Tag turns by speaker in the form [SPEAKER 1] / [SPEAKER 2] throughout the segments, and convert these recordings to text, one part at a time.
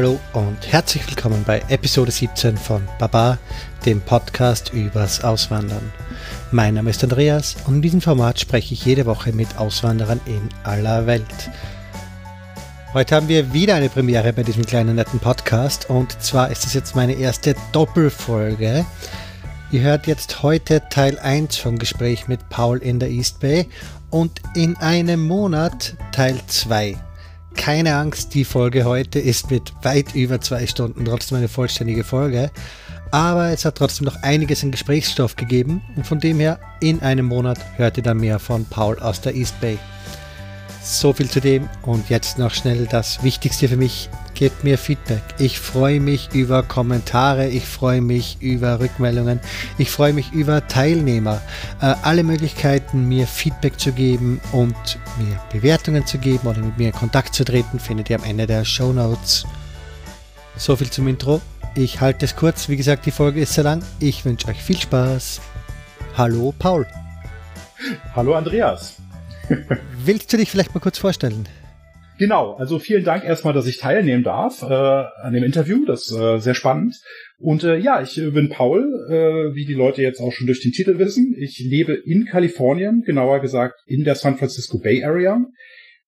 [SPEAKER 1] Hallo und herzlich willkommen bei Episode 17 von Baba, dem Podcast übers Auswandern. Mein Name ist Andreas und in diesem Format spreche ich jede Woche mit Auswanderern in aller Welt. Heute haben wir wieder eine Premiere bei diesem kleinen netten Podcast und zwar ist es jetzt meine erste Doppelfolge. Ihr hört jetzt heute Teil 1 vom Gespräch mit Paul in der East Bay und in einem Monat Teil 2 keine Angst, die Folge heute ist mit weit über zwei Stunden trotzdem eine vollständige Folge. Aber es hat trotzdem noch einiges an Gesprächsstoff gegeben und von dem her in einem Monat hört ihr dann mehr von Paul aus der East Bay. So viel zu dem und jetzt noch schnell das Wichtigste für mich. Gebt mir Feedback. Ich freue mich über Kommentare, ich freue mich über Rückmeldungen, ich freue mich über Teilnehmer. Äh, alle Möglichkeiten, mir Feedback zu geben und mir Bewertungen zu geben oder mit mir in Kontakt zu treten, findet ihr am Ende der Show Notes. So viel zum Intro. Ich halte es kurz. Wie gesagt, die Folge ist sehr lang. Ich wünsche euch viel Spaß. Hallo Paul.
[SPEAKER 2] Hallo Andreas.
[SPEAKER 1] Willst du dich vielleicht mal kurz vorstellen?
[SPEAKER 2] Genau, also vielen Dank erstmal, dass ich teilnehmen darf äh, an dem Interview. Das ist äh, sehr spannend. Und äh, ja, ich bin Paul, äh, wie die Leute jetzt auch schon durch den Titel wissen. Ich lebe in Kalifornien, genauer gesagt in der San Francisco Bay Area.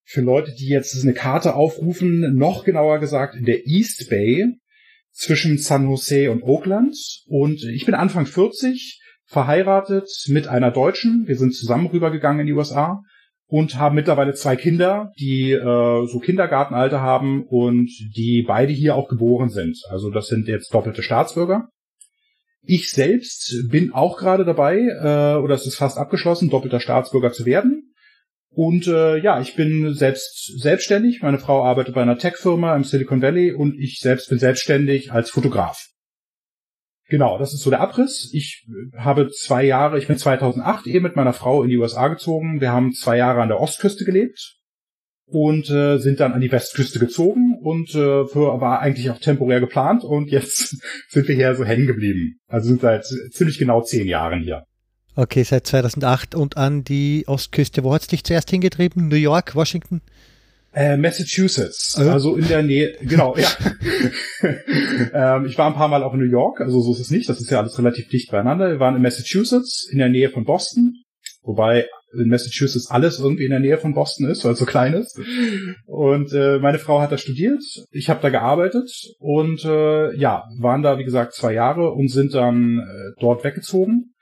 [SPEAKER 2] Für Leute, die jetzt eine Karte aufrufen, noch genauer gesagt in der East Bay zwischen San Jose und Oakland. Und ich bin Anfang 40, verheiratet mit einer Deutschen. Wir sind zusammen rübergegangen in die USA und haben mittlerweile zwei Kinder, die äh, so Kindergartenalter haben und die beide hier auch geboren sind. Also das sind jetzt doppelte Staatsbürger. Ich selbst bin auch gerade dabei, äh, oder es ist fast abgeschlossen, doppelter Staatsbürger zu werden. Und äh, ja, ich bin selbst selbstständig. Meine Frau arbeitet bei einer Tech-Firma im Silicon Valley und ich selbst bin selbstständig als Fotograf. Genau, das ist so der Abriss. Ich habe zwei Jahre, ich bin 2008 eben mit meiner Frau in die USA gezogen. Wir haben zwei Jahre an der Ostküste gelebt und äh, sind dann an die Westküste gezogen und äh, für, war eigentlich auch temporär geplant und jetzt sind wir hier so hängen geblieben. Also sind seit ziemlich genau zehn Jahren hier.
[SPEAKER 1] Okay, seit 2008 und an die Ostküste. Wo hat es dich zuerst hingetrieben? New York, Washington?
[SPEAKER 2] Äh, Massachusetts, äh? also in der Nähe, genau, ja. ähm, ich war ein paar Mal auch in New York, also so ist es nicht, das ist ja alles relativ dicht beieinander. Wir waren in Massachusetts, in der Nähe von Boston, wobei in Massachusetts alles irgendwie in der Nähe von Boston ist, weil es so klein ist. Und äh, meine Frau hat da studiert, ich habe da gearbeitet und äh, ja, waren da wie gesagt zwei Jahre und sind dann äh, dort weggezogen.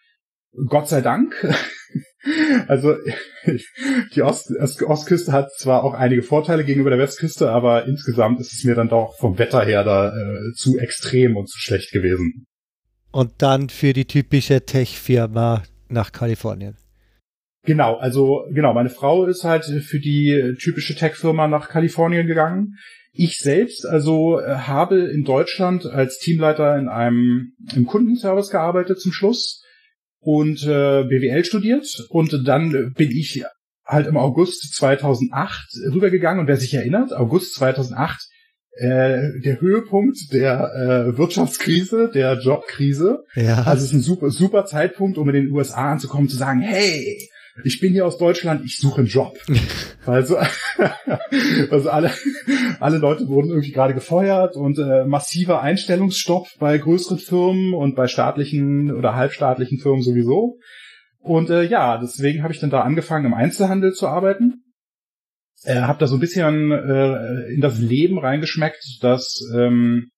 [SPEAKER 2] Gott sei Dank. Also die Ost Ostküste hat zwar auch einige Vorteile gegenüber der Westküste, aber insgesamt ist es mir dann doch vom Wetter her da äh, zu extrem und zu schlecht gewesen.
[SPEAKER 1] Und dann für die typische Tech-Firma nach Kalifornien.
[SPEAKER 2] Genau, also genau, meine Frau ist halt für die typische Tech-Firma nach Kalifornien gegangen. Ich selbst also äh, habe in Deutschland als Teamleiter in einem im Kundenservice gearbeitet zum Schluss und äh, BWL studiert und dann bin ich halt im August 2008 rübergegangen und wer sich erinnert, August 2008 äh, der Höhepunkt der äh, Wirtschaftskrise, der Jobkrise. Ja. Also es ist ein super, super Zeitpunkt, um in den USA anzukommen, zu sagen, hey, ich bin hier aus Deutschland, ich suche einen Job. also, also alle, alle Leute wurden irgendwie gerade gefeuert und äh, massiver Einstellungsstopp bei größeren Firmen und bei staatlichen oder halbstaatlichen Firmen sowieso. Und äh, ja, deswegen habe ich dann da angefangen, im Einzelhandel zu arbeiten. Äh, habe da so ein bisschen äh, in das Leben reingeschmeckt, dass ähm,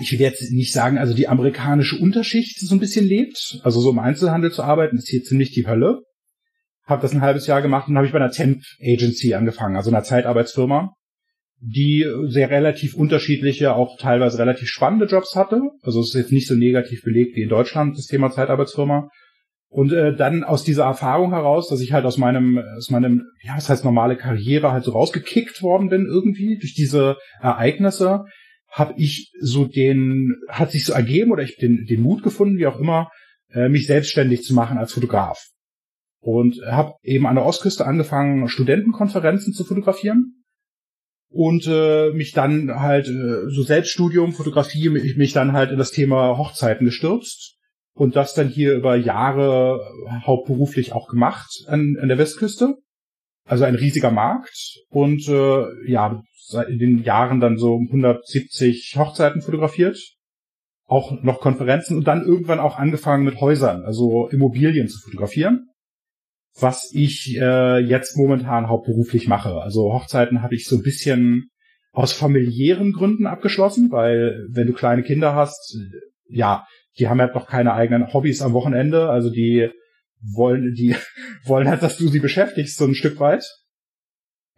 [SPEAKER 2] ich will jetzt nicht sagen, also die amerikanische Unterschicht so ein bisschen lebt. Also so im Einzelhandel zu arbeiten ist hier ziemlich die Hölle. Habe das ein halbes Jahr gemacht und habe ich bei einer Temp Agency angefangen, also einer Zeitarbeitsfirma, die sehr relativ unterschiedliche, auch teilweise relativ spannende Jobs hatte. Also es ist jetzt nicht so negativ belegt wie in Deutschland das Thema Zeitarbeitsfirma. Und äh, dann aus dieser Erfahrung heraus, dass ich halt aus meinem, aus meinem, ja, was heißt normale Karriere halt so rausgekickt worden bin irgendwie durch diese Ereignisse, habe ich so den, hat sich so ergeben oder ich den, den Mut gefunden, wie auch immer, äh, mich selbstständig zu machen als Fotograf. Und habe eben an der Ostküste angefangen, Studentenkonferenzen zu fotografieren und äh, mich dann halt äh, so Selbststudium, Fotografie, mich, mich dann halt in das Thema Hochzeiten gestürzt und das dann hier über Jahre hauptberuflich auch gemacht an, an der Westküste. Also ein riesiger Markt und äh, ja, in den Jahren dann so 170 Hochzeiten fotografiert, auch noch Konferenzen und dann irgendwann auch angefangen mit Häusern, also Immobilien zu fotografieren, was ich äh, jetzt momentan hauptberuflich mache. Also Hochzeiten habe ich so ein bisschen aus familiären Gründen abgeschlossen, weil wenn du kleine Kinder hast, ja, die haben halt noch keine eigenen Hobbys am Wochenende, also die wollen, die wollen halt, dass du sie beschäftigst, so ein Stück weit.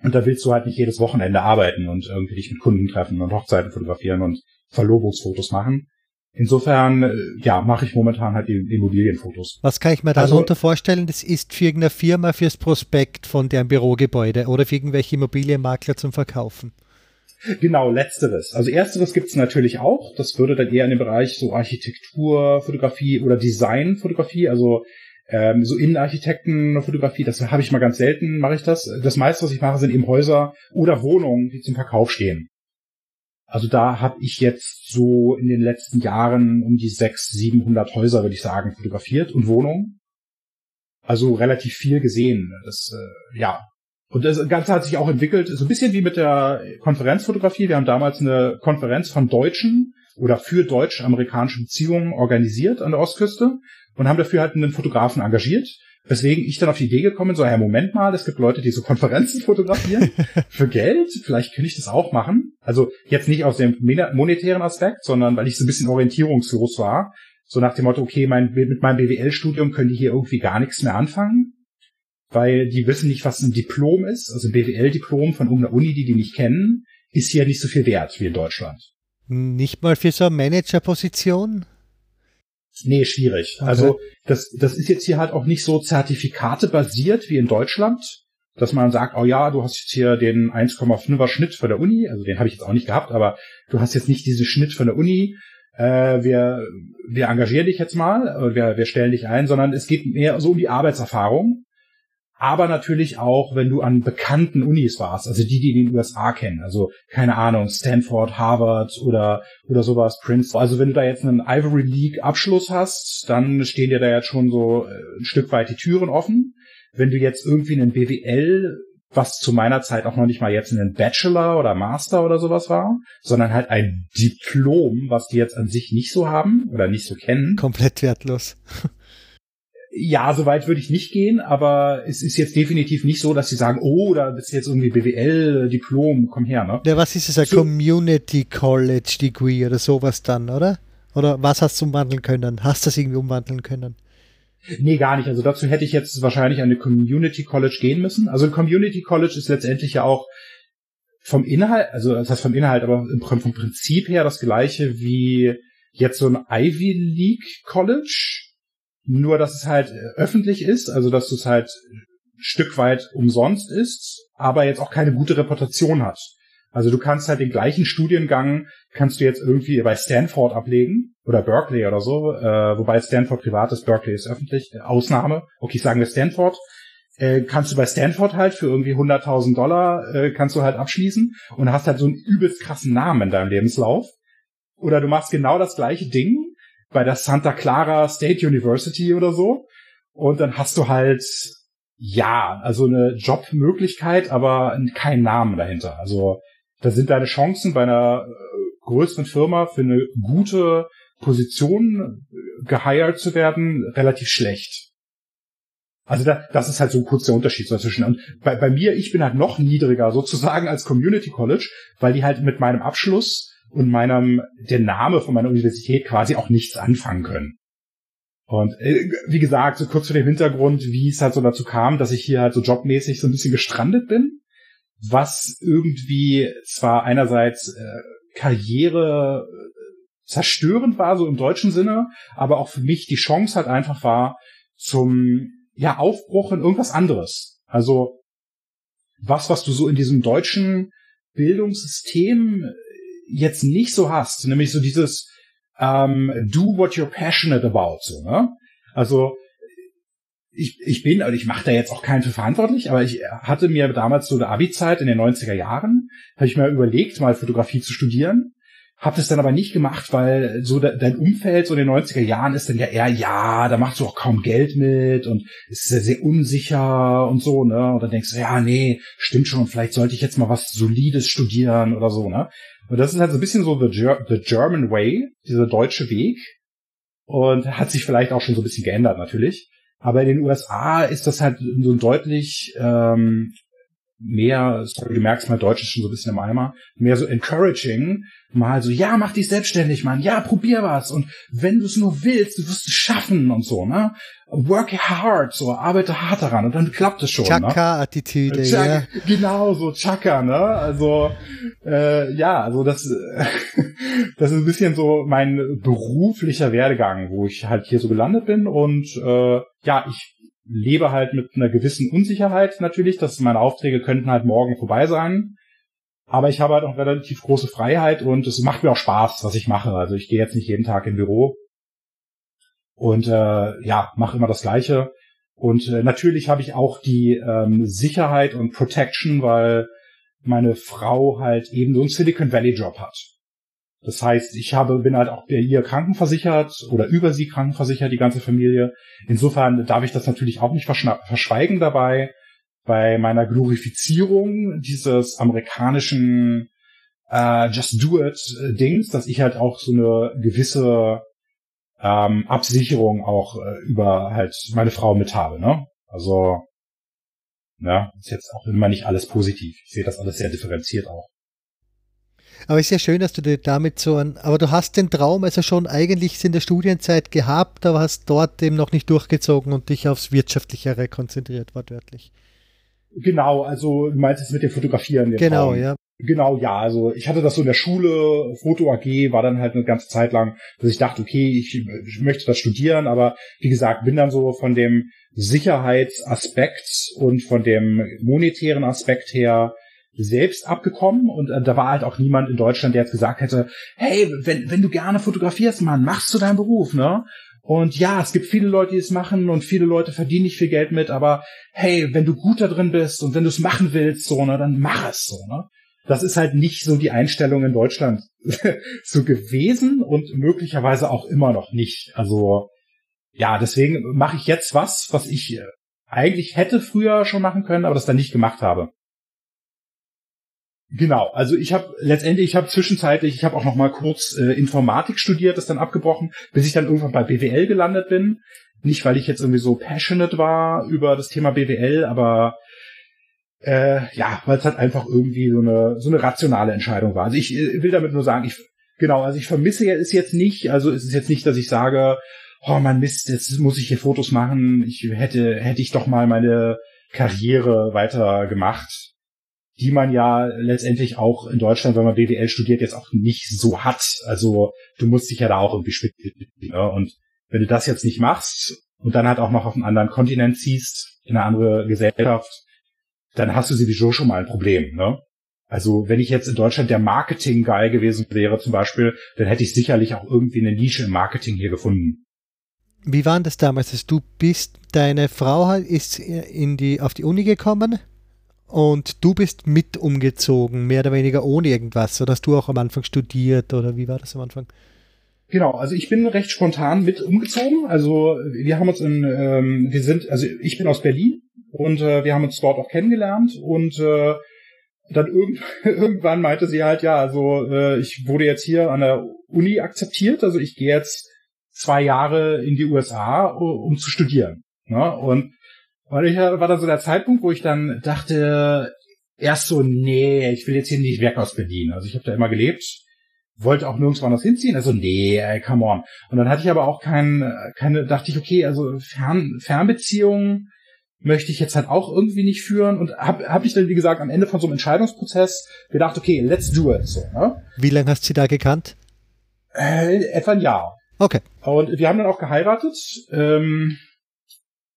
[SPEAKER 2] Und da willst du halt nicht jedes Wochenende arbeiten und irgendwie dich mit Kunden treffen und Hochzeiten fotografieren und Verlobungsfotos machen. Insofern, äh, ja, mache ich momentan halt Immobilienfotos.
[SPEAKER 1] Was kann ich mir darunter also, vorstellen? Das ist für irgendeine Firma fürs Prospekt von deren Bürogebäude oder für irgendwelche Immobilienmakler zum Verkaufen.
[SPEAKER 2] Genau, letzteres. Also ersteres gibt's natürlich auch. Das würde dann eher in den Bereich so Architektur, Fotografie oder Designfotografie, also ähm, so Innenarchitektenfotografie, das habe ich mal ganz selten, mache ich das. Das meiste, was ich mache, sind eben Häuser oder Wohnungen, die zum Verkauf stehen. Also da habe ich jetzt so in den letzten Jahren um die 600, 700 Häuser, würde ich sagen, fotografiert und Wohnungen. Also relativ viel gesehen. Das, äh, ja. Und das Ganze hat sich auch entwickelt, so ein bisschen wie mit der Konferenzfotografie. Wir haben damals eine Konferenz von Deutschen oder für deutsch-amerikanische Beziehungen organisiert an der Ostküste und haben dafür halt einen Fotografen engagiert. Weswegen ich dann auf die Idee gekommen so, ja, Moment mal, es gibt Leute, die so Konferenzen fotografieren für Geld. Vielleicht könnte ich das auch machen. Also jetzt nicht aus dem monetären Aspekt, sondern weil ich so ein bisschen orientierungslos war. So nach dem Motto, okay, mein, mit meinem BWL-Studium können die hier irgendwie gar nichts mehr anfangen. Weil die wissen nicht, was ein Diplom ist. Also ein BWL-Diplom von irgendeiner Uni, die die nicht kennen, ist hier nicht so viel wert wie in Deutschland.
[SPEAKER 1] Nicht mal für so eine Managerposition?
[SPEAKER 2] Nee, schwierig. Okay. Also das, das ist jetzt hier halt auch nicht so Zertifikate basiert wie in Deutschland, dass man sagt, oh ja, du hast jetzt hier den 1,5er Schnitt von der Uni, also den habe ich jetzt auch nicht gehabt, aber du hast jetzt nicht diesen Schnitt von der Uni, äh, wir, wir engagieren dich jetzt mal, wir, wir stellen dich ein, sondern es geht mehr so um die Arbeitserfahrung aber natürlich auch, wenn du an bekannten Unis warst, also die, die in den USA kennen, also keine Ahnung, Stanford, Harvard oder oder sowas, Princeton. Also wenn du da jetzt einen Ivory League Abschluss hast, dann stehen dir da jetzt schon so äh, ein Stück weit die Türen offen. Wenn du jetzt irgendwie einen BWL was zu meiner Zeit auch noch nicht mal jetzt ein Bachelor oder Master oder sowas war, sondern halt ein Diplom, was die jetzt an sich nicht so haben oder nicht so kennen.
[SPEAKER 1] Komplett wertlos.
[SPEAKER 2] Ja, so weit würde ich nicht gehen, aber es ist jetzt definitiv nicht so, dass sie sagen, oh, da bist du jetzt irgendwie BWL, Diplom, komm her, ne?
[SPEAKER 1] Ja, was ist es, ein so, Community College Degree oder sowas dann, oder? Oder was hast du umwandeln können? Hast du das irgendwie umwandeln können?
[SPEAKER 2] Nee, gar nicht. Also dazu hätte ich jetzt wahrscheinlich an eine Community College gehen müssen. Also ein Community College ist letztendlich ja auch vom Inhalt, also das heißt vom Inhalt, aber vom Prinzip her das gleiche wie jetzt so ein Ivy League College nur, dass es halt äh, öffentlich ist, also dass es halt Stück weit umsonst ist, aber jetzt auch keine gute Reputation hat. Also du kannst halt den gleichen Studiengang, kannst du jetzt irgendwie bei Stanford ablegen oder Berkeley oder so, äh, wobei Stanford privat ist, Berkeley ist öffentlich, äh, Ausnahme. Okay, sagen wir Stanford. Äh, kannst du bei Stanford halt für irgendwie 100.000 Dollar äh, kannst du halt abschließen und hast halt so einen übelst krassen Namen in deinem Lebenslauf. Oder du machst genau das gleiche Ding, bei der Santa Clara State University oder so. Und dann hast du halt, ja, also eine Jobmöglichkeit, aber keinen Namen dahinter. Also da sind deine Chancen bei einer äh, größeren Firma für eine gute Position äh, geheiert zu werden relativ schlecht. Also da, das ist halt so kurz der Unterschied dazwischen. Und bei, bei mir, ich bin halt noch niedriger sozusagen als Community College, weil die halt mit meinem Abschluss und meinem, der Name von meiner Universität quasi auch nichts anfangen können. Und äh, wie gesagt, so kurz zu dem Hintergrund, wie es halt so dazu kam, dass ich hier halt so jobmäßig so ein bisschen gestrandet bin, was irgendwie zwar einerseits äh, Karriere äh, zerstörend war, so im deutschen Sinne, aber auch für mich die Chance halt einfach war zum ja Aufbruch in irgendwas anderes. Also was, was du so in diesem deutschen Bildungssystem jetzt nicht so hast, nämlich so dieses ähm, do what you're passionate about, so, ne? Also ich, ich bin, also ich mache da jetzt auch keinen für verantwortlich, aber ich hatte mir damals so eine Abi-Zeit in den 90er Jahren, habe ich mir überlegt, mal Fotografie zu studieren, hab das dann aber nicht gemacht, weil so de dein Umfeld so in den 90er Jahren ist dann ja eher, ja, da machst du auch kaum Geld mit und ist sehr, sehr unsicher und so, ne? Und dann denkst du, ja, nee, stimmt schon, vielleicht sollte ich jetzt mal was Solides studieren oder so, ne? Und das ist halt so ein bisschen so the, the German Way, dieser deutsche Weg. Und hat sich vielleicht auch schon so ein bisschen geändert, natürlich. Aber in den USA ist das halt so ein deutlich ähm, mehr, sorry, du merkst, mein Deutsch ist schon so ein bisschen im Eimer, mehr so encouraging, mal so, ja, mach dich selbstständig, Mann, ja, probier was und wenn du es nur willst, du wirst es schaffen und so, ne? Work hard, so, arbeite hart daran und dann klappt es schon,
[SPEAKER 1] Chaka-Attitüde, ne? ja.
[SPEAKER 2] Genau, so Chaka, ne? Also, äh, ja, also das, das ist ein bisschen so mein beruflicher Werdegang, wo ich halt hier so gelandet bin und äh, ja, ich lebe halt mit einer gewissen Unsicherheit natürlich, dass meine Aufträge könnten halt morgen vorbei sein. Aber ich habe halt auch relativ große Freiheit und es macht mir auch Spaß, was ich mache. Also ich gehe jetzt nicht jeden Tag im Büro und äh, ja, mache immer das Gleiche. Und äh, natürlich habe ich auch die ähm, Sicherheit und Protection, weil meine Frau halt eben so einen Silicon Valley Job hat. Das heißt, ich habe, bin halt auch hier krankenversichert oder über sie krankenversichert, die ganze Familie. Insofern darf ich das natürlich auch nicht verschweigen dabei. Bei meiner Glorifizierung dieses amerikanischen äh, Just Do It äh, Dings, dass ich halt auch so eine gewisse ähm, Absicherung auch äh, über halt meine Frau mit habe, ne? Also, ja, ist jetzt auch immer nicht alles positiv. Ich sehe das alles sehr differenziert auch.
[SPEAKER 1] Aber es ist ja schön, dass du dir damit so ein, aber du hast den Traum also schon eigentlich in der Studienzeit gehabt, aber hast dort eben noch nicht durchgezogen und dich aufs Wirtschaftlichere konzentriert, wortwörtlich.
[SPEAKER 2] Genau, also du meinst es mit dem Fotografieren.
[SPEAKER 1] genau, Traum. ja.
[SPEAKER 2] Genau, ja, also ich hatte das so in der Schule, Foto AG war dann halt eine ganze Zeit lang, dass ich dachte, okay, ich, ich möchte das studieren, aber wie gesagt, bin dann so von dem Sicherheitsaspekt und von dem monetären Aspekt her selbst abgekommen und äh, da war halt auch niemand in Deutschland, der jetzt gesagt hätte, hey, wenn, wenn du gerne fotografierst, Mann, machst du deinen Beruf, ne? Und ja, es gibt viele Leute, die es machen und viele Leute verdienen nicht viel Geld mit, aber hey, wenn du gut da drin bist und wenn du es machen willst, so, ne, dann mach es so, ne? Das ist halt nicht so die Einstellung in Deutschland so gewesen und möglicherweise auch immer noch nicht. Also ja, deswegen mache ich jetzt was, was ich äh, eigentlich hätte früher schon machen können, aber das dann nicht gemacht habe. Genau, also ich habe letztendlich, ich habe zwischenzeitlich, ich habe auch noch mal kurz äh, Informatik studiert, das dann abgebrochen, bis ich dann irgendwann bei BWL gelandet bin. Nicht, weil ich jetzt irgendwie so passionate war über das Thema BWL, aber äh, ja, weil es halt einfach irgendwie so eine so eine rationale Entscheidung war. Also ich äh, will damit nur sagen, ich genau, also ich vermisse es jetzt nicht, also es ist jetzt nicht, dass ich sage, oh man Mist, jetzt muss ich hier Fotos machen, ich hätte hätte ich doch mal meine Karriere weiter gemacht die man ja letztendlich auch in Deutschland, wenn man BWL studiert, jetzt auch nicht so hat. Also du musst dich ja da auch irgendwie spielen. Ne? Und wenn du das jetzt nicht machst und dann halt auch noch auf einen anderen Kontinent ziehst, in eine andere Gesellschaft, dann hast du sowieso schon mal ein Problem. Ne? Also wenn ich jetzt in Deutschland der Marketing-Guy gewesen wäre zum Beispiel, dann hätte ich sicherlich auch irgendwie eine Nische im Marketing hier gefunden.
[SPEAKER 1] Wie war das damals? Also du bist, deine Frau ist in die, auf die Uni gekommen? Und du bist mit umgezogen, mehr oder weniger ohne irgendwas. Oder hast du auch am Anfang studiert oder wie war das am Anfang?
[SPEAKER 2] Genau, also ich bin recht spontan mit umgezogen. Also wir haben uns in, ähm, wir sind, also ich bin aus Berlin und äh, wir haben uns dort auch kennengelernt und äh, dann irgend, irgendwann meinte sie halt, ja, also äh, ich wurde jetzt hier an der Uni akzeptiert, also ich gehe jetzt zwei Jahre in die USA, um zu studieren. Ne? Und und ich war dann so der Zeitpunkt, wo ich dann dachte, erst so, nee, ich will jetzt hier nicht weg aus Berlin. Also ich habe da immer gelebt, wollte auch nirgendwo anders hinziehen. Also nee, ey, come on. Und dann hatte ich aber auch kein, keine, dachte ich, okay, also Fern, Fernbeziehungen möchte ich jetzt halt auch irgendwie nicht führen und habe hab ich dann, wie gesagt, am Ende von so einem Entscheidungsprozess gedacht, okay, let's do it. So, ne?
[SPEAKER 1] Wie lange hast du sie da gekannt?
[SPEAKER 2] Äh, etwa ein Jahr.
[SPEAKER 1] Okay.
[SPEAKER 2] Und wir haben dann auch geheiratet. Ähm,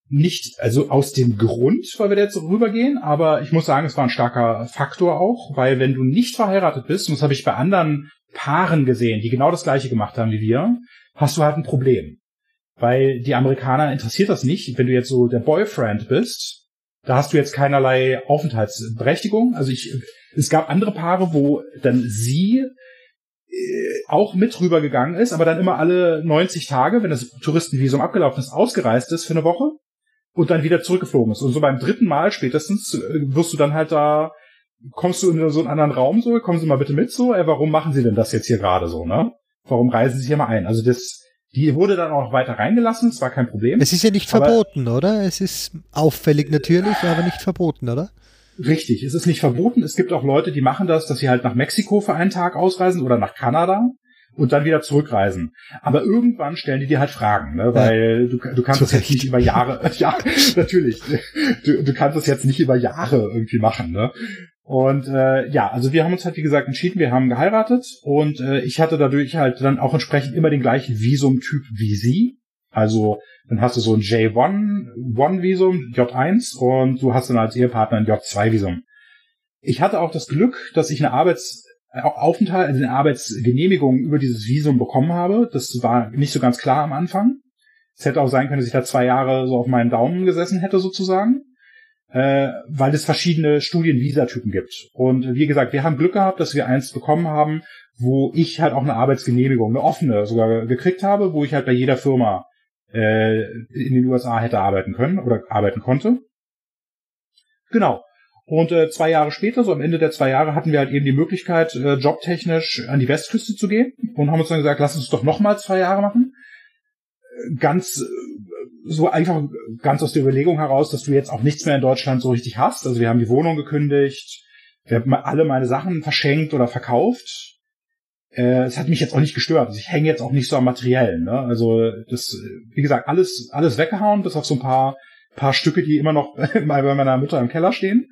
[SPEAKER 2] nicht, also aus dem Grund, weil wir jetzt rübergehen, aber ich muss sagen, es war ein starker Faktor auch, weil wenn du nicht verheiratet bist, und das habe ich bei anderen Paaren gesehen, die genau das gleiche gemacht haben wie wir, hast du halt ein Problem. Weil die Amerikaner interessiert das nicht, wenn du jetzt so der Boyfriend bist, da hast du jetzt keinerlei Aufenthaltsberechtigung. Also ich, es gab andere Paare, wo dann sie äh, auch mit rübergegangen ist, aber dann immer alle 90 Tage, wenn das Touristenvisum abgelaufen ist, ausgereist ist für eine Woche und dann wieder zurückgeflogen ist. Und so beim dritten Mal spätestens äh, wirst du dann halt da, kommst du in so einen anderen Raum so, kommen Sie mal bitte mit so, äh, warum machen Sie denn das jetzt hier gerade so, ne? Warum reisen Sie hier mal ein? Also das, die wurde dann auch weiter reingelassen, es war kein Problem.
[SPEAKER 1] Es ist ja nicht verboten, oder? Es ist auffällig natürlich, aber nicht verboten, oder?
[SPEAKER 2] Richtig, es ist nicht verboten. Es gibt auch Leute, die machen das, dass sie halt nach Mexiko für einen Tag ausreisen oder nach Kanada und dann wieder zurückreisen. Aber irgendwann stellen die dir halt Fragen, ne? weil ja. du, du kannst das jetzt nicht über Jahre, ja, natürlich, du, du kannst das jetzt nicht über Jahre irgendwie machen. Ne? Und äh, ja, also wir haben uns halt wie gesagt entschieden, wir haben geheiratet und äh, ich hatte dadurch halt dann auch entsprechend immer den gleichen Visumtyp wie sie. Also dann hast du so ein J1 One Visum, J1 und du hast dann als Ehepartner ein J2 Visum. Ich hatte auch das Glück, dass ich eine Arbeitsaufenthalt, also eine Arbeitsgenehmigung über dieses Visum bekommen habe. Das war nicht so ganz klar am Anfang. Es hätte auch sein können, dass ich da zwei Jahre so auf meinen Daumen gesessen hätte sozusagen, äh, weil es verschiedene Studienvisatypen gibt. Und wie gesagt, wir haben Glück gehabt, dass wir eins bekommen haben, wo ich halt auch eine Arbeitsgenehmigung, eine offene sogar gekriegt habe, wo ich halt bei jeder Firma äh, in den USA hätte arbeiten können oder arbeiten konnte. Genau. Und äh, zwei Jahre später, so am Ende der zwei Jahre, hatten wir halt eben die Möglichkeit, äh, jobtechnisch an die Westküste zu gehen und haben uns dann gesagt, lass uns doch nochmal zwei Jahre machen. Ganz äh, so einfach ganz aus der Überlegung heraus, dass du jetzt auch nichts mehr in Deutschland so richtig hast. Also wir haben die Wohnung gekündigt, wir haben alle meine Sachen verschenkt oder verkauft äh, es hat mich jetzt auch nicht gestört. Ich hänge jetzt auch nicht so am Materiellen. Ne? Also das, wie gesagt, alles, alles weggehauen, bis auf so ein paar, paar Stücke, die immer noch bei meiner Mutter im Keller stehen.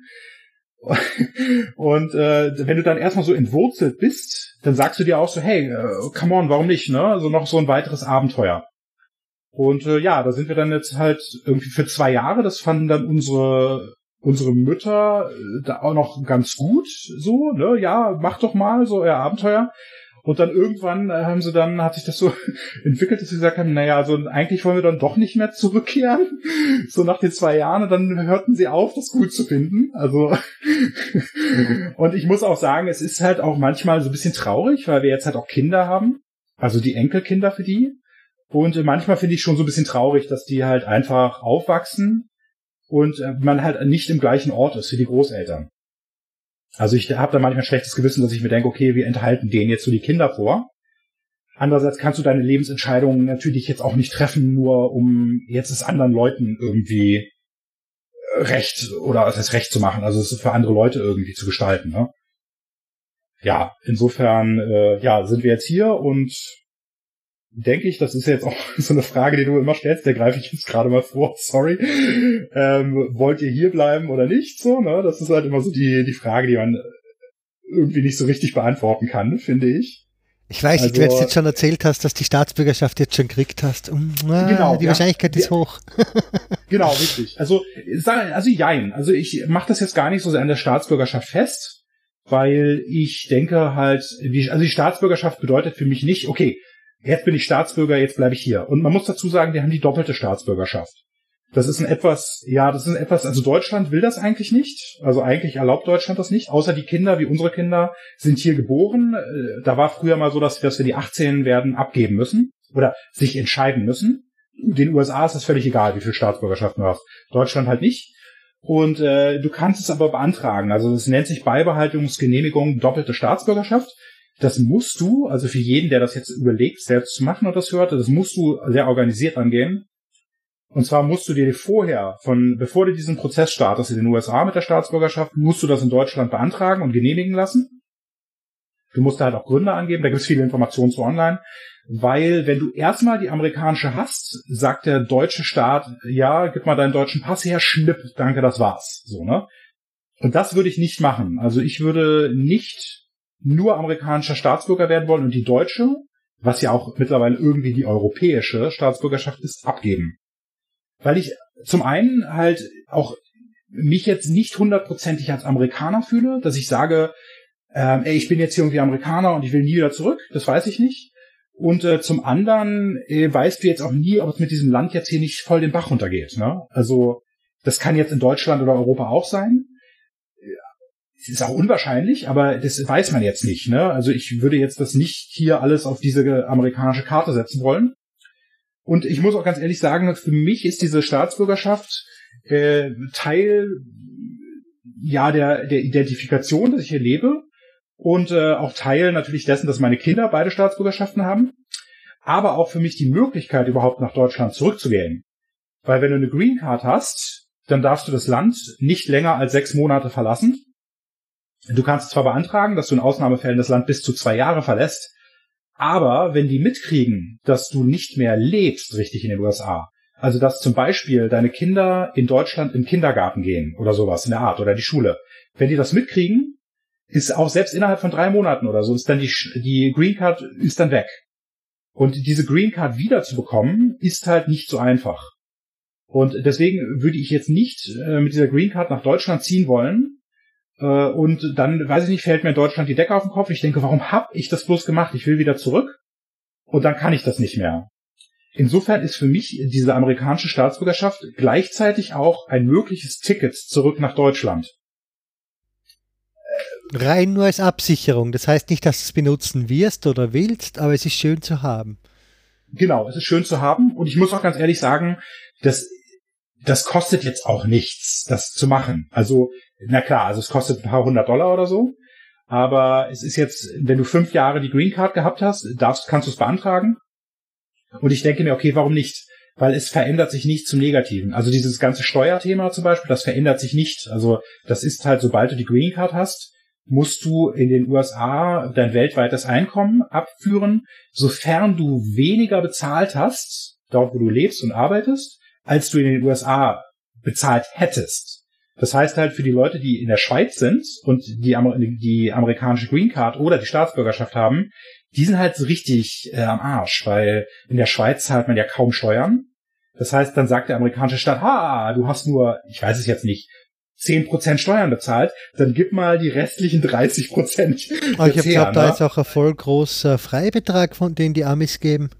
[SPEAKER 2] Und äh, wenn du dann erstmal so entwurzelt bist, dann sagst du dir auch so, hey, äh, come on, warum nicht? Ne? Also noch so ein weiteres Abenteuer. Und äh, ja, da sind wir dann jetzt halt irgendwie für zwei Jahre. Das fanden dann unsere unsere Mütter äh, da auch noch ganz gut. So, ne, ja, mach doch mal so euer Abenteuer. Und dann irgendwann äh, haben sie dann, hat sich das so entwickelt, dass sie gesagt haben, naja, also eigentlich wollen wir dann doch nicht mehr zurückkehren. So nach den zwei Jahren und dann hörten sie auf, das gut zu finden. Also und ich muss auch sagen, es ist halt auch manchmal so ein bisschen traurig, weil wir jetzt halt auch Kinder haben. Also die Enkelkinder für die. Und manchmal finde ich schon so ein bisschen traurig, dass die halt einfach aufwachsen und äh, man halt nicht im gleichen Ort ist für die Großeltern. Also ich habe da manchmal ein schlechtes Gewissen, dass ich mir denke, okay, wir enthalten denen jetzt so die Kinder vor. Andererseits kannst du deine Lebensentscheidungen natürlich jetzt auch nicht treffen, nur um jetzt es anderen Leuten irgendwie recht oder das recht zu machen, also es für andere Leute irgendwie zu gestalten. Ne? Ja, insofern äh, ja sind wir jetzt hier und denke ich, das ist jetzt auch so eine Frage, die du immer stellst, der greife ich jetzt gerade mal vor, sorry. Ähm, wollt ihr hier bleiben oder nicht? So, ne? Das ist halt immer so die, die Frage, die man irgendwie nicht so richtig beantworten kann, finde ich.
[SPEAKER 1] Ich weiß also, nicht, wenn du jetzt schon erzählt hast, dass die Staatsbürgerschaft jetzt schon gekriegt hast. Ah, genau, die ja, Wahrscheinlichkeit ist ja, hoch.
[SPEAKER 2] genau, richtig. Also, also jein. Also ich mache das jetzt gar nicht so sehr an der Staatsbürgerschaft fest, weil ich denke halt, also die Staatsbürgerschaft bedeutet für mich nicht, okay, jetzt bin ich Staatsbürger, jetzt bleibe ich hier. Und man muss dazu sagen, wir haben die doppelte Staatsbürgerschaft. Das ist ein etwas, ja, das ist ein etwas, also Deutschland will das eigentlich nicht. Also eigentlich erlaubt Deutschland das nicht. Außer die Kinder, wie unsere Kinder, sind hier geboren. Äh, da war früher mal so, dass, dass wir die 18 werden abgeben müssen oder sich entscheiden müssen. Den USA ist das völlig egal, wie viel Staatsbürgerschaft du hast. Deutschland halt nicht. Und äh, du kannst es aber beantragen. Also es nennt sich Beibehaltungsgenehmigung doppelte Staatsbürgerschaft. Das musst du, also für jeden, der das jetzt überlegt, selbst zu machen und das hört, das musst du sehr organisiert angehen. Und zwar musst du dir vorher, von bevor du diesen Prozess startest in den USA mit der Staatsbürgerschaft, musst du das in Deutschland beantragen und genehmigen lassen. Du musst da halt auch Gründe angeben, da gibt es viele Informationen zu online. Weil wenn du erstmal die amerikanische hast, sagt der deutsche Staat, ja, gib mal deinen deutschen Pass her, schnipp, danke, das war's. So, ne? Und das würde ich nicht machen. Also ich würde nicht nur amerikanischer Staatsbürger werden wollen und die deutsche, was ja auch mittlerweile irgendwie die europäische Staatsbürgerschaft ist, abgeben. Weil ich zum einen halt auch mich jetzt nicht hundertprozentig als Amerikaner fühle, dass ich sage, äh, ey, ich bin jetzt hier irgendwie Amerikaner und ich will nie wieder zurück, das weiß ich nicht. Und äh, zum anderen äh, weißt du jetzt auch nie, ob es mit diesem Land jetzt hier nicht voll den Bach runtergeht. Ne? Also das kann jetzt in Deutschland oder Europa auch sein ist auch unwahrscheinlich, aber das weiß man jetzt nicht. Ne? Also ich würde jetzt das nicht hier alles auf diese amerikanische Karte setzen wollen. Und ich muss auch ganz ehrlich sagen, für mich ist diese Staatsbürgerschaft äh, Teil ja der, der Identifikation, dass ich hier lebe und äh, auch Teil natürlich dessen, dass meine Kinder beide Staatsbürgerschaften haben, aber auch für mich die Möglichkeit, überhaupt nach Deutschland zurückzugehen. Weil wenn du eine Green Card hast, dann darfst du das Land nicht länger als sechs Monate verlassen. Du kannst zwar beantragen, dass du in Ausnahmefällen das Land bis zu zwei Jahre verlässt, aber wenn die mitkriegen, dass du nicht mehr lebst richtig in den USA, also dass zum Beispiel deine Kinder in Deutschland im Kindergarten gehen oder sowas in der Art oder die Schule, wenn die das mitkriegen, ist auch selbst innerhalb von drei Monaten oder so, ist dann die, die Green Card ist dann weg. Und diese Green Card wiederzubekommen, ist halt nicht so einfach. Und deswegen würde ich jetzt nicht äh, mit dieser Green Card nach Deutschland ziehen wollen. Äh, und dann, weiß ich nicht, fällt mir in Deutschland die Decke auf den Kopf. Ich denke, warum hab ich das bloß gemacht? Ich will wieder zurück. Und dann kann ich das nicht mehr. Insofern ist für mich diese amerikanische Staatsbürgerschaft gleichzeitig auch ein mögliches Ticket zurück nach Deutschland.
[SPEAKER 1] Rein nur als Absicherung. Das heißt nicht, dass du es benutzen wirst oder willst, aber es ist schön zu haben.
[SPEAKER 2] Genau, es ist schön zu haben. Und ich muss auch ganz ehrlich sagen, das, das kostet jetzt auch nichts, das zu machen. Also, na klar, also es kostet ein paar hundert Dollar oder so. Aber es ist jetzt, wenn du fünf Jahre die Green Card gehabt hast, darfst, kannst du es beantragen. Und ich denke mir, okay, warum nicht? Weil es verändert sich nicht zum Negativen. Also dieses ganze Steuerthema zum Beispiel, das verändert sich nicht. Also das ist halt, sobald du die Green Card hast, musst du in den USA dein weltweites Einkommen abführen, sofern du weniger bezahlt hast, dort wo du lebst und arbeitest, als du in den USA bezahlt hättest. Das heißt halt für die Leute, die in der Schweiz sind und die, Amer die amerikanische Green Card oder die Staatsbürgerschaft haben, die sind halt so richtig äh, am Arsch, weil in der Schweiz zahlt man ja kaum Steuern. Das heißt, dann sagt der amerikanische Staat, ha, du hast nur, ich weiß es jetzt nicht, 10% Steuern bezahlt, dann gib mal die restlichen 30%.
[SPEAKER 1] Aber ich glaube, da ne? ist auch ein voll großer Freibetrag, von denen die Amis geben.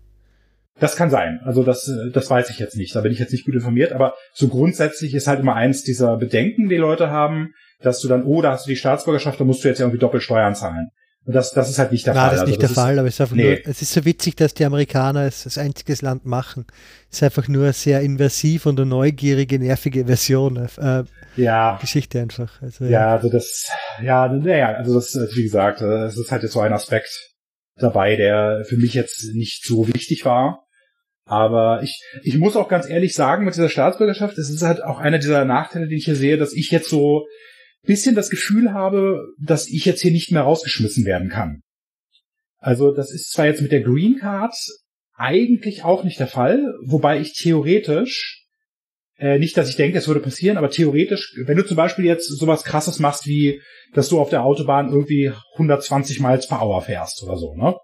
[SPEAKER 2] Das kann sein. Also das, das weiß ich jetzt nicht. Da bin ich jetzt nicht gut informiert. Aber so grundsätzlich ist halt immer eins dieser Bedenken, die Leute haben, dass du dann, oh, da hast du die Staatsbürgerschaft, da musst du jetzt irgendwie doppelt Steuern zahlen. Und das, das ist halt nicht der
[SPEAKER 1] Nein,
[SPEAKER 2] Fall.
[SPEAKER 1] das ist nicht
[SPEAKER 2] also,
[SPEAKER 1] der Fall,
[SPEAKER 2] ist,
[SPEAKER 1] aber es ist einfach nee. nur, es ist so witzig, dass die Amerikaner es als einziges Land machen. Es ist einfach nur eine sehr invasiv und eine neugierige, nervige Version. Äh,
[SPEAKER 2] ja.
[SPEAKER 1] Geschichte einfach.
[SPEAKER 2] Also, ja. ja, also das, ja, naja, also das, wie gesagt, es ist halt jetzt so ein Aspekt dabei, der für mich jetzt nicht so wichtig war. Aber ich, ich muss auch ganz ehrlich sagen, mit dieser Staatsbürgerschaft, das ist halt auch einer dieser Nachteile, die ich hier sehe, dass ich jetzt so bisschen das Gefühl habe, dass ich jetzt hier nicht mehr rausgeschmissen werden kann. Also das ist zwar jetzt mit der Green Card eigentlich auch nicht der Fall, wobei ich theoretisch, äh, nicht, dass ich denke, es würde passieren, aber theoretisch, wenn du zum Beispiel jetzt sowas krasses machst, wie, dass du auf der Autobahn irgendwie 120 Miles per Hour fährst oder so, ne?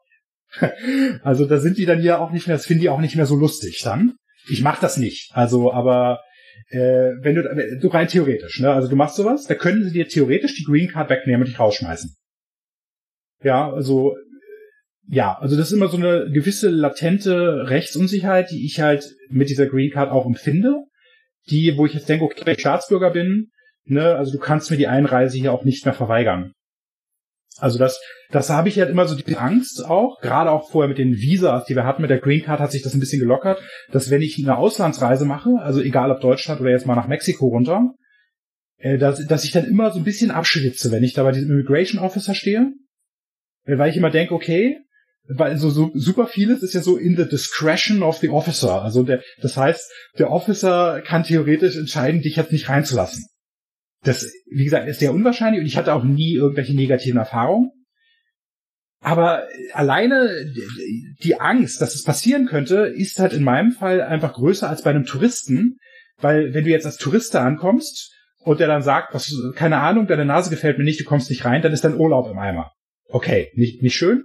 [SPEAKER 2] Also da sind die dann hier auch nicht mehr, das finden die auch nicht mehr so lustig dann. Ich mach das nicht. Also, aber äh, wenn du, du rein theoretisch, ne? Also du machst sowas, da können sie dir theoretisch die Green Card wegnehmen und dich rausschmeißen. Ja, also ja, also das ist immer so eine gewisse latente Rechtsunsicherheit, die ich halt mit dieser Green Card auch empfinde. Die, wo ich jetzt denke, okay, wenn ich Staatsbürger bin, ne, also du kannst mir die Einreise hier auch nicht mehr verweigern. Also das, das habe ich halt immer so die Angst auch, gerade auch vorher mit den Visas, die wir hatten mit der Green Card, hat sich das ein bisschen gelockert, dass wenn ich eine Auslandsreise mache, also egal ob Deutschland oder jetzt mal nach Mexiko runter, äh, dass, dass ich dann immer so ein bisschen abschwitze, wenn ich da bei diesem Immigration Officer stehe, äh, weil ich immer denke, okay, weil so, so super vieles ist ja so in the discretion of the officer. Also der, das heißt, der Officer kann theoretisch entscheiden, dich jetzt nicht reinzulassen. Das, wie gesagt, ist sehr unwahrscheinlich und ich hatte auch nie irgendwelche negativen Erfahrungen. Aber alleine die Angst, dass es passieren könnte, ist halt in meinem Fall einfach größer als bei einem Touristen, weil wenn du jetzt als Tourist ankommst und der dann sagt, was, keine Ahnung, deine Nase gefällt mir nicht, du kommst nicht rein, dann ist dein Urlaub im Eimer. Okay, nicht, nicht schön.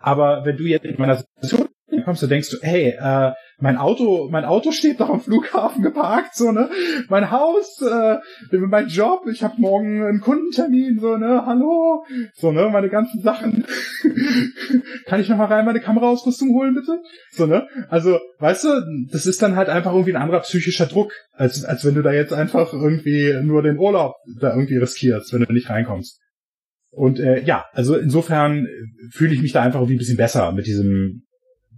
[SPEAKER 2] Aber wenn du jetzt in meiner Situation kommst, du denkst du, hey, äh, mein Auto, mein Auto steht doch am Flughafen geparkt, so, ne? Mein Haus, äh, mein Job, ich habe morgen einen Kundentermin, so, ne? Hallo? So, ne? Meine ganzen Sachen. Kann ich noch mal rein meine Kameraausrüstung holen, bitte? So, ne? Also, weißt du, das ist dann halt einfach irgendwie ein anderer psychischer Druck, als, als wenn du da jetzt einfach irgendwie nur den Urlaub da irgendwie riskierst, wenn du nicht reinkommst. Und äh, ja, also insofern fühle ich mich da einfach irgendwie ein bisschen besser mit diesem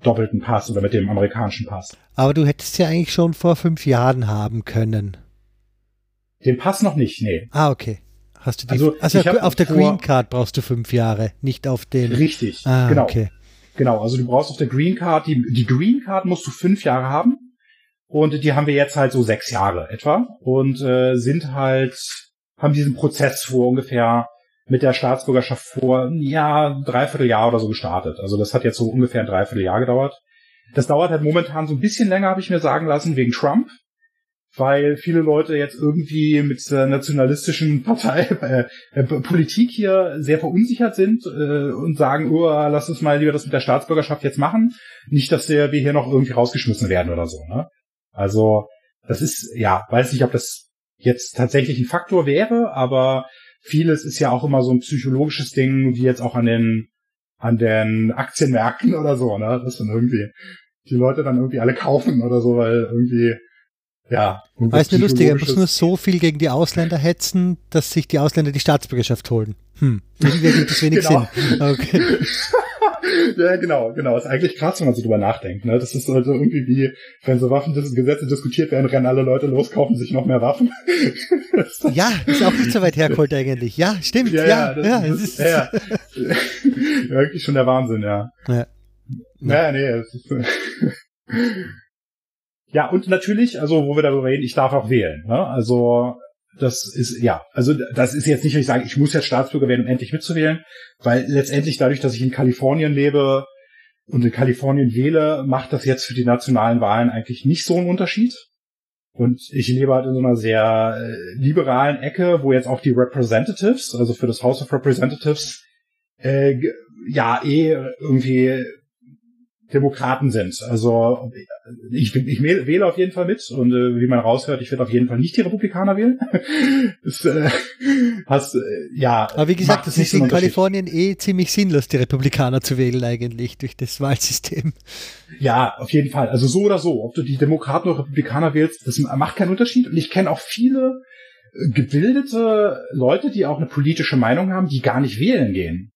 [SPEAKER 2] doppelten Pass oder mit dem amerikanischen Pass.
[SPEAKER 1] Aber du hättest ja eigentlich schon vor fünf Jahren haben können.
[SPEAKER 2] Den Pass noch nicht, nee.
[SPEAKER 1] Ah, okay. Hast du die, also, also auf der Green Card brauchst du fünf Jahre, nicht auf den.
[SPEAKER 2] Richtig, ah, genau. Okay. Genau, also du brauchst auf der Green Card, die, die Green Card musst du fünf Jahre haben. Und die haben wir jetzt halt so sechs Jahre etwa. Und äh, sind halt, haben diesen Prozess vor ungefähr mit der Staatsbürgerschaft vor, ja, dreiviertel Jahr oder so gestartet. Also das hat jetzt so ungefähr ein dreiviertel Jahr gedauert. Das dauert halt momentan so ein bisschen länger, habe ich mir sagen lassen, wegen Trump weil viele Leute jetzt irgendwie mit der nationalistischen Partei äh, äh, Politik hier sehr verunsichert sind äh, und sagen, oh, lass uns mal lieber das mit der Staatsbürgerschaft jetzt machen, nicht, dass wir hier noch irgendwie rausgeschmissen werden oder so. Ne? Also das ist ja, weiß nicht, ob das jetzt tatsächlich ein Faktor wäre, aber vieles ist ja auch immer so ein psychologisches Ding, wie jetzt auch an den an den Aktienmärkten oder so, ne? Dass dann irgendwie die Leute dann irgendwie alle kaufen oder so, weil irgendwie ja.
[SPEAKER 1] Weißt du, lustig, er muss nur so viel gegen die Ausländer hetzen, dass sich die Ausländer die Staatsbürgerschaft holen. Hm, irgendwie gibt es wenig genau. Sinn. Okay.
[SPEAKER 2] ja, genau, genau. Ist eigentlich krass, wenn man so drüber nachdenkt. Ne? Das ist also irgendwie wie, wenn so Waffengesetze diskutiert werden, rennen alle Leute los, kaufen sich noch mehr Waffen.
[SPEAKER 1] ja, ist auch nicht so weit hergeholt eigentlich. Ja, stimmt. Ja, ja, ja, ja,
[SPEAKER 2] das, ist, ja. ja, wirklich schon der Wahnsinn, ja. Ja, ja nee, es ist, ja, und natürlich, also wo wir darüber reden, ich darf auch wählen. Ne? Also das ist, ja, also das ist jetzt nicht, dass ich sage, ich muss jetzt Staatsbürger werden, um endlich mitzuwählen, weil letztendlich dadurch, dass ich in Kalifornien lebe und in Kalifornien wähle, macht das jetzt für die nationalen Wahlen eigentlich nicht so einen Unterschied. Und ich lebe halt in so einer sehr äh, liberalen Ecke, wo jetzt auch die Representatives, also für das House of Representatives, äh, ja, eh irgendwie Demokraten sind. Also ich, ich wähle auf jeden Fall mit und äh, wie man raushört, ich werde auf jeden Fall nicht die Republikaner wählen. das, äh, hast, äh, ja,
[SPEAKER 1] Aber wie gesagt, das ist in Kalifornien eh ziemlich sinnlos, die Republikaner zu wählen eigentlich durch das Wahlsystem.
[SPEAKER 2] Ja, auf jeden Fall. Also so oder so, ob du die Demokraten oder Republikaner wählst, das macht keinen Unterschied. Und ich kenne auch viele äh, gebildete Leute, die auch eine politische Meinung haben, die gar nicht wählen gehen.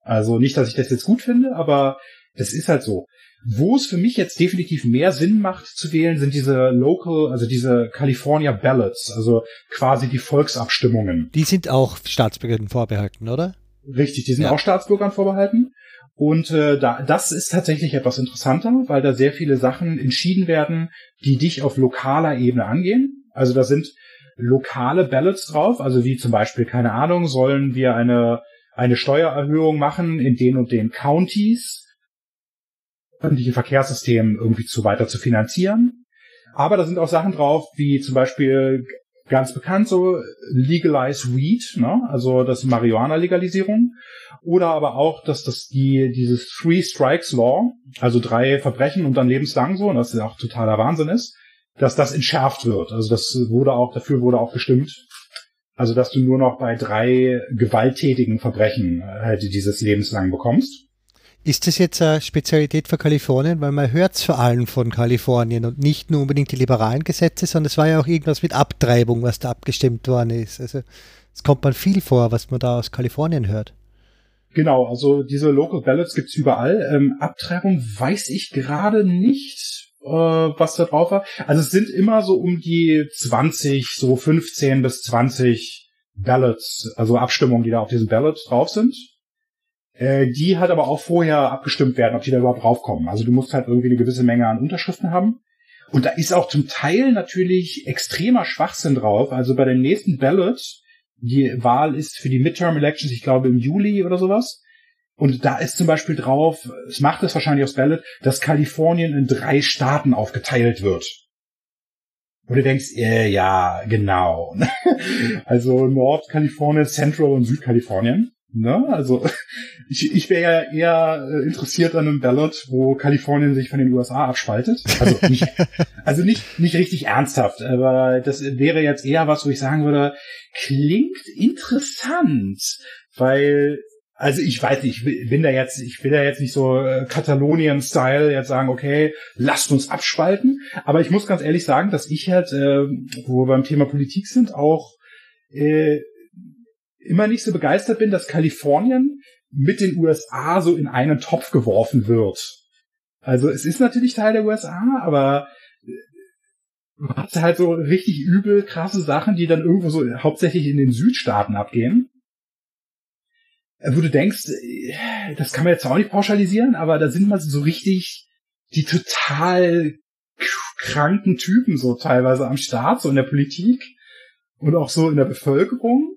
[SPEAKER 2] Also nicht, dass ich das jetzt gut finde, aber das ist halt so. Wo es für mich jetzt definitiv mehr Sinn macht zu wählen, sind diese Local, also diese California Ballots, also quasi die Volksabstimmungen.
[SPEAKER 1] Die sind auch Staatsbürgern vorbehalten, oder?
[SPEAKER 2] Richtig, die sind ja. auch Staatsbürgern vorbehalten. Und äh, da, das ist tatsächlich etwas interessanter, weil da sehr viele Sachen entschieden werden, die dich auf lokaler Ebene angehen. Also da sind lokale Ballots drauf, also wie zum Beispiel, keine Ahnung, sollen wir eine, eine Steuererhöhung machen in den und den Counties öffentliche Verkehrssystem irgendwie zu weiter zu finanzieren. Aber da sind auch Sachen drauf, wie zum Beispiel ganz bekannt so Legalize Weed, ne? also das Marihuana-Legalisierung. Oder aber auch, dass das die, dieses Three Strikes Law, also drei Verbrechen und dann lebenslang so, und das ist auch totaler Wahnsinn ist, dass das entschärft wird. Also das wurde auch, dafür wurde auch gestimmt. Also dass du nur noch bei drei gewalttätigen Verbrechen halt dieses lebenslang bekommst.
[SPEAKER 1] Ist das jetzt eine Spezialität für Kalifornien? Weil man hört es vor allem von Kalifornien und nicht nur unbedingt die liberalen Gesetze, sondern es war ja auch irgendwas mit Abtreibung, was da abgestimmt worden ist. Also es kommt man viel vor, was man da aus Kalifornien hört.
[SPEAKER 2] Genau, also diese Local Ballots gibt's überall. Ähm, Abtreibung weiß ich gerade nicht, äh, was da drauf war. Also es sind immer so um die 20, so 15 bis 20 Ballots, also Abstimmungen, die da auf diesen Ballots drauf sind. Äh, die halt aber auch vorher abgestimmt werden, ob die da überhaupt raufkommen. Also du musst halt irgendwie eine gewisse Menge an Unterschriften haben. Und da ist auch zum Teil natürlich extremer Schwachsinn drauf. Also bei dem nächsten Ballot, die Wahl ist für die Midterm Elections, ich glaube im Juli oder sowas. Und da ist zum Beispiel drauf, es macht es wahrscheinlich aufs Ballot, dass Kalifornien in drei Staaten aufgeteilt wird. Und du denkst, äh, ja, genau. also Nordkalifornien, Central und Südkalifornien. Ne? Also ich, ich wäre ja eher äh, interessiert an einem Ballot, wo Kalifornien sich von den USA abspaltet. Also nicht, also nicht, nicht richtig ernsthaft, aber das wäre jetzt eher was, wo ich sagen würde, klingt interessant, weil also ich weiß nicht, ich bin da jetzt, ich will da jetzt nicht so äh, Katalonien-Style jetzt sagen, okay, lasst uns abspalten. Aber ich muss ganz ehrlich sagen, dass ich halt, äh, wo wir beim Thema Politik sind, auch äh, immer nicht so begeistert bin, dass Kalifornien mit den USA so in einen Topf geworfen wird. Also es ist natürlich Teil der USA, aber du hast halt so richtig übel krasse Sachen, die dann irgendwo so hauptsächlich in den Südstaaten abgehen. Wo du denkst, das kann man jetzt auch nicht pauschalisieren, aber da sind mal so richtig die total kranken Typen so teilweise am Start, so in der Politik und auch so in der Bevölkerung.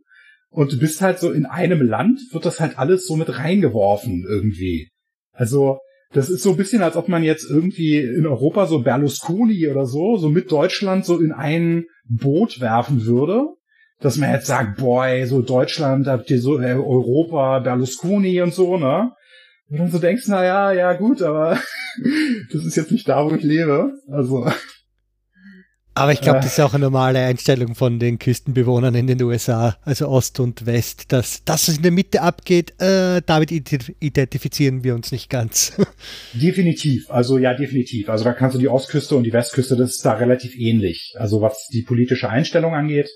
[SPEAKER 2] Und du bist halt so in einem Land, wird das halt alles so mit reingeworfen irgendwie. Also, das ist so ein bisschen, als ob man jetzt irgendwie in Europa so Berlusconi oder so, so mit Deutschland so in ein Boot werfen würde. Dass man jetzt sagt, boy, so Deutschland, habt ihr so äh, Europa, Berlusconi und so, ne? Und dann so denkst, na ja, ja gut, aber das ist jetzt nicht da, wo ich lebe. Also.
[SPEAKER 1] Aber ich glaube, das ist auch eine normale Einstellung von den Küstenbewohnern in den USA, also Ost und West, dass das, was in der Mitte abgeht, äh, damit identifizieren wir uns nicht ganz.
[SPEAKER 2] Definitiv, also ja, definitiv. Also da kannst du die Ostküste und die Westküste, das ist da relativ ähnlich. Also was die politische Einstellung angeht,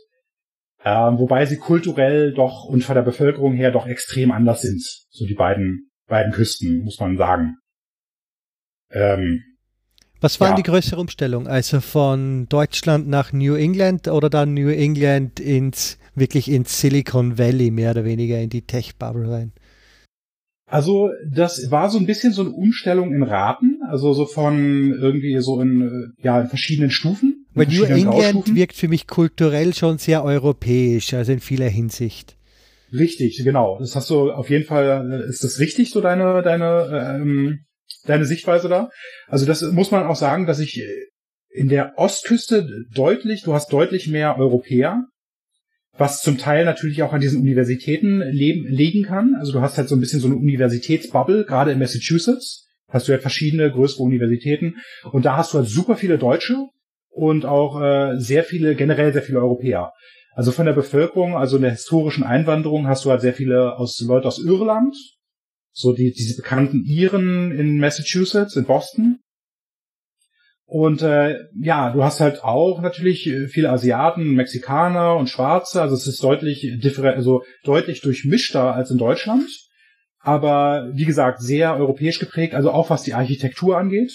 [SPEAKER 2] äh, wobei sie kulturell doch und von der Bevölkerung her doch extrem anders sind. So die beiden beiden Küsten, muss man sagen.
[SPEAKER 1] Ähm, was war ja. die größere Umstellung? Also von Deutschland nach New England oder dann New England ins wirklich ins Silicon Valley mehr oder weniger in die Tech Bubble rein?
[SPEAKER 2] Also das war so ein bisschen so eine Umstellung in Raten, also so von irgendwie so in ja in verschiedenen Stufen.
[SPEAKER 1] Weil New England wirkt für mich kulturell schon sehr europäisch, also in vieler Hinsicht.
[SPEAKER 2] Richtig, genau. Das hast du auf jeden Fall, ist das richtig, so deine, deine, ähm, deine Sichtweise da? Also das muss man auch sagen, dass ich in der Ostküste deutlich, du hast deutlich mehr Europäer, was zum Teil natürlich auch an diesen Universitäten leben, liegen kann. Also du hast halt so ein bisschen so eine Universitätsbubble, gerade in Massachusetts hast du ja verschiedene größere Universitäten und da hast du halt super viele Deutsche und auch äh, sehr viele, generell sehr viele Europäer. Also von der Bevölkerung, also in der historischen Einwanderung hast du halt sehr viele aus Leute aus Irland, so die diese bekannten Iren in Massachusetts, in Boston. Und äh, ja, du hast halt auch natürlich äh, viele Asiaten, Mexikaner und Schwarze. Also es ist deutlich also deutlich durchmischter als in Deutschland. Aber wie gesagt, sehr europäisch geprägt, also auch was die Architektur angeht.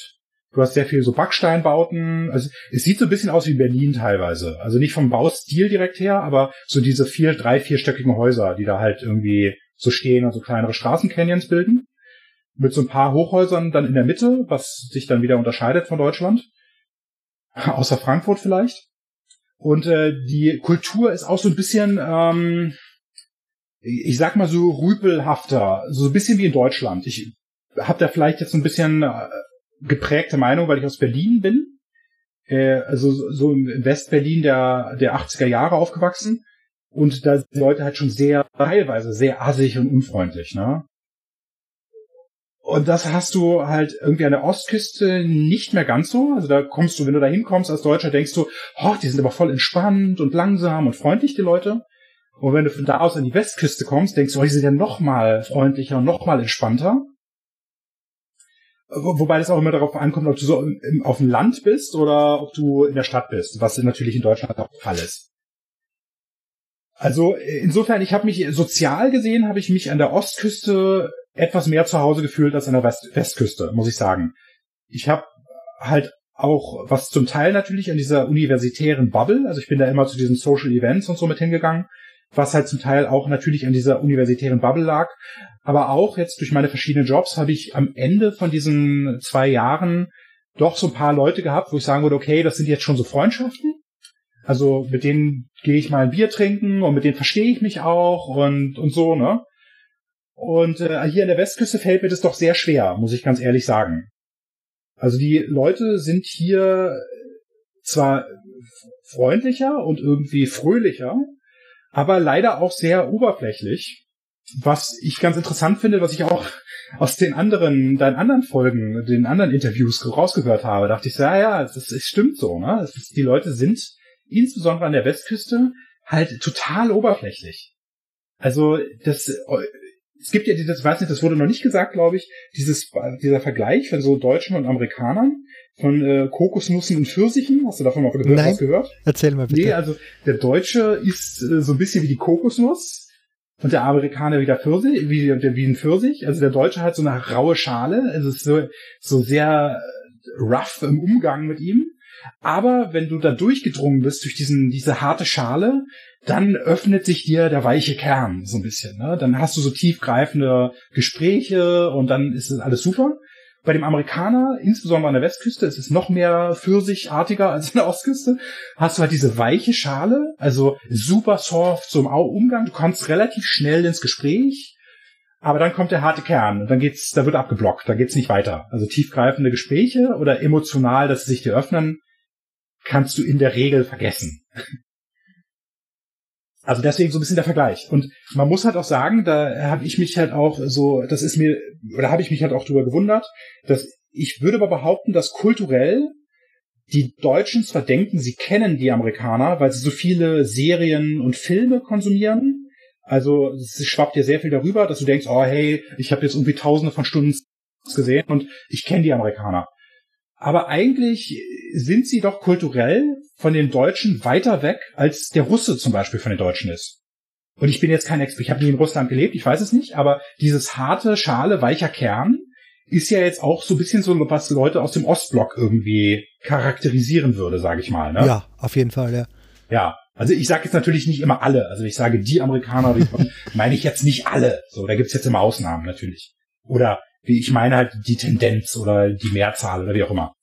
[SPEAKER 2] Du hast sehr viel so Backsteinbauten. Also es sieht so ein bisschen aus wie Berlin teilweise. Also nicht vom Baustil direkt her, aber so diese vier, drei, vierstöckigen Häuser, die da halt irgendwie so stehen und so kleinere Straßencanyons bilden. Mit so ein paar Hochhäusern dann in der Mitte, was sich dann wieder unterscheidet von Deutschland. Außer Frankfurt vielleicht. Und äh, die Kultur ist auch so ein bisschen, ähm, ich sag mal so rüpelhafter, so ein bisschen wie in Deutschland. Ich habe da vielleicht jetzt ein bisschen äh, geprägte Meinung, weil ich aus Berlin bin. Äh, also so im Westberlin der, der 80er Jahre aufgewachsen. Und da sind die Leute halt schon sehr, teilweise sehr assig und unfreundlich, ne? Und das hast du halt irgendwie an der Ostküste nicht mehr ganz so. Also da kommst du, wenn du da hinkommst als Deutscher, denkst du, oh, die sind aber voll entspannt und langsam und freundlich, die Leute. Und wenn du von da aus an die Westküste kommst, denkst du, oh, die sind ja noch mal freundlicher und noch mal entspannter. Wobei das auch immer darauf ankommt, ob du so auf dem Land bist oder ob du in der Stadt bist, was natürlich in Deutschland auch der Fall ist. Also insofern, ich habe mich sozial gesehen, habe ich mich an der Ostküste etwas mehr zu Hause gefühlt als an der West Westküste, muss ich sagen. Ich habe halt auch was zum Teil natürlich an dieser universitären Bubble, also ich bin da immer zu diesen Social Events und so mit hingegangen, was halt zum Teil auch natürlich an dieser universitären Bubble lag. Aber auch jetzt durch meine verschiedenen Jobs habe ich am Ende von diesen zwei Jahren doch so ein paar Leute gehabt, wo ich sagen würde, okay, das sind jetzt schon so Freundschaften. Also mit denen gehe ich mal ein Bier trinken und mit denen verstehe ich mich auch und, und so, ne? Und äh, hier in der Westküste fällt mir das doch sehr schwer, muss ich ganz ehrlich sagen. Also die Leute sind hier zwar freundlicher und irgendwie fröhlicher, aber leider auch sehr oberflächlich. Was ich ganz interessant finde, was ich auch aus den anderen, deinen anderen Folgen, den anderen Interviews rausgehört habe, dachte ich so, ja, ja, es, stimmt so, ne? Die Leute sind insbesondere an der Westküste halt total oberflächlich. Also das, es gibt ja dieses, weiß nicht, das wurde noch nicht gesagt, glaube ich, dieses, dieser Vergleich von so Deutschen und Amerikanern von äh, Kokosnüssen und Pfirsichen. Hast du davon mal gehört?
[SPEAKER 1] Nein.
[SPEAKER 2] Was gehört?
[SPEAKER 1] Erzähl mal bitte.
[SPEAKER 2] Nee, also der Deutsche ist äh, so ein bisschen wie die Kokosnuss und der Amerikaner wieder Pfirsich, wie, wie ein Pfirsich. Also der Deutsche hat so eine raue Schale, also es ist so, so sehr rough im Umgang mit ihm. Aber wenn du da durchgedrungen bist durch diesen, diese harte Schale, dann öffnet sich dir der weiche Kern so ein bisschen. Ne? Dann hast du so tiefgreifende Gespräche und dann ist das alles super. Bei dem Amerikaner, insbesondere an der Westküste, ist es noch mehr pfirsichartiger als an der Ostküste. Hast du halt diese weiche Schale, also super soft so im Umgang. Du kommst relativ schnell ins Gespräch, aber dann kommt der harte Kern und dann geht's, da wird abgeblockt, da geht's nicht weiter. Also tiefgreifende Gespräche oder emotional, dass sie sich dir öffnen, kannst du in der Regel vergessen. Also deswegen so ein bisschen der Vergleich. Und man muss halt auch sagen, da habe ich mich halt auch so, das ist mir, oder habe ich mich halt auch drüber gewundert, dass ich würde aber behaupten, dass kulturell die Deutschen zwar denken, sie kennen die Amerikaner, weil sie so viele Serien und Filme konsumieren. Also es schwappt dir sehr viel darüber, dass du denkst, oh hey, ich habe jetzt irgendwie tausende von Stunden gesehen und ich kenne die Amerikaner. Aber eigentlich sind sie doch kulturell von den Deutschen weiter weg, als der Russe zum Beispiel von den Deutschen ist. Und ich bin jetzt kein Experte, ich habe nie in Russland gelebt, ich weiß es nicht, aber dieses harte, schale, weicher Kern ist ja jetzt auch so ein bisschen so, was Leute aus dem Ostblock irgendwie charakterisieren würde, sage ich mal. Ne?
[SPEAKER 1] Ja, auf jeden Fall, ja.
[SPEAKER 2] Ja, also ich sage jetzt natürlich nicht immer alle. Also ich sage die Amerikaner, die meine ich jetzt nicht alle. So, da gibt's jetzt immer Ausnahmen natürlich. Oder ich meine halt die Tendenz oder die Mehrzahl oder wie auch immer.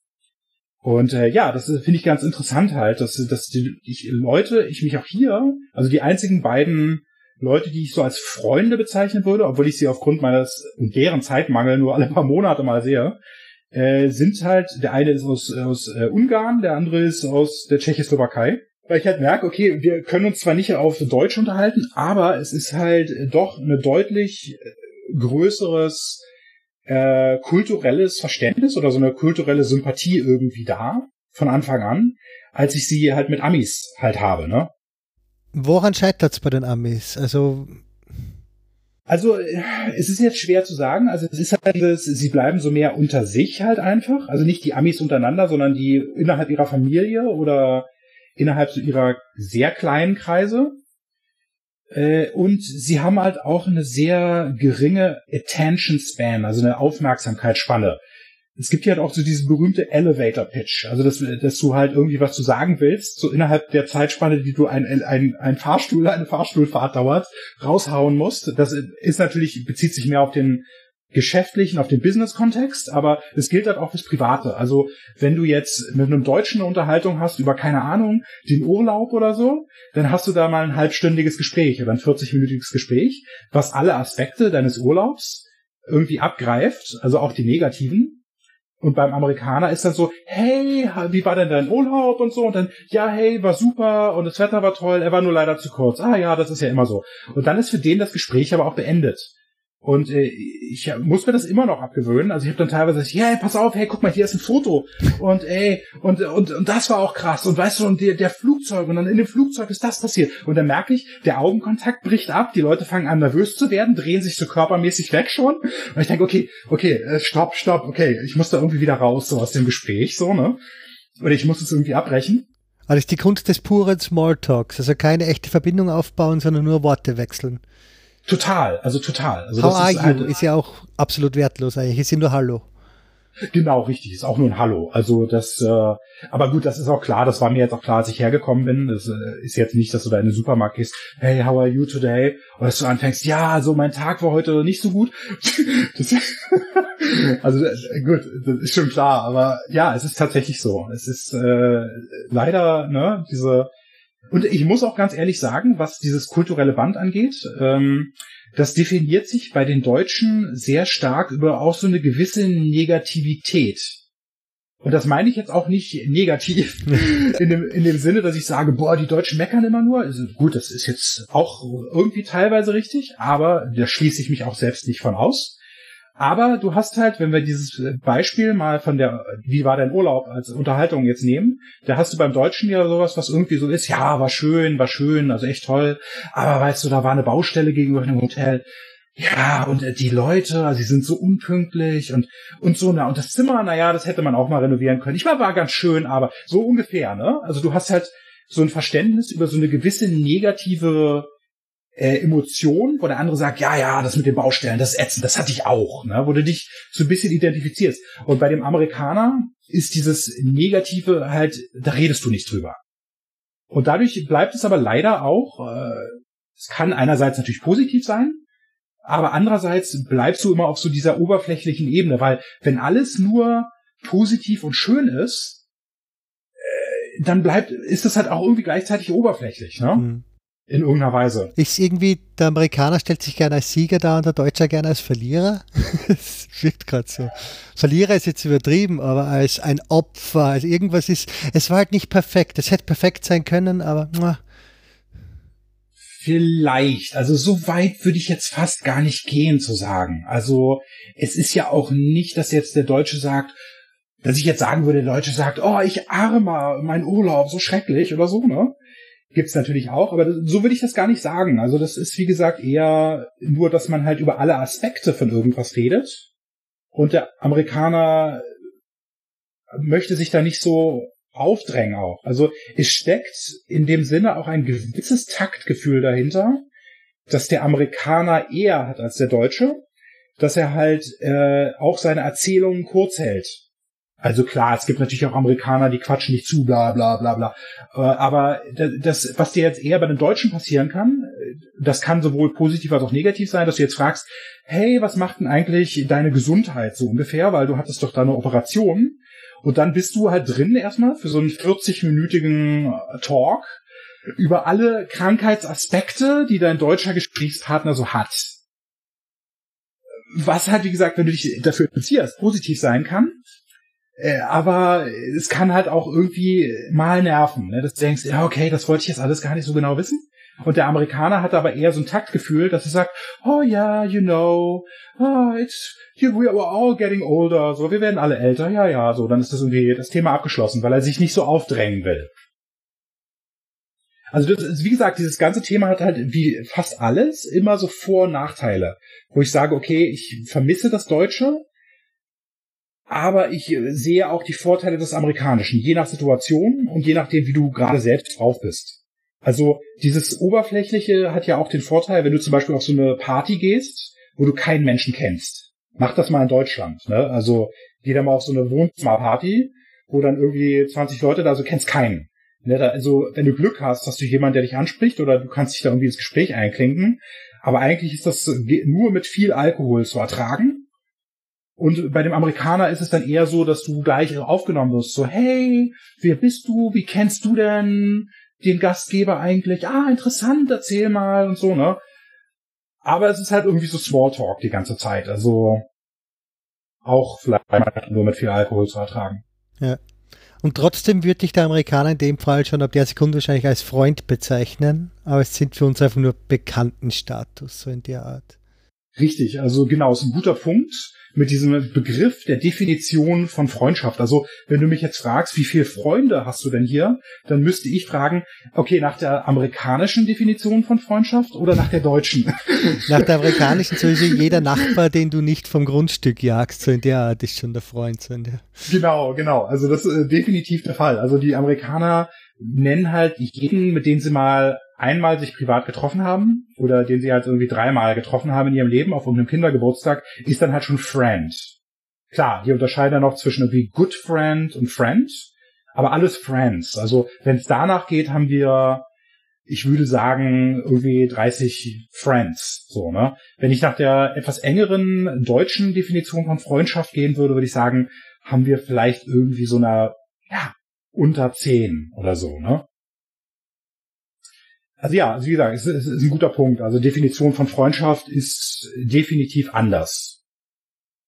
[SPEAKER 2] Und äh, ja, das finde ich ganz interessant halt, dass, dass die ich, Leute, ich mich auch hier, also die einzigen beiden Leute, die ich so als Freunde bezeichnen würde, obwohl ich sie aufgrund meines und deren Zeitmangel nur alle paar Monate mal sehe, äh, sind halt, der eine ist aus, aus äh, Ungarn, der andere ist aus der Tschechoslowakei. Weil ich halt merke, okay, wir können uns zwar nicht auf Deutsch unterhalten, aber es ist halt doch eine deutlich äh, größeres äh, kulturelles Verständnis oder so eine kulturelle Sympathie irgendwie da von Anfang an, als ich sie halt mit Amis halt habe, ne?
[SPEAKER 1] Woran scheitert es bei den Amis? Also
[SPEAKER 2] also es ist jetzt schwer zu sagen. Also es ist halt, sie bleiben so mehr unter sich halt einfach. Also nicht die Amis untereinander, sondern die innerhalb ihrer Familie oder innerhalb so ihrer sehr kleinen Kreise. Äh, und sie haben halt auch eine sehr geringe Attention Span, also eine Aufmerksamkeitsspanne. Es gibt ja halt auch so diese berühmte Elevator Pitch, also dass, dass du halt irgendwie was zu sagen willst, so innerhalb der Zeitspanne, die du ein, ein, ein Fahrstuhl, eine Fahrstuhlfahrt dauert, raushauen musst. Das ist natürlich, bezieht sich mehr auf den geschäftlichen, auf den Business-Kontext, aber es gilt halt auch fürs Private. Also wenn du jetzt mit einem Deutschen eine Unterhaltung hast über, keine Ahnung, den Urlaub oder so, dann hast du da mal ein halbstündiges Gespräch oder ein 40-minütiges Gespräch, was alle Aspekte deines Urlaubs irgendwie abgreift, also auch die negativen. Und beim Amerikaner ist dann so, hey, wie war denn dein Urlaub und so? Und dann, ja, hey, war super und das Wetter war toll, er war nur leider zu kurz. Ah ja, das ist ja immer so. Und dann ist für den das Gespräch aber auch beendet. Und äh, ich muss mir das immer noch abgewöhnen. Also ich habe dann teilweise gesagt, hey, pass auf, hey, guck mal, hier ist ein Foto. Und ey, und, und, und das war auch krass. Und weißt du, und der, der Flugzeug, und dann in dem Flugzeug ist das passiert. Und dann merke ich, der Augenkontakt bricht ab, die Leute fangen an nervös zu werden, drehen sich so körpermäßig weg schon. Und ich denke, okay, okay, äh, stopp, stopp, okay, ich muss da irgendwie wieder raus, so aus dem Gespräch, so, ne? Oder ich muss es irgendwie abbrechen.
[SPEAKER 1] Also ist die Kunst des puren Smalltalks, also keine echte Verbindung aufbauen, sondern nur Worte wechseln.
[SPEAKER 2] Total, also total. Also
[SPEAKER 1] How are ist you? Halt, ist ja auch absolut wertlos eigentlich. Ist ja nur Hallo.
[SPEAKER 2] Genau, richtig. Ist auch nur ein Hallo. Also das, äh, aber gut, das ist auch klar. Das war mir jetzt auch klar, als ich hergekommen bin. Das äh, ist jetzt nicht, dass du da in den Supermarkt gehst. Hey, how are you today? Oder dass du anfängst, ja, so mein Tag war heute nicht so gut. das, also gut, das ist schon klar. Aber ja, es ist tatsächlich so. Es ist äh, leider ne diese und ich muss auch ganz ehrlich sagen, was dieses kulturelle Band angeht, ähm, das definiert sich bei den Deutschen sehr stark über auch so eine gewisse Negativität. Und das meine ich jetzt auch nicht negativ in dem, in dem Sinne, dass ich sage, boah, die Deutschen meckern immer nur. Also gut, das ist jetzt auch irgendwie teilweise richtig, aber da schließe ich mich auch selbst nicht von aus. Aber du hast halt, wenn wir dieses Beispiel mal von der, wie war dein Urlaub als Unterhaltung jetzt nehmen, da hast du beim Deutschen ja sowas, was irgendwie so ist, ja, war schön, war schön, also echt toll, aber weißt du, da war eine Baustelle gegenüber einem Hotel. Ja, und die Leute, also sie sind so unpünktlich und, und so, na, und das Zimmer, na ja, das hätte man auch mal renovieren können. Ich war, war ganz schön, aber so ungefähr, ne? Also du hast halt so ein Verständnis über so eine gewisse negative äh, Emotion, wo der andere sagt, ja, ja, das mit den Baustellen, das ist ätzend, das hatte ich auch, ne? wo du dich so ein bisschen identifizierst. Und bei dem Amerikaner ist dieses Negative halt, da redest du nicht drüber. Und dadurch bleibt es aber leider auch, äh, es kann einerseits natürlich positiv sein, aber andererseits bleibst du immer auf so dieser oberflächlichen Ebene, weil wenn alles nur positiv und schön ist, äh, dann bleibt, ist das halt auch irgendwie gleichzeitig oberflächlich, ne? Mhm. In irgendeiner Weise.
[SPEAKER 1] Ist irgendwie, der Amerikaner stellt sich gerne als Sieger dar und der Deutsche gerne als Verlierer. Es wirkt gerade so. Verlierer ist jetzt übertrieben, aber als ein Opfer, als irgendwas ist, es war halt nicht perfekt. Es hätte perfekt sein können, aber muah.
[SPEAKER 2] Vielleicht, also so weit würde ich jetzt fast gar nicht gehen zu sagen. Also es ist ja auch nicht, dass jetzt der Deutsche sagt, dass ich jetzt sagen würde, der Deutsche sagt, oh, ich armer, mein Urlaub, so schrecklich oder so, ne? Gibt's natürlich auch, aber so würde ich das gar nicht sagen. Also das ist, wie gesagt, eher nur, dass man halt über alle Aspekte von irgendwas redet. Und der Amerikaner möchte sich da nicht so aufdrängen auch. Also es steckt in dem Sinne auch ein gewisses Taktgefühl dahinter, dass der Amerikaner eher hat als der Deutsche, dass er halt äh, auch seine Erzählungen kurz hält. Also klar, es gibt natürlich auch Amerikaner, die quatschen nicht zu, bla bla bla bla. Äh, aber das, was dir jetzt eher bei den Deutschen passieren kann, das kann sowohl positiv als auch negativ sein, dass du jetzt fragst, hey, was macht denn eigentlich deine Gesundheit so ungefähr, weil du hattest doch da eine Operation. Und dann bist du halt drin erstmal für so einen 40-minütigen Talk über alle Krankheitsaspekte, die dein deutscher Gesprächspartner so hat. Was halt, wie gesagt, wenn du dich dafür interessierst, positiv sein kann, äh, aber es kann halt auch irgendwie mal nerven, ne? dass du denkst, ja, okay, das wollte ich jetzt alles gar nicht so genau wissen. Und der Amerikaner hat aber eher so ein Taktgefühl, dass er sagt, oh ja, yeah, you know, oh, it's, we are all getting older, so, wir werden alle älter, ja, ja, so, dann ist das irgendwie das Thema abgeschlossen, weil er sich nicht so aufdrängen will. Also das, wie gesagt, dieses ganze Thema hat halt wie fast alles immer so Vor- und Nachteile, wo ich sage, okay, ich vermisse das Deutsche, aber ich äh, sehe auch die Vorteile des Amerikanischen, je nach Situation und je nachdem, wie du gerade selbst drauf bist. Also dieses Oberflächliche hat ja auch den Vorteil, wenn du zum Beispiel auf so eine Party gehst, wo du keinen Menschen kennst. Mach das mal in Deutschland. Ne? Also geh da mal auf so eine Wohnzimmerparty, wo dann irgendwie 20 Leute da, so kennst keinen. Ne? Also wenn du Glück hast, hast du jemanden, der dich anspricht oder du kannst dich da irgendwie ins Gespräch einklinken. Aber eigentlich ist das nur mit viel Alkohol zu ertragen und bei dem Amerikaner ist es dann eher so, dass du gleich aufgenommen wirst. So, hey, wer bist du? Wie kennst du denn den Gastgeber eigentlich? Ah, interessant, erzähl mal und so, ne? Aber es ist halt irgendwie so Smalltalk die ganze Zeit. Also auch vielleicht nur mit viel Alkohol zu ertragen.
[SPEAKER 1] Ja. Und trotzdem würde ich der Amerikaner in dem Fall schon ab der Sekunde wahrscheinlich als Freund bezeichnen. Aber es sind für uns einfach nur Bekanntenstatus, so in der Art.
[SPEAKER 2] Richtig, also genau, ist ein guter Punkt mit diesem Begriff der Definition von Freundschaft. Also wenn du mich jetzt fragst, wie viele Freunde hast du denn hier, dann müsste ich fragen, okay, nach der amerikanischen Definition von Freundschaft oder nach der deutschen?
[SPEAKER 1] Nach der amerikanischen sowieso jeder Nachbar, den du nicht vom Grundstück jagst, so in der Art ist schon der Freund. So in der
[SPEAKER 2] genau, genau. Also das ist äh, definitiv der Fall. Also die Amerikaner nennen halt jeden, mit denen sie mal einmal sich privat getroffen haben oder den sie halt irgendwie dreimal getroffen haben in ihrem Leben auf irgendeinem Kindergeburtstag, ist dann halt schon Friend. Klar, die unterscheiden dann noch zwischen irgendwie Good Friend und Friend, aber alles Friends. Also wenn es danach geht, haben wir, ich würde sagen, irgendwie 30 Friends. So, ne? Wenn ich nach der etwas engeren deutschen Definition von Freundschaft gehen würde, würde ich sagen, haben wir vielleicht irgendwie so eine, ja, unter 10 oder so, ne? Also ja, also wie gesagt, es ist, ist ein guter Punkt. Also Definition von Freundschaft ist definitiv anders.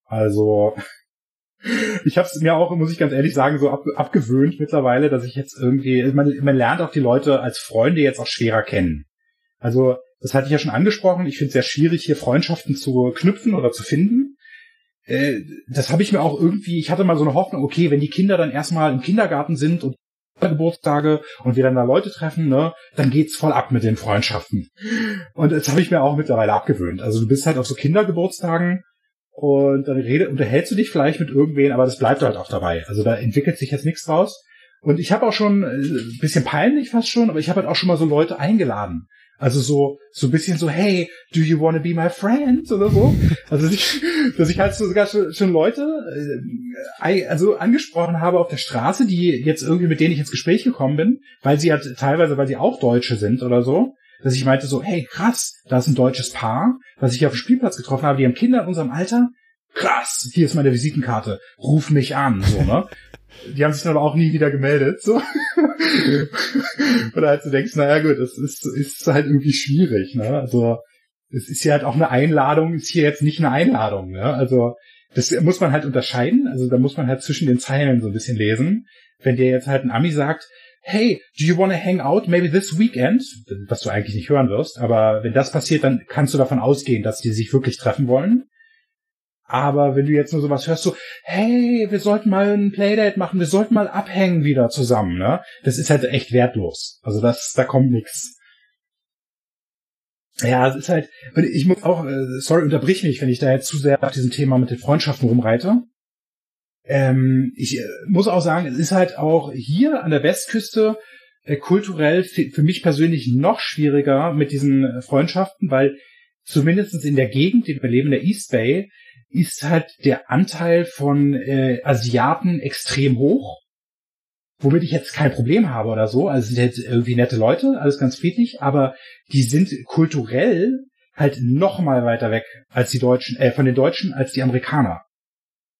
[SPEAKER 2] Also ich habe es mir auch, muss ich ganz ehrlich sagen, so ab, abgewöhnt mittlerweile, dass ich jetzt irgendwie, man, man lernt auch die Leute als Freunde jetzt auch schwerer kennen. Also das hatte ich ja schon angesprochen. Ich finde es sehr schwierig, hier Freundschaften zu knüpfen oder zu finden. Äh, das habe ich mir auch irgendwie, ich hatte mal so eine Hoffnung, okay, wenn die Kinder dann erstmal im Kindergarten sind und Geburtstage und wir dann da Leute treffen, ne, dann geht's voll ab mit den Freundschaften. Und das habe ich mir auch mittlerweile abgewöhnt. Also du bist halt auf so Kindergeburtstagen und dann rede, unterhältst du dich vielleicht mit irgendwen, aber das bleibt halt auch dabei. Also da entwickelt sich jetzt nichts draus. Und ich habe auch schon, ein äh, bisschen peinlich fast schon, aber ich habe halt auch schon mal so Leute eingeladen. Also so, so ein bisschen so, hey, do you wanna be my friend? Oder so. Also, dass ich, dass ich halt so sogar schon, schon Leute, äh, also angesprochen habe auf der Straße, die jetzt irgendwie mit denen ich ins Gespräch gekommen bin, weil sie halt teilweise, weil sie auch Deutsche sind oder so, dass ich meinte so, hey, krass, da ist ein deutsches Paar, was ich auf dem Spielplatz getroffen habe, die haben Kinder in unserem Alter. Krass, hier ist meine Visitenkarte, ruf mich an, so, ne? Die haben sich dann aber auch nie wieder gemeldet, so. Oder halt du denkst, naja gut, das ist, ist halt irgendwie schwierig, ne? Also, es ist ja halt auch eine Einladung, ist hier jetzt nicht eine Einladung, ne? Also, das muss man halt unterscheiden, also da muss man halt zwischen den Zeilen so ein bisschen lesen. Wenn dir jetzt halt ein Ami sagt, hey, do you wanna hang out maybe this weekend? Was du eigentlich nicht hören wirst, aber wenn das passiert, dann kannst du davon ausgehen, dass die sich wirklich treffen wollen. Aber wenn du jetzt nur sowas hörst, so, hey, wir sollten mal ein Playdate machen, wir sollten mal abhängen wieder zusammen, ne? Das ist halt echt wertlos. Also das, da kommt nix. Ja, es ist halt, ich muss auch, äh, sorry, unterbrich mich, wenn ich da jetzt zu sehr auf diesem Thema mit den Freundschaften rumreite. Ähm, ich äh, muss auch sagen, es ist halt auch hier an der Westküste äh, kulturell für mich persönlich noch schwieriger mit diesen äh, Freundschaften, weil zumindest in der Gegend, in wir leben, in der East Bay, ist halt der Anteil von äh, Asiaten extrem hoch. Womit ich jetzt kein Problem habe oder so. Also sind jetzt irgendwie nette Leute, alles ganz friedlich, aber die sind kulturell halt noch mal weiter weg als die Deutschen, äh, von den Deutschen als die Amerikaner.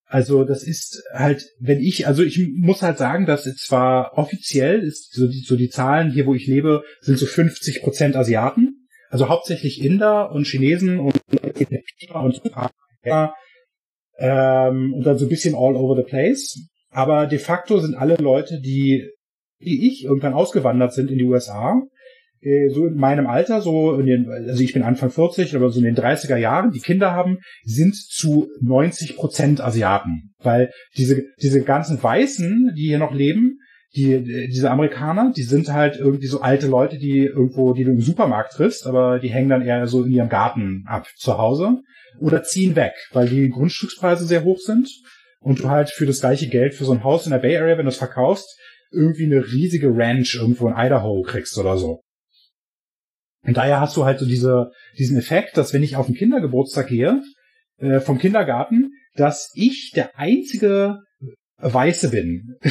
[SPEAKER 2] Also das ist halt, wenn ich, also ich muss halt sagen, dass zwar offiziell ist so die, so die Zahlen hier, wo ich lebe, sind so 50 Prozent Asiaten, also hauptsächlich Inder und Chinesen und und ähm, und dann so ein bisschen all over the place. Aber de facto sind alle Leute, die wie ich irgendwann ausgewandert sind in die USA, äh, so in meinem Alter, so in den, also ich bin Anfang 40, aber so in den 30er Jahren, die Kinder haben, sind zu 90 Prozent Asiaten. Weil diese, diese ganzen Weißen, die hier noch leben, die, diese Amerikaner, die sind halt irgendwie so alte Leute, die irgendwo, die du im Supermarkt triffst, aber die hängen dann eher so in ihrem Garten ab zu Hause oder ziehen weg, weil die Grundstückspreise sehr hoch sind und du halt für das gleiche Geld für so ein Haus in der Bay Area, wenn du es verkaufst, irgendwie eine riesige Ranch irgendwo in Idaho kriegst oder so. Und daher hast du halt so diese, diesen Effekt, dass wenn ich auf den Kindergeburtstag gehe, äh, vom Kindergarten, dass ich der einzige Weiße bin.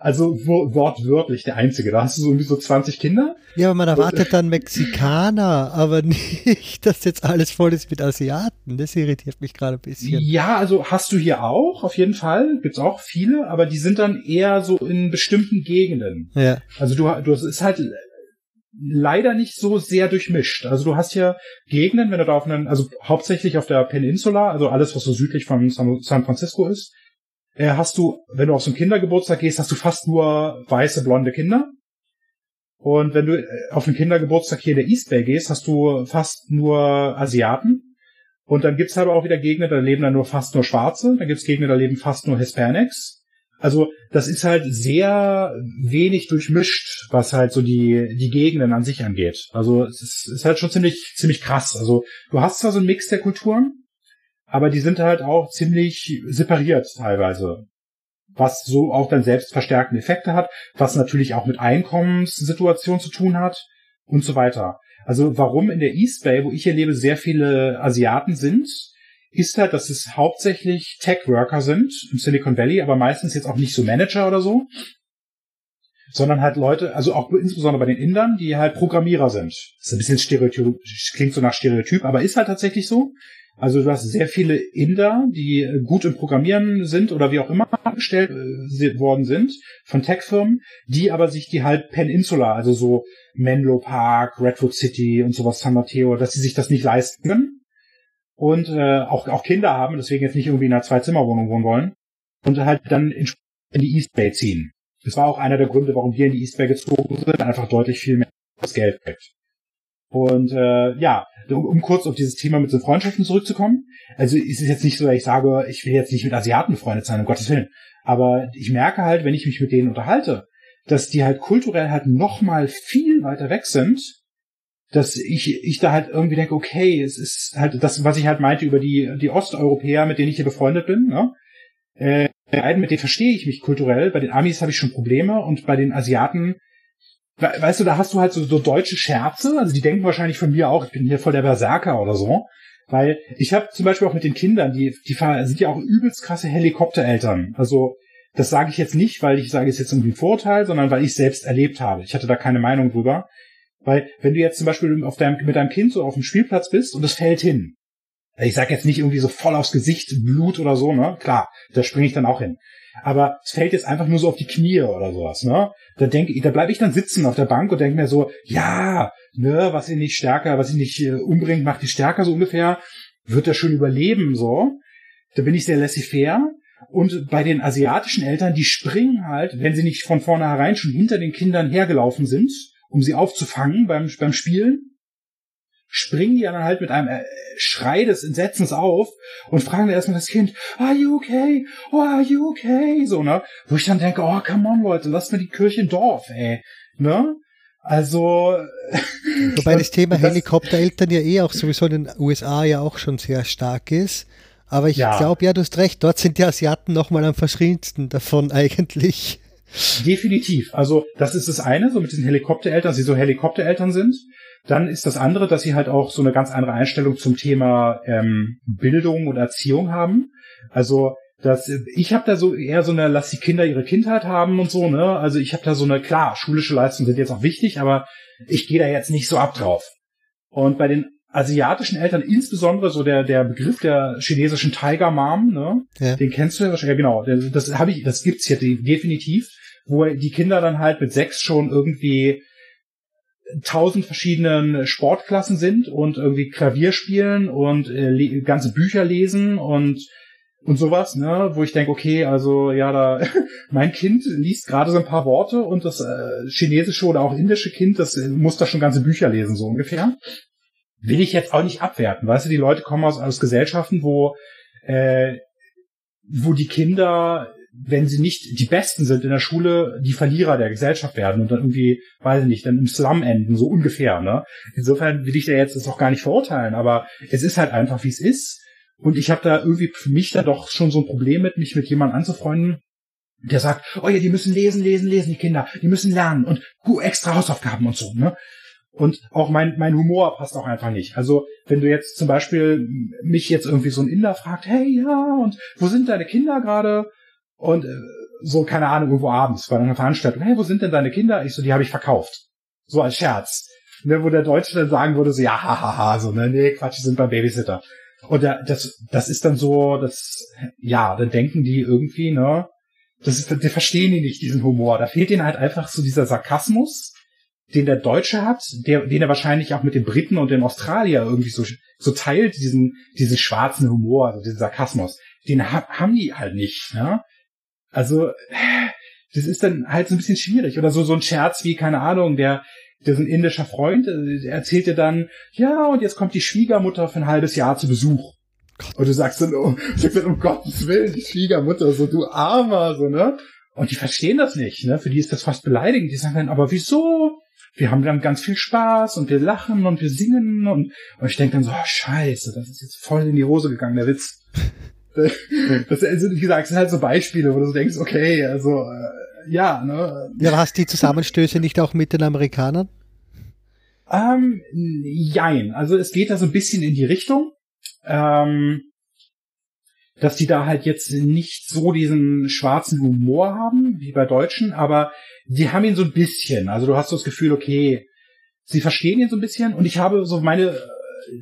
[SPEAKER 2] Also wortwörtlich der Einzige. Da hast du so irgendwie so 20 Kinder.
[SPEAKER 1] Ja, aber man erwartet dann Mexikaner, aber nicht, dass jetzt alles voll ist mit Asiaten. Das irritiert mich gerade ein bisschen.
[SPEAKER 2] Ja, also hast du hier auch, auf jeden Fall. Gibt's auch viele, aber die sind dann eher so in bestimmten Gegenden.
[SPEAKER 1] Ja.
[SPEAKER 2] Also du, du, es ist halt leider nicht so sehr durchmischt. Also du hast hier Gegenden, wenn du da auf einen, also hauptsächlich auf der Peninsula, also alles, was so südlich von San Francisco ist, äh, hast du, wenn du auf so einen Kindergeburtstag gehst, hast du fast nur weiße, blonde Kinder. Und wenn du äh, auf einen Kindergeburtstag hier in der East Bay gehst, hast du fast nur Asiaten. Und dann gibt's aber auch wieder Gegner, da leben dann nur fast nur Schwarze. Dann gibt's Gegner, da leben fast nur Hispanics. Also das ist halt sehr wenig durchmischt, was halt so die die Gegenden an sich angeht. Also es ist, ist halt schon ziemlich ziemlich krass. Also du hast zwar so einen Mix der Kulturen, aber die sind halt auch ziemlich separiert teilweise. Was so auch dann selbstverstärkende Effekte hat, was natürlich auch mit Einkommenssituation zu tun hat und so weiter. Also warum in der East Bay, wo ich hier lebe, sehr viele Asiaten sind, ist halt, dass es hauptsächlich Tech-Worker sind im Silicon Valley, aber meistens jetzt auch nicht so Manager oder so, sondern halt Leute, also auch insbesondere bei den Indern, die halt Programmierer sind. Das ist ein bisschen Stereotyp, klingt so nach Stereotyp, aber ist halt tatsächlich so. Also du hast sehr viele Inder, die äh, gut im Programmieren sind oder wie auch immer angestellt äh, worden sind von Tech-Firmen, die aber sich die halt Peninsula, also so Menlo Park, Redwood City und sowas, San Mateo, dass sie sich das nicht leisten können und äh, auch, auch Kinder haben, deswegen jetzt nicht irgendwie in einer Zwei-Zimmer-Wohnung wohnen wollen und halt dann in, die East Bay ziehen. Das war auch einer der Gründe, warum wir in die East Bay gezogen sind, einfach deutlich viel mehr Geld kriegt. Und äh, ja, um, um kurz auf dieses Thema mit den Freundschaften zurückzukommen. Also ist es jetzt nicht so, dass ich sage, ich will jetzt nicht mit Asiaten befreundet sein, um Gottes Willen. Aber ich merke halt, wenn ich mich mit denen unterhalte, dass die halt kulturell halt noch mal viel weiter weg sind, dass ich, ich da halt irgendwie denke, okay, es ist halt das, was ich halt meinte über die, die Osteuropäer, mit denen ich hier befreundet bin, ne? Äh, mit denen verstehe ich mich kulturell. Bei den Amis habe ich schon Probleme und bei den Asiaten weißt du, da hast du halt so, so deutsche Scherze, also die denken wahrscheinlich von mir auch, ich bin hier voll der Berserker oder so. Weil ich habe zum Beispiel auch mit den Kindern, die, die sind ja auch übelst krasse Helikoptereltern. Also das sage ich jetzt nicht, weil ich sage, es jetzt irgendwie ein Vorteil, sondern weil ich selbst erlebt habe. Ich hatte da keine Meinung drüber. Weil wenn du jetzt zum Beispiel auf deinem, mit deinem Kind so auf dem Spielplatz bist und es fällt hin, ich sag jetzt nicht irgendwie so voll aufs Gesicht, Blut oder so, ne? Klar, da springe ich dann auch hin. Aber es fällt jetzt einfach nur so auf die Knie oder sowas, ne? Da denke ich, da bleibe ich dann sitzen auf der Bank und denke mir so, ja, ne, was ihn nicht stärker, was ihn nicht äh, umbringt, macht die stärker so ungefähr, wird er schon überleben, so. Da bin ich sehr laissez-faire. Und bei den asiatischen Eltern, die springen halt, wenn sie nicht von vornherein schon hinter den Kindern hergelaufen sind, um sie aufzufangen beim, beim Spielen, springen die dann halt mit einem äh, Schrei des Entsetzens auf und fragen erstmal das Kind, are you okay? Oh, are you okay? So, ne? Wo ich dann denke, oh, come on, Leute, lasst mir die Kirche im Dorf, ey. Ne? Also.
[SPEAKER 1] Wobei das, Thema Helikoptereltern ja eh auch sowieso in den USA ja auch schon sehr stark ist. Aber ich ja. glaube, ja, du hast recht, dort sind die Asiaten nochmal am verschriensten davon eigentlich.
[SPEAKER 2] Definitiv. Also, das ist das eine, so mit diesen Helikoptereltern, dass sie so Helikoptereltern sind. Dann ist das andere, dass sie halt auch so eine ganz andere Einstellung zum Thema ähm, Bildung und Erziehung haben. Also das, ich habe da so eher so eine, lass die Kinder ihre Kindheit haben und so, ne? Also ich habe da so eine, klar, schulische Leistungen sind jetzt auch wichtig, aber ich gehe da jetzt nicht so ab drauf. Und bei den asiatischen Eltern, insbesondere so der, der Begriff der chinesischen Tiger Mom, ne? Ja. Den kennst du ja wahrscheinlich, ja genau, das habe ich, das gibt's hier definitiv, wo die Kinder dann halt mit sechs schon irgendwie tausend verschiedenen Sportklassen sind und irgendwie Klavier spielen und äh, ganze Bücher lesen und und sowas, ne, wo ich denke, okay, also ja, da mein Kind liest gerade so ein paar Worte und das äh, chinesische oder auch indische Kind, das äh, muss da schon ganze Bücher lesen so ungefähr. Will ich jetzt auch nicht abwerten, weißt du, die Leute kommen aus, aus Gesellschaften, wo äh, wo die Kinder wenn sie nicht die Besten sind in der Schule, die Verlierer der Gesellschaft werden und dann irgendwie, weiß ich nicht, dann im Slum enden, so ungefähr, ne? Insofern will ich da jetzt das auch gar nicht verurteilen, aber es ist halt einfach, wie es ist. Und ich habe da irgendwie für mich da doch schon so ein Problem mit, mich mit jemandem anzufreunden, der sagt, oh ja, die müssen lesen, lesen, lesen, die Kinder, die müssen lernen und extra Hausaufgaben und so, ne? Und auch mein, mein Humor passt auch einfach nicht. Also, wenn du jetzt zum Beispiel mich jetzt irgendwie so ein Inder fragt, hey, ja, und wo sind deine Kinder gerade? Und äh, so, keine Ahnung, irgendwo abends bei einer Veranstaltung, hey, wo sind denn deine Kinder? Ich so, die habe ich verkauft. So als Scherz. Ne, wo der Deutsche dann sagen würde, so, ja, hahaha, so, ne, nee, Quatsch, die sind beim Babysitter. Und der, das, das ist dann so, das, ja, dann denken die irgendwie, ne, das ist, die verstehen die nicht, diesen Humor. Da fehlt ihnen halt einfach so dieser Sarkasmus, den der Deutsche hat, der, den er wahrscheinlich auch mit den Briten und dem Australier irgendwie so, so teilt, diesen, diesen schwarzen Humor, also diesen Sarkasmus. Den ha haben die halt nicht, ne? Also, das ist dann halt so ein bisschen schwierig. Oder so, so ein Scherz wie, keine Ahnung, der, der ist ein indischer Freund, äh, der erzählt dir dann, ja, und jetzt kommt die Schwiegermutter für ein halbes Jahr zu Besuch. Und du sagst dann, oh, sagst dann, um Gottes Willen, die Schwiegermutter, so du Armer, so, ne? Und die verstehen das nicht, ne? Für die ist das fast beleidigend. Die sagen dann, aber wieso? Wir haben dann ganz viel Spaß und wir lachen und wir singen und, und ich denke dann so, oh, scheiße, das ist jetzt voll in die Hose gegangen, der Witz. das, also, wie gesagt, sind halt so Beispiele, wo du so denkst, okay, also, äh, ja, ne.
[SPEAKER 1] Ja, aber hast die Zusammenstöße nicht auch mit den Amerikanern?
[SPEAKER 2] Ähm, jein. Also es geht da so ein bisschen in die Richtung, ähm, dass die da halt jetzt nicht so diesen schwarzen Humor haben, wie bei Deutschen, aber die haben ihn so ein bisschen. Also du hast so das Gefühl, okay, sie verstehen ihn so ein bisschen und ich habe so meine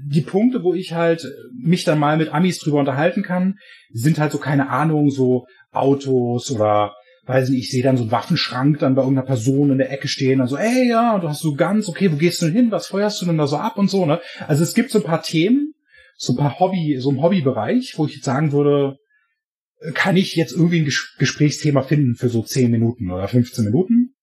[SPEAKER 2] die Punkte, wo ich halt mich dann mal mit Amis drüber unterhalten kann, sind halt so keine Ahnung, so Autos oder weiß nicht, ich sehe dann so einen Waffenschrank dann bei irgendeiner Person in der Ecke stehen, also ey ja, und du hast so ganz, okay, wo gehst du denn hin, was feuerst du denn da so ab und so, ne? Also es gibt so ein paar Themen, so ein paar Hobby, so ein Hobbybereich, wo ich jetzt sagen würde, kann ich jetzt irgendwie ein Ges Gesprächsthema finden für so 10 Minuten oder 15 Minuten?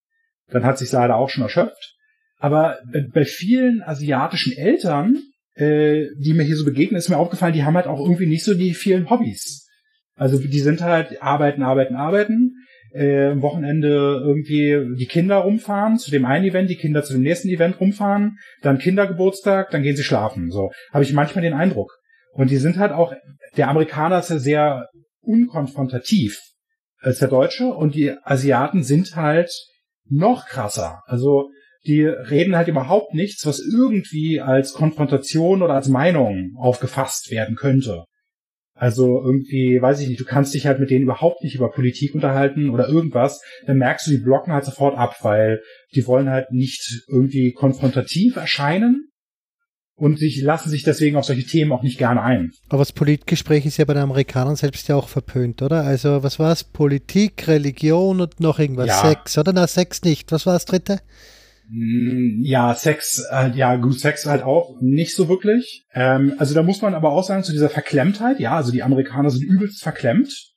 [SPEAKER 2] Dann hat sich leider auch schon erschöpft. Aber bei vielen asiatischen Eltern äh, die mir hier so begegnen, ist mir aufgefallen, die haben halt auch irgendwie nicht so die vielen Hobbys. Also die sind halt arbeiten, arbeiten, arbeiten. Äh, am Wochenende irgendwie die Kinder rumfahren, zu dem einen Event, die Kinder zu dem nächsten Event rumfahren, dann Kindergeburtstag, dann gehen sie schlafen. So habe ich manchmal den Eindruck. Und die sind halt auch, der Amerikaner ist ja sehr unkonfrontativ als der Deutsche und die Asiaten sind halt noch krasser. Also die reden halt überhaupt nichts, was irgendwie als Konfrontation oder als Meinung aufgefasst werden könnte. Also irgendwie, weiß ich nicht, du kannst dich halt mit denen überhaupt nicht über Politik unterhalten oder irgendwas, dann merkst du, die blocken halt sofort ab, weil die wollen halt nicht irgendwie konfrontativ erscheinen und sich, lassen sich deswegen auf solche Themen auch nicht gerne ein.
[SPEAKER 1] Aber das Politgespräch ist ja bei den Amerikanern selbst ja auch verpönt, oder? Also was war es? Politik, Religion und noch irgendwas. Ja. Sex, oder? Na, Sex nicht. Was war das dritte?
[SPEAKER 2] Mm, ja, Sex, äh, ja, gut, Sex halt auch nicht so wirklich. Ähm, also da muss man aber auch sagen, zu dieser Verklemmtheit, ja, also die Amerikaner sind übelst verklemmt.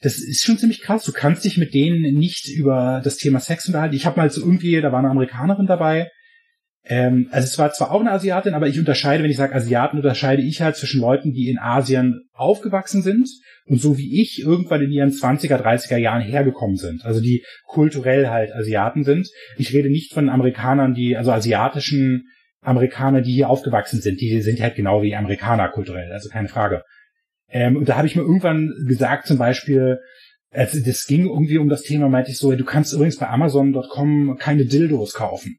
[SPEAKER 2] Das ist schon ziemlich krass. Du kannst dich mit denen nicht über das Thema Sex unterhalten. Ich habe mal so irgendwie, da war eine Amerikanerin dabei, ähm, also es war zwar auch eine Asiatin, aber ich unterscheide, wenn ich sage Asiaten, unterscheide ich halt zwischen Leuten, die in Asien aufgewachsen sind und so wie ich irgendwann in ihren 20er, 30er Jahren hergekommen sind. Also die kulturell halt Asiaten sind. Ich rede nicht von Amerikanern, die, also asiatischen Amerikaner, die hier aufgewachsen sind. Die sind halt genau wie Amerikaner kulturell, also keine Frage. Ähm, und da habe ich mir irgendwann gesagt, zum Beispiel, also das ging irgendwie um das Thema, meinte ich so, du kannst übrigens bei Amazon.com keine Dildos kaufen.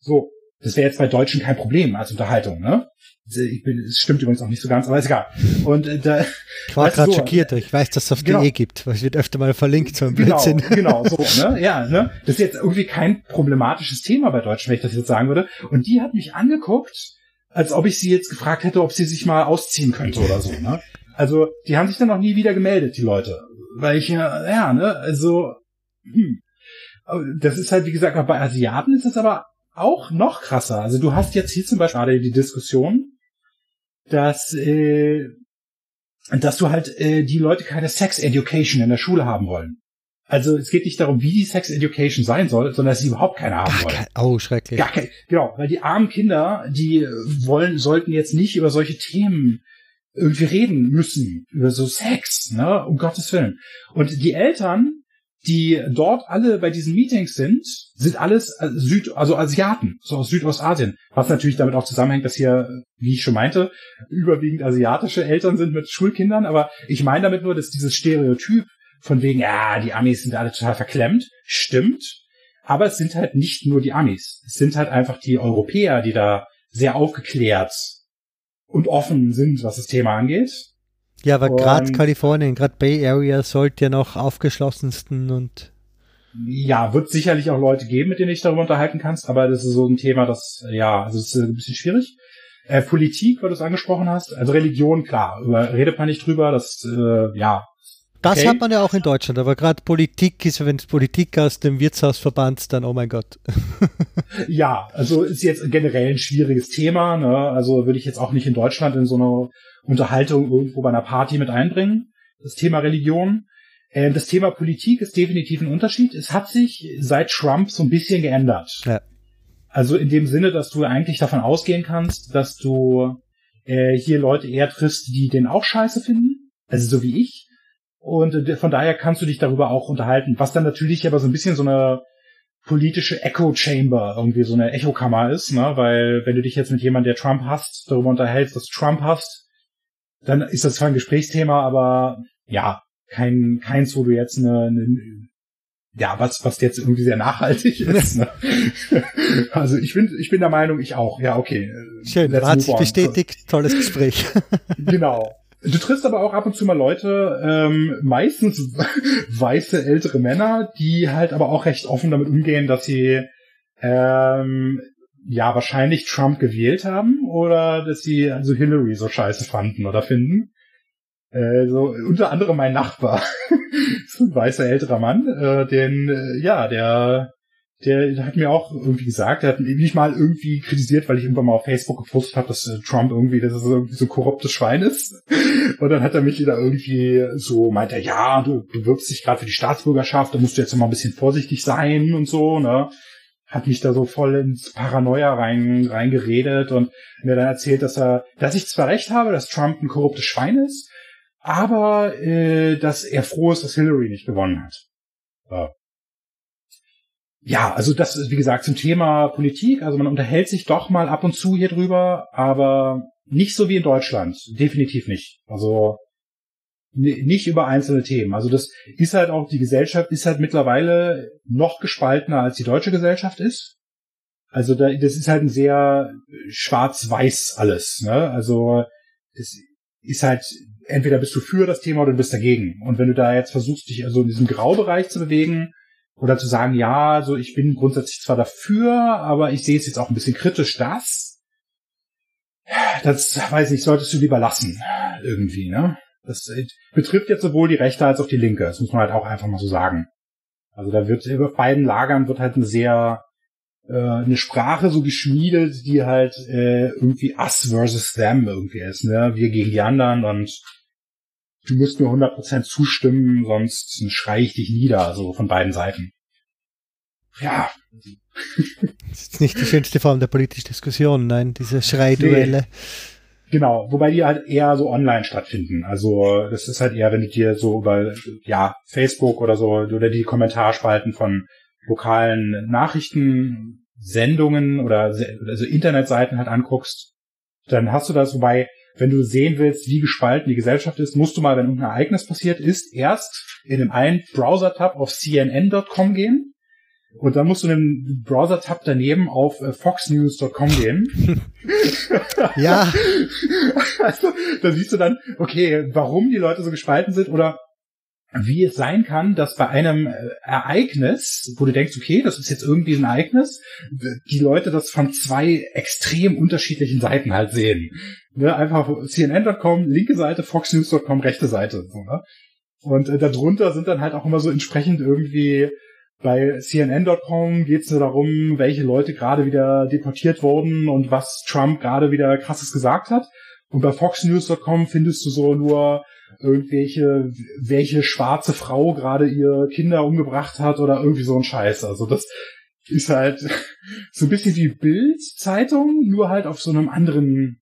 [SPEAKER 2] So, das wäre jetzt bei Deutschen kein Problem als Unterhaltung, ne? Ich bin, es stimmt übrigens auch nicht so ganz, aber ist egal. Und äh, da,
[SPEAKER 1] ich war gerade so, schockiert. Ich weiß, dass es auf genau. DE gibt, weil es wird öfter mal verlinkt so ein
[SPEAKER 2] genau, Blödsinn. Genau, so, ne? Ja, ne? Das ist jetzt irgendwie kein problematisches Thema bei Deutschen, wenn ich das jetzt sagen würde. Und die hat mich angeguckt, als ob ich sie jetzt gefragt hätte, ob sie sich mal ausziehen könnte oder so, ne? Also, die haben sich dann noch nie wieder gemeldet, die Leute. Weil ich ja, ja, ne, also, hm. Das ist halt, wie gesagt, bei Asiaten ist das aber auch noch krasser. Also du hast jetzt hier zum Beispiel gerade die Diskussion, dass, äh, dass du halt äh, die Leute keine Sex Education in der Schule haben wollen. Also es geht nicht darum, wie die Sex Education sein soll, sondern dass sie überhaupt keine haben Gar wollen. Kein,
[SPEAKER 1] oh, schrecklich.
[SPEAKER 2] Gar kein, genau, weil die armen Kinder, die wollen, sollten jetzt nicht über solche Themen irgendwie reden müssen, über so Sex, ne, um Gottes Willen. Und die Eltern die dort alle bei diesen Meetings sind, sind alles äh, Süd, also Asiaten, so aus Südostasien. Was natürlich damit auch zusammenhängt, dass hier, wie ich schon meinte, überwiegend asiatische Eltern sind mit Schulkindern. Aber ich meine damit nur, dass dieses Stereotyp von wegen, ja, die Amis sind alle total verklemmt, stimmt. Aber es sind halt nicht nur die Amis. Es sind halt einfach die Europäer, die da sehr aufgeklärt und offen sind, was das Thema angeht.
[SPEAKER 1] Ja, aber gerade Kalifornien, gerade Bay Area sollte ja noch aufgeschlossensten und
[SPEAKER 2] ja, wird sicherlich auch Leute geben, mit denen ich darüber unterhalten kannst, aber das ist so ein Thema, das, ja, also es ist ein bisschen schwierig. Äh, Politik, weil du es angesprochen hast, also Religion, klar, über, redet man nicht drüber, das, äh, ja.
[SPEAKER 1] Das okay. hat man ja auch in Deutschland, aber gerade Politik ist, wenn es Politik aus dem Wirtshaus verbannt, dann oh mein Gott.
[SPEAKER 2] ja, also ist jetzt generell ein schwieriges Thema, ne? also würde ich jetzt auch nicht in Deutschland in so einer Unterhaltung irgendwo bei einer Party mit einbringen. Das Thema Religion. Ähm, das Thema Politik ist definitiv ein Unterschied. Es hat sich seit Trump so ein bisschen geändert. Ja. Also in dem Sinne, dass du eigentlich davon ausgehen kannst, dass du äh, hier Leute eher triffst, die den auch scheiße finden. Also so wie ich. Und äh, von daher kannst du dich darüber auch unterhalten. Was dann natürlich aber so ein bisschen so eine politische Echo Chamber, irgendwie so eine Echokammer ist, ne? Weil wenn du dich jetzt mit jemandem, der Trump hasst, darüber unterhältst, dass Trump hast, dann ist das zwar ein Gesprächsthema, aber ja, kein, keins, wo du jetzt eine, eine ja, was, was jetzt irgendwie sehr nachhaltig ist. Ne? also ich bin, ich bin der Meinung, ich auch. Ja, okay.
[SPEAKER 1] Schön, hat sich bestätigt, tolles Gespräch.
[SPEAKER 2] genau. Du triffst aber auch ab und zu mal Leute, ähm, meistens weiße ältere Männer, die halt aber auch recht offen damit umgehen, dass sie ähm, ja wahrscheinlich Trump gewählt haben oder dass sie also Hillary so scheiße fanden oder finden. Äh, unter anderem mein Nachbar, so ein weißer älterer Mann, äh, den äh, ja der der hat mir auch irgendwie gesagt, der hat mich mal irgendwie kritisiert, weil ich irgendwann mal auf Facebook gepostet habe, dass äh, Trump irgendwie, dass er so, irgendwie so korruptes Schwein ist. Und dann hat er mich wieder irgendwie so, meint er, ja, du bewirbst dich gerade für die Staatsbürgerschaft, da musst du jetzt mal ein bisschen vorsichtig sein und so, ne? hat mich da so voll ins Paranoia rein, reingeredet und mir dann erzählt, dass er, dass ich zwar recht habe, dass Trump ein korruptes Schwein ist, aber äh, dass er froh ist, dass Hillary nicht gewonnen hat. Ja. Ja, also das ist wie gesagt zum Thema Politik. Also man unterhält sich doch mal ab und zu hier drüber, aber nicht so wie in Deutschland. Definitiv nicht. Also nicht über einzelne Themen. Also das ist halt auch, die Gesellschaft ist halt mittlerweile noch gespaltener als die deutsche Gesellschaft ist. Also da, das ist halt ein sehr schwarz-weiß alles. Ne? Also das ist halt entweder bist du für das Thema oder du bist dagegen. Und wenn du da jetzt versuchst, dich also in diesem Graubereich zu bewegen oder zu sagen, ja, also ich bin grundsätzlich zwar dafür, aber ich sehe es jetzt auch ein bisschen kritisch, das, das weiß ich, solltest du lieber lassen irgendwie. Ne? Das betrifft jetzt sowohl die Rechte als auch die Linke. Das muss man halt auch einfach mal so sagen. Also da wird über beiden Lagern wird halt eine sehr äh, eine Sprache so geschmiedet, die halt äh, irgendwie us versus them irgendwie ist, ne? Wir gegen die anderen und du musst mir 100% zustimmen, sonst schrei ich dich nieder, so von beiden Seiten. Ja.
[SPEAKER 1] Das ist nicht die schönste Form der politischen Diskussion, nein, diese Schreiduelle. Nee.
[SPEAKER 2] Genau, wobei die halt eher so online stattfinden. Also das ist halt eher, wenn du dir so über ja Facebook oder so oder die Kommentarspalten von lokalen Nachrichtensendungen oder also Internetseiten halt anguckst, dann hast du das, wobei wenn du sehen willst, wie gespalten die Gesellschaft ist, musst du mal, wenn irgendein Ereignis passiert ist, erst in dem einen Browser-Tab auf cnn.com gehen und dann musst du in dem Browser-Tab daneben auf äh, foxnews.com gehen.
[SPEAKER 1] ja.
[SPEAKER 2] Also, da siehst du dann, okay, warum die Leute so gespalten sind oder wie es sein kann, dass bei einem äh, Ereignis, wo du denkst, okay, das ist jetzt irgendwie ein Ereignis, die Leute das von zwei extrem unterschiedlichen Seiten halt sehen. Ne, einfach CNN.com, linke Seite, FoxNews.com, rechte Seite. So, ne? Und äh, darunter sind dann halt auch immer so entsprechend irgendwie bei CNN.com geht es nur darum, welche Leute gerade wieder deportiert wurden und was Trump gerade wieder krasses gesagt hat. Und bei FoxNews.com findest du so nur irgendwelche, welche schwarze Frau gerade ihr Kinder umgebracht hat oder irgendwie so ein Scheiß. Also das ist halt so ein bisschen wie Bild-Zeitung, nur halt auf so einem anderen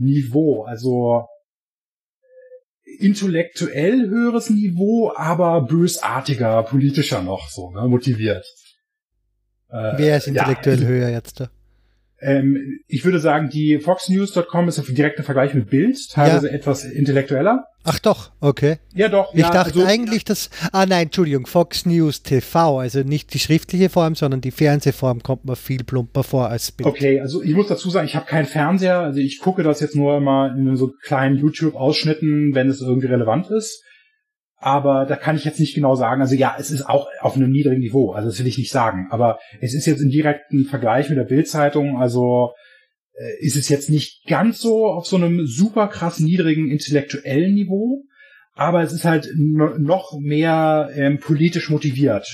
[SPEAKER 2] Niveau. Also intellektuell höheres Niveau, aber bösartiger, politischer noch so, ne, motiviert.
[SPEAKER 1] Äh, Wer ist intellektuell ja, höher jetzt da?
[SPEAKER 2] Ähm, ich würde sagen, die foxnews.com ist ein direkter Vergleich mit Bild, teilweise ja. etwas intellektueller.
[SPEAKER 1] Ach doch, okay.
[SPEAKER 2] Ja, doch.
[SPEAKER 1] Ich ja, dachte also, eigentlich, dass. Ah nein, Entschuldigung, Fox News TV, also nicht die schriftliche Form, sondern die Fernsehform kommt mir viel plumper vor als
[SPEAKER 2] Bild. Okay, also ich muss dazu sagen, ich habe keinen Fernseher, also ich gucke das jetzt nur immer in so kleinen YouTube-Ausschnitten, wenn es irgendwie relevant ist. Aber da kann ich jetzt nicht genau sagen. Also ja, es ist auch auf einem niedrigen Niveau. Also das will ich nicht sagen. Aber es ist jetzt im direkten Vergleich mit der Bildzeitung. Also äh, ist es jetzt nicht ganz so auf so einem super krass niedrigen intellektuellen Niveau. Aber es ist halt noch mehr ähm, politisch motiviert.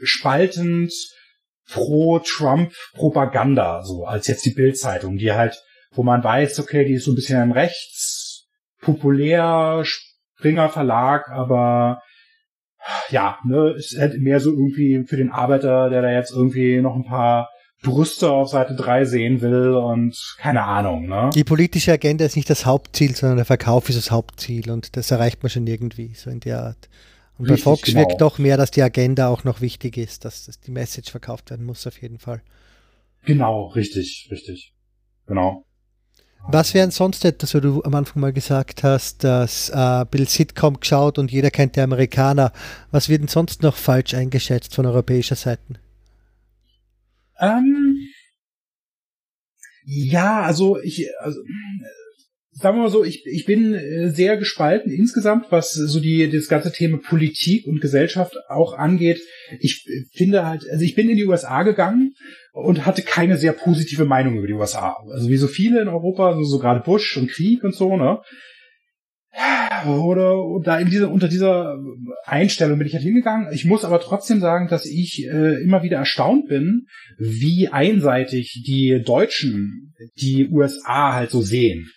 [SPEAKER 2] Spaltend pro Trump-Propaganda, so als jetzt die Bildzeitung, die halt, wo man weiß, okay, die ist so ein bisschen rechts, populär, Springer Verlag, aber ja, ne, ist halt mehr so irgendwie für den Arbeiter, der da jetzt irgendwie noch ein paar Brüste auf Seite 3 sehen will und keine Ahnung, ne?
[SPEAKER 1] Die politische Agenda ist nicht das Hauptziel, sondern der Verkauf ist das Hauptziel und das erreicht man schon irgendwie, so in der Art. Und Richtig, bei Fox genau. wirkt doch mehr, dass die Agenda auch noch wichtig ist, dass, dass die Message verkauft werden muss, auf jeden Fall.
[SPEAKER 2] Genau, richtig, richtig. Genau.
[SPEAKER 1] Was wären sonst etwas, wo du am Anfang mal gesagt hast, dass äh, Bill Sitcom geschaut und jeder kennt die Amerikaner. Was wird denn sonst noch falsch eingeschätzt von europäischer Seite?
[SPEAKER 2] Ähm, ja, also ich, also, sagen wir mal so, ich, ich bin äh, sehr gespalten insgesamt, was so die das ganze Thema Politik und Gesellschaft auch angeht. Ich finde halt, also ich bin in die USA gegangen und hatte keine sehr positive Meinung über die USA. Also wie so viele in Europa, so, so gerade Bush und Krieg und so, ne? Oder da in dieser, unter dieser Einstellung bin ich halt hingegangen. Ich muss aber trotzdem sagen, dass ich äh, immer wieder erstaunt bin, wie einseitig die Deutschen die USA halt so sehen.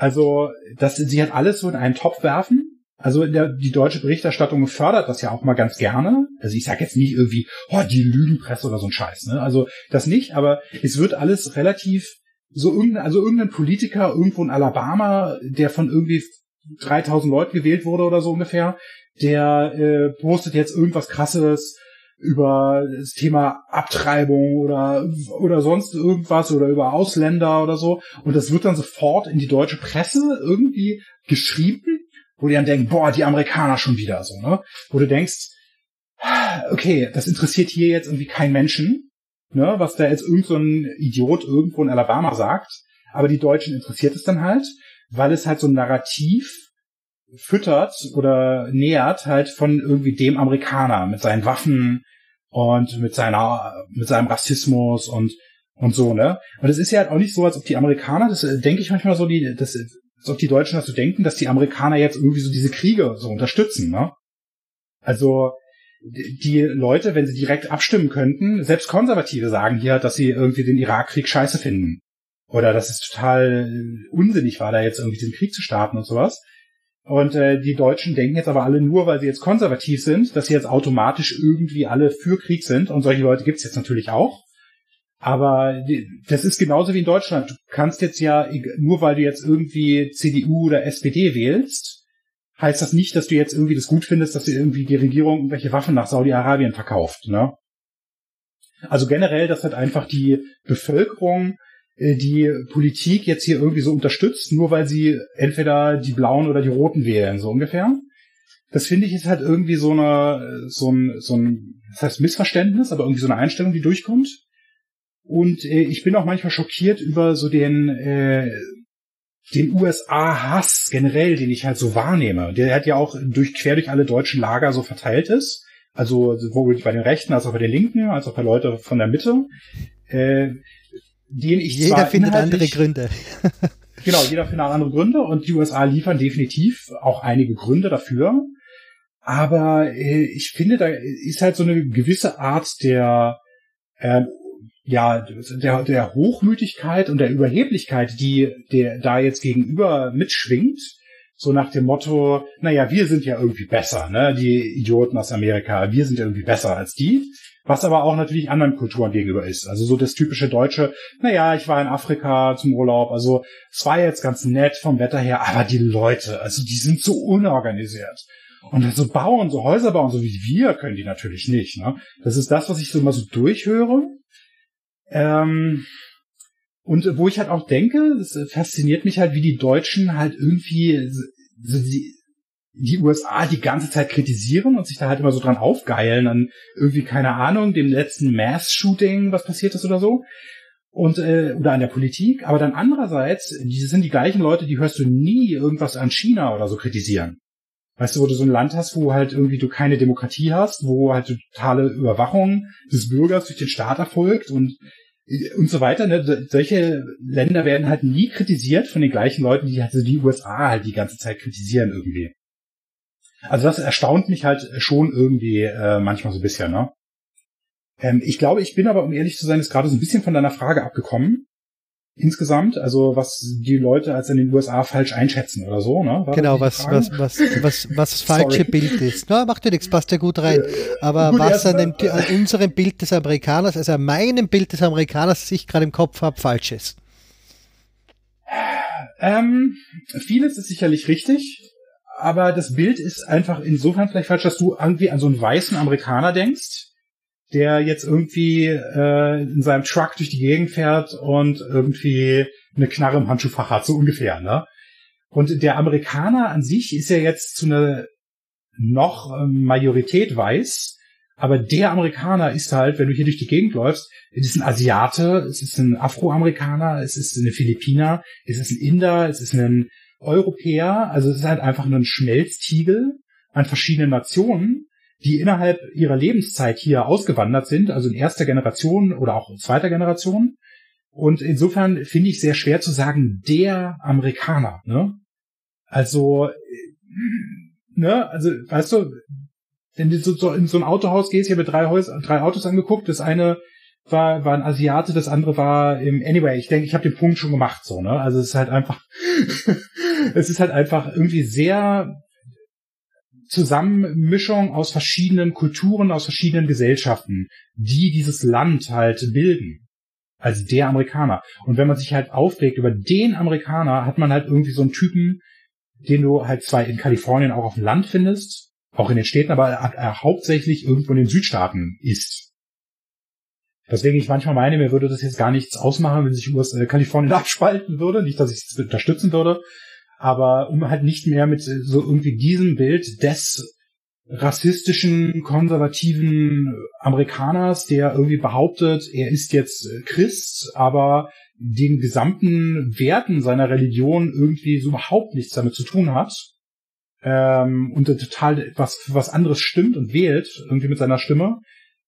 [SPEAKER 2] Also, dass sie halt alles so in einen Topf werfen also der, die deutsche Berichterstattung fördert das ja auch mal ganz gerne. Also ich sage jetzt nicht irgendwie, oh, die Lügenpresse oder so ein Scheiß. Ne? Also das nicht, aber es wird alles relativ so irgendein, also irgendein Politiker irgendwo in Alabama, der von irgendwie 3000 Leuten gewählt wurde oder so ungefähr, der äh, postet jetzt irgendwas krasses über das Thema Abtreibung oder oder sonst irgendwas oder über Ausländer oder so und das wird dann sofort in die deutsche Presse irgendwie geschrieben wo die dann denken, boah, die Amerikaner schon wieder so, ne? Wo du denkst, okay, das interessiert hier jetzt irgendwie keinen Menschen. ne, was da jetzt irgend so Idiot irgendwo in Alabama sagt. Aber die Deutschen interessiert es dann halt, weil es halt so ein Narrativ füttert oder nähert halt von irgendwie dem Amerikaner mit seinen Waffen und mit seiner, mit seinem Rassismus und, und so, ne? Und es ist ja halt auch nicht so, als ob die Amerikaner, das äh, denke ich manchmal so, die, das, als ob die Deutschen so denken, dass die Amerikaner jetzt irgendwie so diese Kriege so unterstützen, ne? Also, die Leute, wenn sie direkt abstimmen könnten, selbst Konservative sagen hier, dass sie irgendwie den Irakkrieg scheiße finden. Oder dass es total unsinnig war, da jetzt irgendwie diesen Krieg zu starten und sowas. Und äh, die Deutschen denken jetzt aber alle nur, weil sie jetzt konservativ sind, dass sie jetzt automatisch irgendwie alle für Krieg sind. Und solche Leute gibt's jetzt natürlich auch. Aber das ist genauso wie in Deutschland. Du kannst jetzt ja, nur weil du jetzt irgendwie CDU oder SPD wählst, heißt das nicht, dass du jetzt irgendwie das gut findest, dass irgendwie die Regierung irgendwelche Waffen nach Saudi-Arabien verkauft. Ne? Also generell, dass halt einfach die Bevölkerung die Politik jetzt hier irgendwie so unterstützt, nur weil sie entweder die Blauen oder die Roten wählen, so ungefähr. Das finde ich ist halt irgendwie so eine, so ein, so ein, das heißt Missverständnis, aber irgendwie so eine Einstellung, die durchkommt. Und äh, ich bin auch manchmal schockiert über so den, äh, den USA-Hass generell, den ich halt so wahrnehme. Der hat ja auch durch quer durch alle deutschen Lager so verteilt ist. Also sowohl bei den Rechten als auch bei den Linken, als auch bei Leute von der Mitte. Äh, den ich
[SPEAKER 1] Jeder findet andere Gründe.
[SPEAKER 2] genau, jeder findet andere Gründe und die USA liefern definitiv auch einige Gründe dafür. Aber äh, ich finde, da ist halt so eine gewisse Art der äh, ja der, der Hochmütigkeit und der Überheblichkeit, die der da jetzt gegenüber mitschwingt, so nach dem Motto, naja, wir sind ja irgendwie besser, ne? Die Idioten aus Amerika, wir sind ja irgendwie besser als die was aber auch natürlich anderen Kulturen gegenüber ist. Also so das typische Deutsche, naja, ich war in Afrika zum Urlaub, also es war jetzt ganz nett vom Wetter her, aber die Leute, also die sind so unorganisiert. Und so bauen, so Häuser bauen, so wie wir, können die natürlich nicht. Ne? Das ist das, was ich so immer so durchhöre. Ähm, und wo ich halt auch denke, es fasziniert mich halt, wie die Deutschen halt irgendwie so die, die USA die ganze Zeit kritisieren und sich da halt immer so dran aufgeilen an irgendwie, keine Ahnung, dem letzten Mass-Shooting, was passiert ist oder so. Und, äh, oder an der Politik. Aber dann andererseits, die sind die gleichen Leute, die hörst du nie irgendwas an China oder so kritisieren. Weißt du, wo du so ein Land hast, wo halt irgendwie du keine Demokratie hast, wo halt totale Überwachung des Bürgers durch den Staat erfolgt und und so weiter. Ne? Solche Länder werden halt nie kritisiert von den gleichen Leuten, die halt so die USA halt die ganze Zeit kritisieren irgendwie. Also das erstaunt mich halt schon irgendwie äh, manchmal so ein bisschen, ne? Ähm, ich glaube, ich bin aber, um ehrlich zu sein, ist gerade so ein bisschen von deiner Frage abgekommen. Insgesamt, also was die Leute als in den USA falsch einschätzen oder so, ne?
[SPEAKER 1] War genau, was, was, was, was, was das falsche Bild ist. Na, macht ja nichts, passt ja gut rein. Aber gut, was an, dem, an unserem Bild des Amerikaners, also an meinem Bild des Amerikaners, das ich gerade im Kopf habe, falsch ist.
[SPEAKER 2] Ähm, vieles ist sicherlich richtig aber das Bild ist einfach insofern vielleicht falsch, dass du irgendwie an so einen weißen Amerikaner denkst, der jetzt irgendwie äh, in seinem Truck durch die Gegend fährt und irgendwie eine Knarre im Handschuhfach hat, so ungefähr, ne? Und der Amerikaner an sich ist ja jetzt zu einer noch ähm, Majorität weiß, aber der Amerikaner ist halt, wenn du hier durch die Gegend läufst, es ist ein Asiate, es ist ein Afroamerikaner, es ist eine Philippiner, es ist ein Inder, es ist ein Europäer, also es ist halt einfach ein Schmelztiegel an verschiedenen Nationen, die innerhalb ihrer Lebenszeit hier ausgewandert sind, also in erster Generation oder auch in zweiter Generation. Und insofern finde ich sehr schwer zu sagen, der Amerikaner, ne? Also, ne, also, weißt du, wenn du so, in so ein Autohaus gehst, ich habe drei, Häus drei Autos angeguckt, das eine war, war ein Asiate, das andere war im Anyway, ich denke, ich habe den Punkt schon gemacht, so, ne? Also es ist halt einfach, es ist halt einfach irgendwie sehr Zusammenmischung aus verschiedenen Kulturen, aus verschiedenen Gesellschaften, die dieses Land halt bilden. Also der Amerikaner. Und wenn man sich halt aufregt über den Amerikaner, hat man halt irgendwie so einen Typen, den du halt zwar in Kalifornien auch auf dem Land findest, auch in den Städten, aber er, er hauptsächlich irgendwo in den Südstaaten ist. Deswegen ich manchmal meine, mir würde das jetzt gar nichts ausmachen, wenn sich US äh, Kalifornien abspalten würde. Nicht, dass ich es unterstützen würde, aber um halt nicht mehr mit so irgendwie diesem Bild des rassistischen, konservativen Amerikaners, der irgendwie behauptet, er ist jetzt Christ, aber den gesamten Werten seiner Religion irgendwie so überhaupt nichts damit zu tun hat ähm, und total was was anderes stimmt und wählt irgendwie mit seiner Stimme.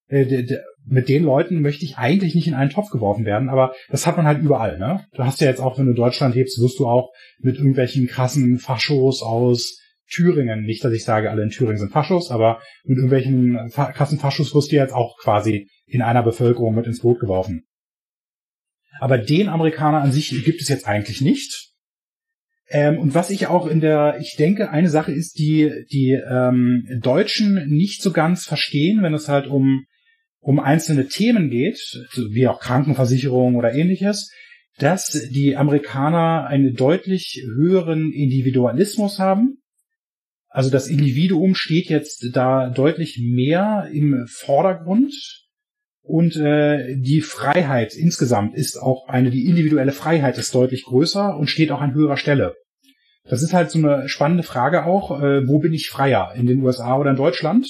[SPEAKER 2] Äh, der, der, mit den Leuten möchte ich eigentlich nicht in einen Topf geworfen werden, aber das hat man halt überall. Ne? Du hast ja jetzt auch, wenn du Deutschland lebst, wirst du auch mit irgendwelchen krassen Faschos aus Thüringen, nicht, dass ich sage, alle in Thüringen sind Faschos, aber mit irgendwelchen krassen Faschos wirst du jetzt auch quasi in einer Bevölkerung mit ins Boot geworfen. Aber den Amerikaner an sich gibt es jetzt eigentlich nicht. Ähm, und was ich auch in der, ich denke, eine Sache ist, die die ähm, Deutschen nicht so ganz verstehen, wenn es halt um um einzelne Themen geht, wie auch Krankenversicherung oder ähnliches, dass die Amerikaner einen deutlich höheren Individualismus haben also das Individuum steht jetzt da deutlich mehr im Vordergrund und äh, die Freiheit insgesamt ist auch eine, die individuelle Freiheit ist deutlich größer und steht auch an höherer Stelle. Das ist halt so eine spannende Frage auch, äh, wo bin ich freier, in den USA oder in Deutschland?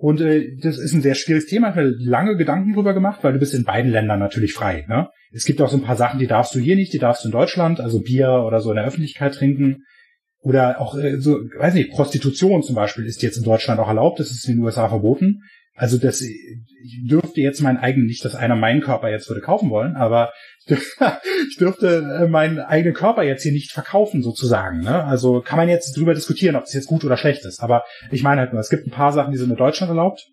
[SPEAKER 2] Und äh, das ist ein sehr schwieriges Thema. Ich habe lange Gedanken drüber gemacht, weil du bist in beiden Ländern natürlich frei. Ne? Es gibt auch so ein paar Sachen, die darfst du hier nicht, die darfst du in Deutschland, also Bier oder so in der Öffentlichkeit trinken. Oder auch äh, so, weiß nicht, Prostitution zum Beispiel ist jetzt in Deutschland auch erlaubt, das ist in den USA verboten. Also das, ich dürfte jetzt meinen eigenen, nicht, dass einer meinen Körper jetzt würde kaufen wollen, aber ich dürfte äh, meinen eigenen Körper jetzt hier nicht verkaufen sozusagen. Ne? Also kann man jetzt drüber diskutieren, ob es jetzt gut oder schlecht ist. Aber ich meine halt nur, es gibt ein paar Sachen, die sind in Deutschland erlaubt.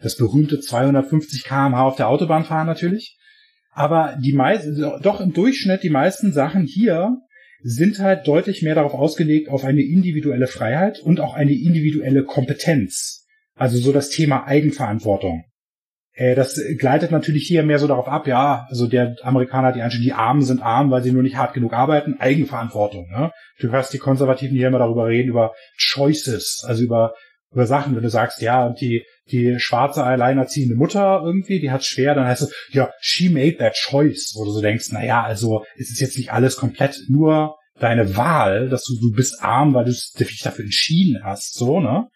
[SPEAKER 2] Das berühmte 250 kmh auf der Autobahn fahren natürlich. Aber die meisten, doch im Durchschnitt die meisten Sachen hier sind halt deutlich mehr darauf ausgelegt, auf eine individuelle Freiheit und auch eine individuelle Kompetenz. Also so das Thema Eigenverantwortung. Äh, das gleitet natürlich hier mehr so darauf ab, ja, also der Amerikaner hat die Einstellung, die Armen sind arm, weil sie nur nicht hart genug arbeiten. Eigenverantwortung. Ne? Du hörst die Konservativen hier immer darüber reden, über Choices, also über über Sachen, wenn du sagst, ja, die, die schwarze alleinerziehende Mutter irgendwie, die hat schwer, dann heißt es, ja, she made that choice, wo du so denkst, na ja, also es ist jetzt nicht alles komplett nur deine Wahl, dass du, du bist arm, weil du dich dafür entschieden hast, so, ne?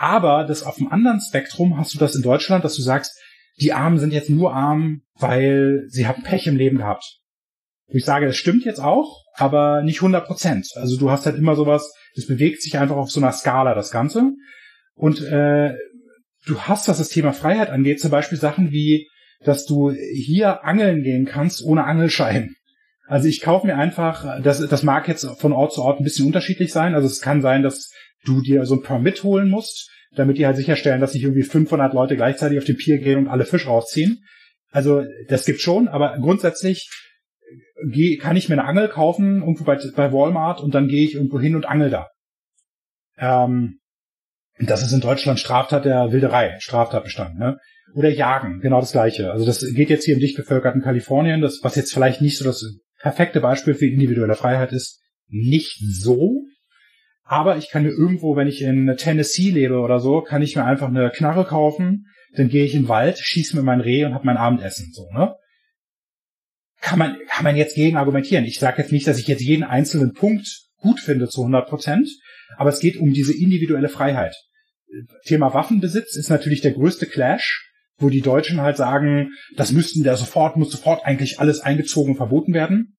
[SPEAKER 2] Aber das auf dem anderen Spektrum hast du das in Deutschland, dass du sagst, die Armen sind jetzt nur arm, weil sie haben Pech im Leben gehabt. Ich sage, das stimmt jetzt auch, aber nicht 100 Prozent. Also du hast halt immer sowas, das bewegt sich einfach auf so einer Skala, das Ganze. Und äh, du hast, was das Thema Freiheit angeht, zum Beispiel Sachen wie, dass du hier angeln gehen kannst ohne Angelschein. Also ich kaufe mir einfach, das, das mag jetzt von Ort zu Ort ein bisschen unterschiedlich sein. Also es kann sein, dass du dir so ein Permit holen musst, damit die halt sicherstellen, dass nicht irgendwie 500 Leute gleichzeitig auf den Pier gehen und alle Fisch rausziehen. Also das gibt schon, aber grundsätzlich geh, kann ich mir eine Angel kaufen irgendwo bei, bei Walmart und dann gehe ich irgendwo hin und angel da. Ähm, das ist in Deutschland Straftat der Wilderei, Straftatbestand, ne? Oder Jagen, genau das gleiche. Also das geht jetzt hier im dicht bevölkerten Kalifornien, das, was jetzt vielleicht nicht so das perfekte Beispiel für individuelle Freiheit ist, nicht so. Aber ich kann mir irgendwo, wenn ich in Tennessee lebe oder so, kann ich mir einfach eine Knarre kaufen, dann gehe ich in den Wald, schieße mir mein Reh und habe mein Abendessen, so, ne? Kann man, kann man jetzt gegen argumentieren. Ich sage jetzt nicht, dass ich jetzt jeden einzelnen Punkt gut finde zu 100 Prozent, aber es geht um diese individuelle Freiheit. Thema Waffenbesitz ist natürlich der größte Clash, wo die Deutschen halt sagen, das müssten der sofort, muss sofort eigentlich alles eingezogen und verboten werden.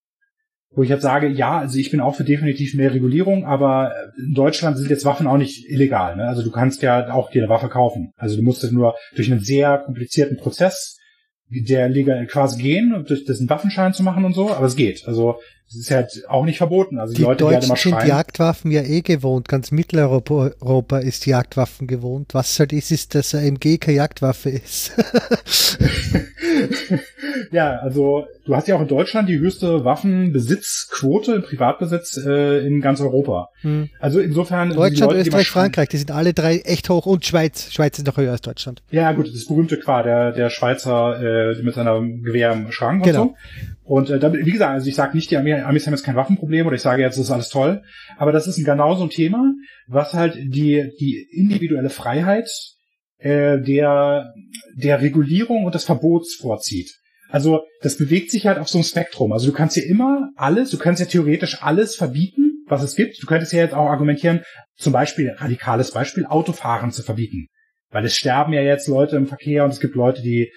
[SPEAKER 2] Wo ich jetzt sage, ja, also ich bin auch für definitiv mehr Regulierung, aber in Deutschland sind jetzt Waffen auch nicht illegal. Ne? Also du kannst ja auch dir eine Waffe kaufen. Also du musst es nur durch einen sehr komplizierten Prozess der legal quasi gehen, durch das einen Waffenschein zu machen und so, aber es geht. Also es ist halt auch nicht verboten. Also die, die Leute,
[SPEAKER 1] Deutschen die halt sind Jagdwaffen ja eh gewohnt. Ganz Mitteleuropa Europa ist Jagdwaffen gewohnt. Was halt ist, ist, dass ein MG keine Jagdwaffe ist.
[SPEAKER 2] ja, also du hast ja auch in Deutschland die höchste Waffenbesitzquote im Privatbesitz äh, in ganz Europa. Hm. Also insofern
[SPEAKER 1] Deutschland, Leute, Österreich, Frankreich, die sind alle drei echt hoch und Schweiz. Schweiz ist noch höher als Deutschland.
[SPEAKER 2] Ja, gut, das berühmte Qua, der der Schweizer äh, mit seiner Gewehr im Schrank genau. und so. Und äh, wie gesagt, also ich sage nicht, die Amis haben jetzt kein Waffenproblem oder ich sage jetzt, das ist alles toll, aber das ist ein, genau so ein Thema, was halt die, die individuelle Freiheit äh, der, der Regulierung und des Verbots vorzieht. Also das bewegt sich halt auf so einem Spektrum. Also du kannst ja immer alles, du kannst ja theoretisch alles verbieten, was es gibt. Du könntest ja jetzt auch argumentieren, zum Beispiel, radikales Beispiel, Autofahren zu verbieten. Weil es sterben ja jetzt Leute im Verkehr und es gibt Leute, die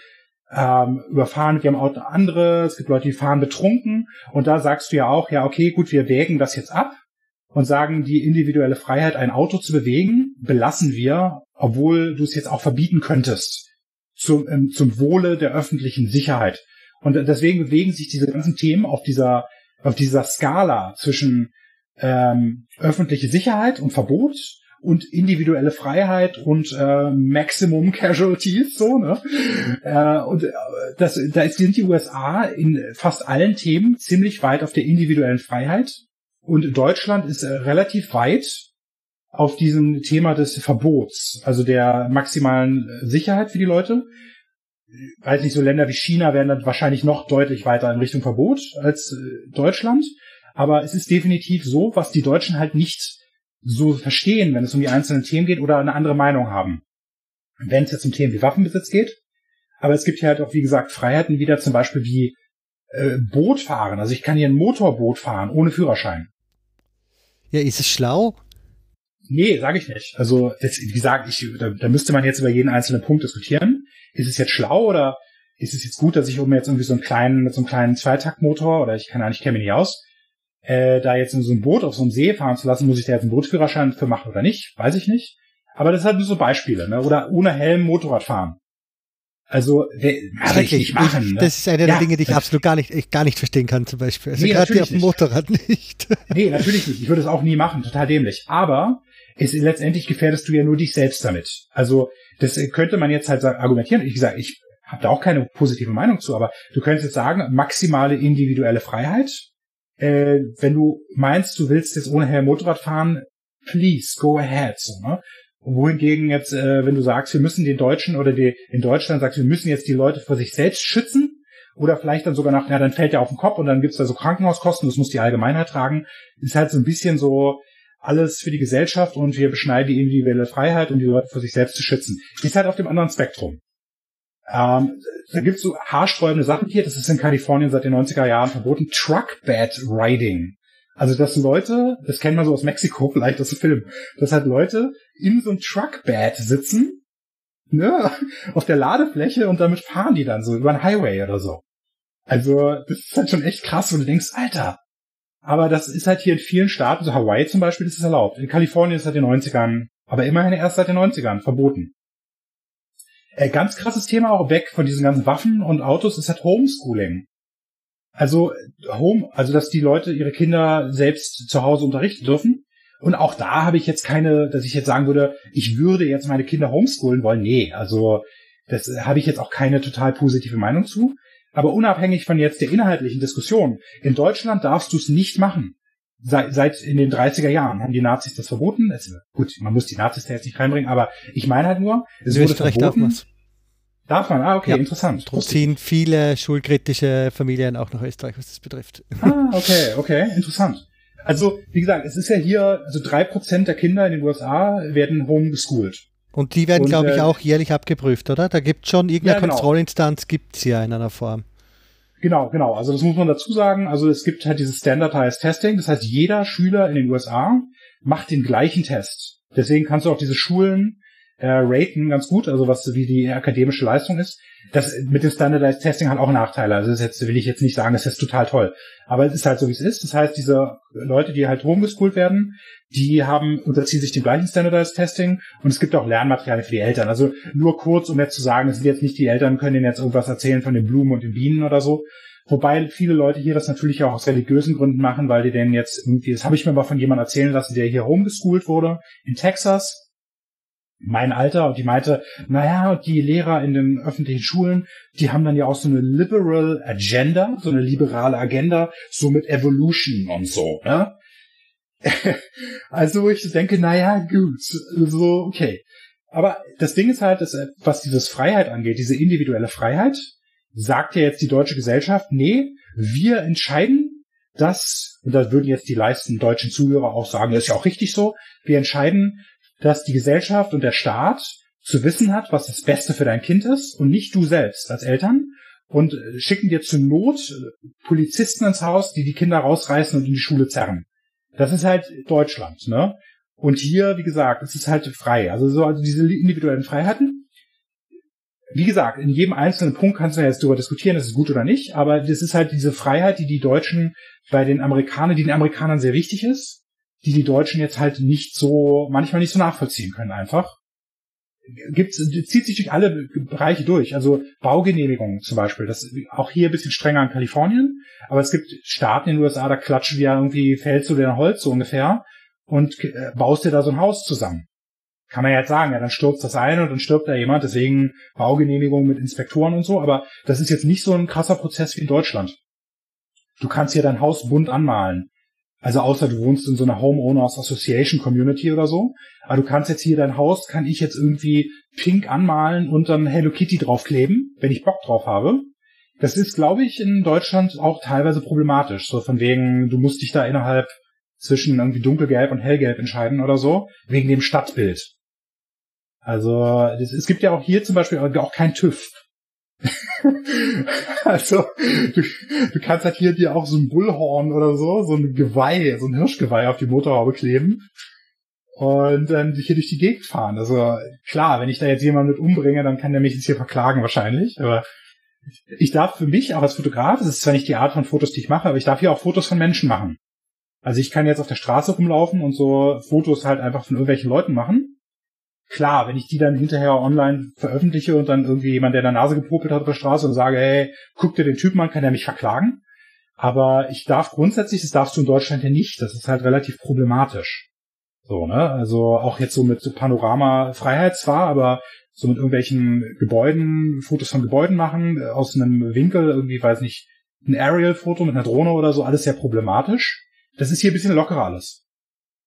[SPEAKER 2] ähm, überfahren mit ihrem Auto andere, es gibt Leute, die fahren betrunken und da sagst du ja auch, ja, okay, gut, wir wägen das jetzt ab und sagen, die individuelle Freiheit, ein Auto zu bewegen, belassen wir, obwohl du es jetzt auch verbieten könntest, zum, ähm, zum Wohle der öffentlichen Sicherheit. Und deswegen bewegen sich diese ganzen Themen auf dieser, auf dieser Skala zwischen ähm, öffentliche Sicherheit und Verbot und individuelle Freiheit und äh, Maximum Casualties, so, ne? äh, und äh, das, da sind die USA in fast allen Themen ziemlich weit auf der individuellen Freiheit und Deutschland ist äh, relativ weit auf diesem Thema des Verbots, also der maximalen Sicherheit für die Leute. Weiß nicht, so Länder wie China werden dann wahrscheinlich noch deutlich weiter in Richtung Verbot als äh, Deutschland. Aber es ist definitiv so, was die Deutschen halt nicht so verstehen, wenn es um die einzelnen Themen geht oder eine andere Meinung haben. Wenn es jetzt um Themen wie Waffenbesitz geht. Aber es gibt ja halt auch, wie gesagt, Freiheiten wieder, zum Beispiel wie äh, Boot fahren. Also ich kann hier ein Motorboot fahren, ohne Führerschein.
[SPEAKER 1] Ja, ist es schlau?
[SPEAKER 2] Nee, sage ich nicht. Also, das, wie gesagt, ich, da, da müsste man jetzt über jeden einzelnen Punkt diskutieren. Ist es jetzt schlau oder ist es jetzt gut, dass ich um jetzt irgendwie so einen kleinen, mit so einem kleinen Zweitaktmotor oder ich kann nicht, kenne mich nicht aus, äh, da jetzt in so ein Boot auf so einem See fahren zu lassen, muss ich da jetzt einen Bootsführerschein für machen oder nicht, weiß ich nicht. Aber das sind halt nur so Beispiele, ne? Oder ohne Helm Motorrad fahren. Also,
[SPEAKER 1] kann ich nicht machen. ne? Das ist eine ja, der Dinge, die ich absolut gar nicht, ich gar nicht verstehen kann, zum Beispiel. Also nee, gerade auf dem Motorrad nicht.
[SPEAKER 2] Nee, natürlich nicht. Ich würde es auch nie machen. Total dämlich. Aber es, letztendlich gefährdest du ja nur dich selbst damit. Also, das könnte man jetzt halt argumentieren. Ich sage, ich habe da auch keine positive Meinung zu, aber du könntest jetzt sagen, maximale individuelle Freiheit äh, wenn du meinst, du willst jetzt ohne Helm Motorrad fahren, please go ahead. So, ne? Wohingegen jetzt, äh, wenn du sagst, wir müssen den Deutschen oder die in Deutschland sagst, wir müssen jetzt die Leute vor sich selbst schützen, oder vielleicht dann sogar nach, ja, dann fällt er auf den Kopf und dann gibt's da so Krankenhauskosten, das muss die Allgemeinheit tragen, ist halt so ein bisschen so alles für die Gesellschaft und wir beschneiden die individuelle Freiheit, um die Leute vor sich selbst zu schützen. Ist halt auf dem anderen Spektrum. Ähm, da gibt's so haarsträubende Sachen hier. Das ist in Kalifornien seit den 90er Jahren verboten. Truckbed Riding. Also, dass Leute, das kennt man so aus Mexiko vielleicht, ist ein Film, dass halt Leute in so einem Truckbed sitzen, ne, auf der Ladefläche und damit fahren die dann so über einen Highway oder so. Also, das ist halt schon echt krass, wo du denkst, Alter. Aber das ist halt hier in vielen Staaten, so Hawaii zum Beispiel, das ist erlaubt. In Kalifornien ist es seit den 90ern, aber immerhin erst seit den 90ern verboten. Äh, ganz krasses Thema auch weg von diesen ganzen Waffen und Autos ist halt Homeschooling. Also Home, also dass die Leute ihre Kinder selbst zu Hause unterrichten dürfen. Und auch da habe ich jetzt keine, dass ich jetzt sagen würde, ich würde jetzt meine Kinder homeschoolen wollen. Nee, also das habe ich jetzt auch keine total positive Meinung zu. Aber unabhängig von jetzt der inhaltlichen Diskussion, in Deutschland darfst du es nicht machen. Seit, seit in den 30er Jahren haben die Nazis das verboten. Es, gut, man muss die Nazis da jetzt nicht reinbringen, aber ich meine halt nur, es wurde verboten. Darf man? Ah, okay, ja. interessant.
[SPEAKER 1] Darum ziehen viele schulkritische Familien auch nach Österreich, was das betrifft.
[SPEAKER 2] Ah, okay, okay, interessant. Also, wie gesagt, es ist ja hier, also drei Prozent der Kinder in den USA werden homeschooled.
[SPEAKER 1] Und die werden, glaube ich, äh, auch jährlich abgeprüft, oder? Da gibt schon irgendeine ja, genau. Kontrollinstanz, gibt's ja in einer Form.
[SPEAKER 2] Genau, genau. Also das muss man dazu sagen. Also es gibt halt dieses Standardized Testing. Das heißt, jeder Schüler in den USA macht den gleichen Test. Deswegen kannst du auch diese Schulen äh, raten ganz gut, also was wie die akademische Leistung ist. Das mit dem Standardized Testing hat auch Nachteile. Also das jetzt will ich jetzt nicht sagen, das ist total toll. Aber es ist halt so, wie es ist. Das heißt, diese Leute, die halt homeschoolt werden, die haben, unterziehen sich dem gleichen Standardized Testing und es gibt auch Lernmaterialien für die Eltern. Also nur kurz, um jetzt zu sagen, es sind jetzt nicht die Eltern, können denen jetzt irgendwas erzählen von den Blumen und den Bienen oder so. Wobei viele Leute hier das natürlich auch aus religiösen Gründen machen, weil die denn jetzt irgendwie, das habe ich mir mal von jemandem erzählen lassen, der hier homeschoolt wurde in Texas mein Alter und die meinte, naja, die Lehrer in den öffentlichen Schulen, die haben dann ja auch so eine liberal Agenda, so eine liberale Agenda, so mit Evolution und so, ne? also ich denke, naja, gut, so, okay. Aber das Ding ist halt, dass, was dieses Freiheit angeht, diese individuelle Freiheit, sagt ja jetzt die deutsche Gesellschaft, nee, wir entscheiden das, und da würden jetzt die meisten deutschen Zuhörer auch sagen, das ist ja auch richtig so, wir entscheiden, dass die Gesellschaft und der Staat zu wissen hat, was das Beste für dein Kind ist und nicht du selbst als Eltern und schicken dir zur Not Polizisten ins Haus, die die Kinder rausreißen und in die Schule zerren. Das ist halt Deutschland, ne? Und hier, wie gesagt, es ist halt frei. Also so, also diese individuellen Freiheiten. Wie gesagt, in jedem einzelnen Punkt kannst du ja jetzt darüber diskutieren, ist es gut oder nicht, aber das ist halt diese Freiheit, die die Deutschen bei den Amerikanern, die den Amerikanern sehr wichtig ist, die die Deutschen jetzt halt nicht so, manchmal nicht so nachvollziehen können einfach. Gibt's, zieht sich durch alle Bereiche durch. Also Baugenehmigungen zum Beispiel. Das ist auch hier ein bisschen strenger in Kalifornien. Aber es gibt Staaten in den USA, da klatschen wir irgendwie, fällst du dir Holz so ungefähr und äh, baust dir da so ein Haus zusammen. Kann man ja jetzt sagen, ja, dann stürzt das ein und dann stirbt da jemand, deswegen Baugenehmigung mit Inspektoren und so, aber das ist jetzt nicht so ein krasser Prozess wie in Deutschland. Du kannst hier dein Haus bunt anmalen. Also außer du wohnst in so einer Homeowners Association Community oder so. Aber du kannst jetzt hier dein Haus, kann ich jetzt irgendwie pink anmalen und dann Hello Kitty draufkleben, wenn ich Bock drauf habe. Das ist, glaube ich, in Deutschland auch teilweise problematisch. So von wegen, du musst dich da innerhalb zwischen irgendwie dunkelgelb und hellgelb entscheiden oder so, wegen dem Stadtbild. Also es gibt ja auch hier zum Beispiel auch kein TÜV. also, du, du kannst halt hier dir auch so ein Bullhorn oder so, so ein Geweih, so ein Hirschgeweih auf die Motorhaube kleben und dann hier durch die Gegend fahren. Also klar, wenn ich da jetzt jemanden mit umbringe, dann kann der mich jetzt hier verklagen wahrscheinlich. Aber ich darf für mich auch als Fotograf, das ist zwar nicht die Art von Fotos, die ich mache, aber ich darf hier auch Fotos von Menschen machen. Also ich kann jetzt auf der Straße rumlaufen und so Fotos halt einfach von irgendwelchen Leuten machen. Klar, wenn ich die dann hinterher online veröffentliche und dann irgendwie jemand, der in der Nase gepopelt hat auf der Straße und sage, hey, guck dir den Typen an, kann der mich verklagen. Aber ich darf grundsätzlich, das darfst du in Deutschland ja nicht. Das ist halt relativ problematisch. So, ne? Also auch jetzt so mit so Panorama-Freiheit zwar, aber so mit irgendwelchen Gebäuden, Fotos von Gebäuden machen, äh, aus einem Winkel, irgendwie, weiß nicht, ein Aerial-Foto mit einer Drohne oder so, alles sehr problematisch. Das ist hier ein bisschen lockerer alles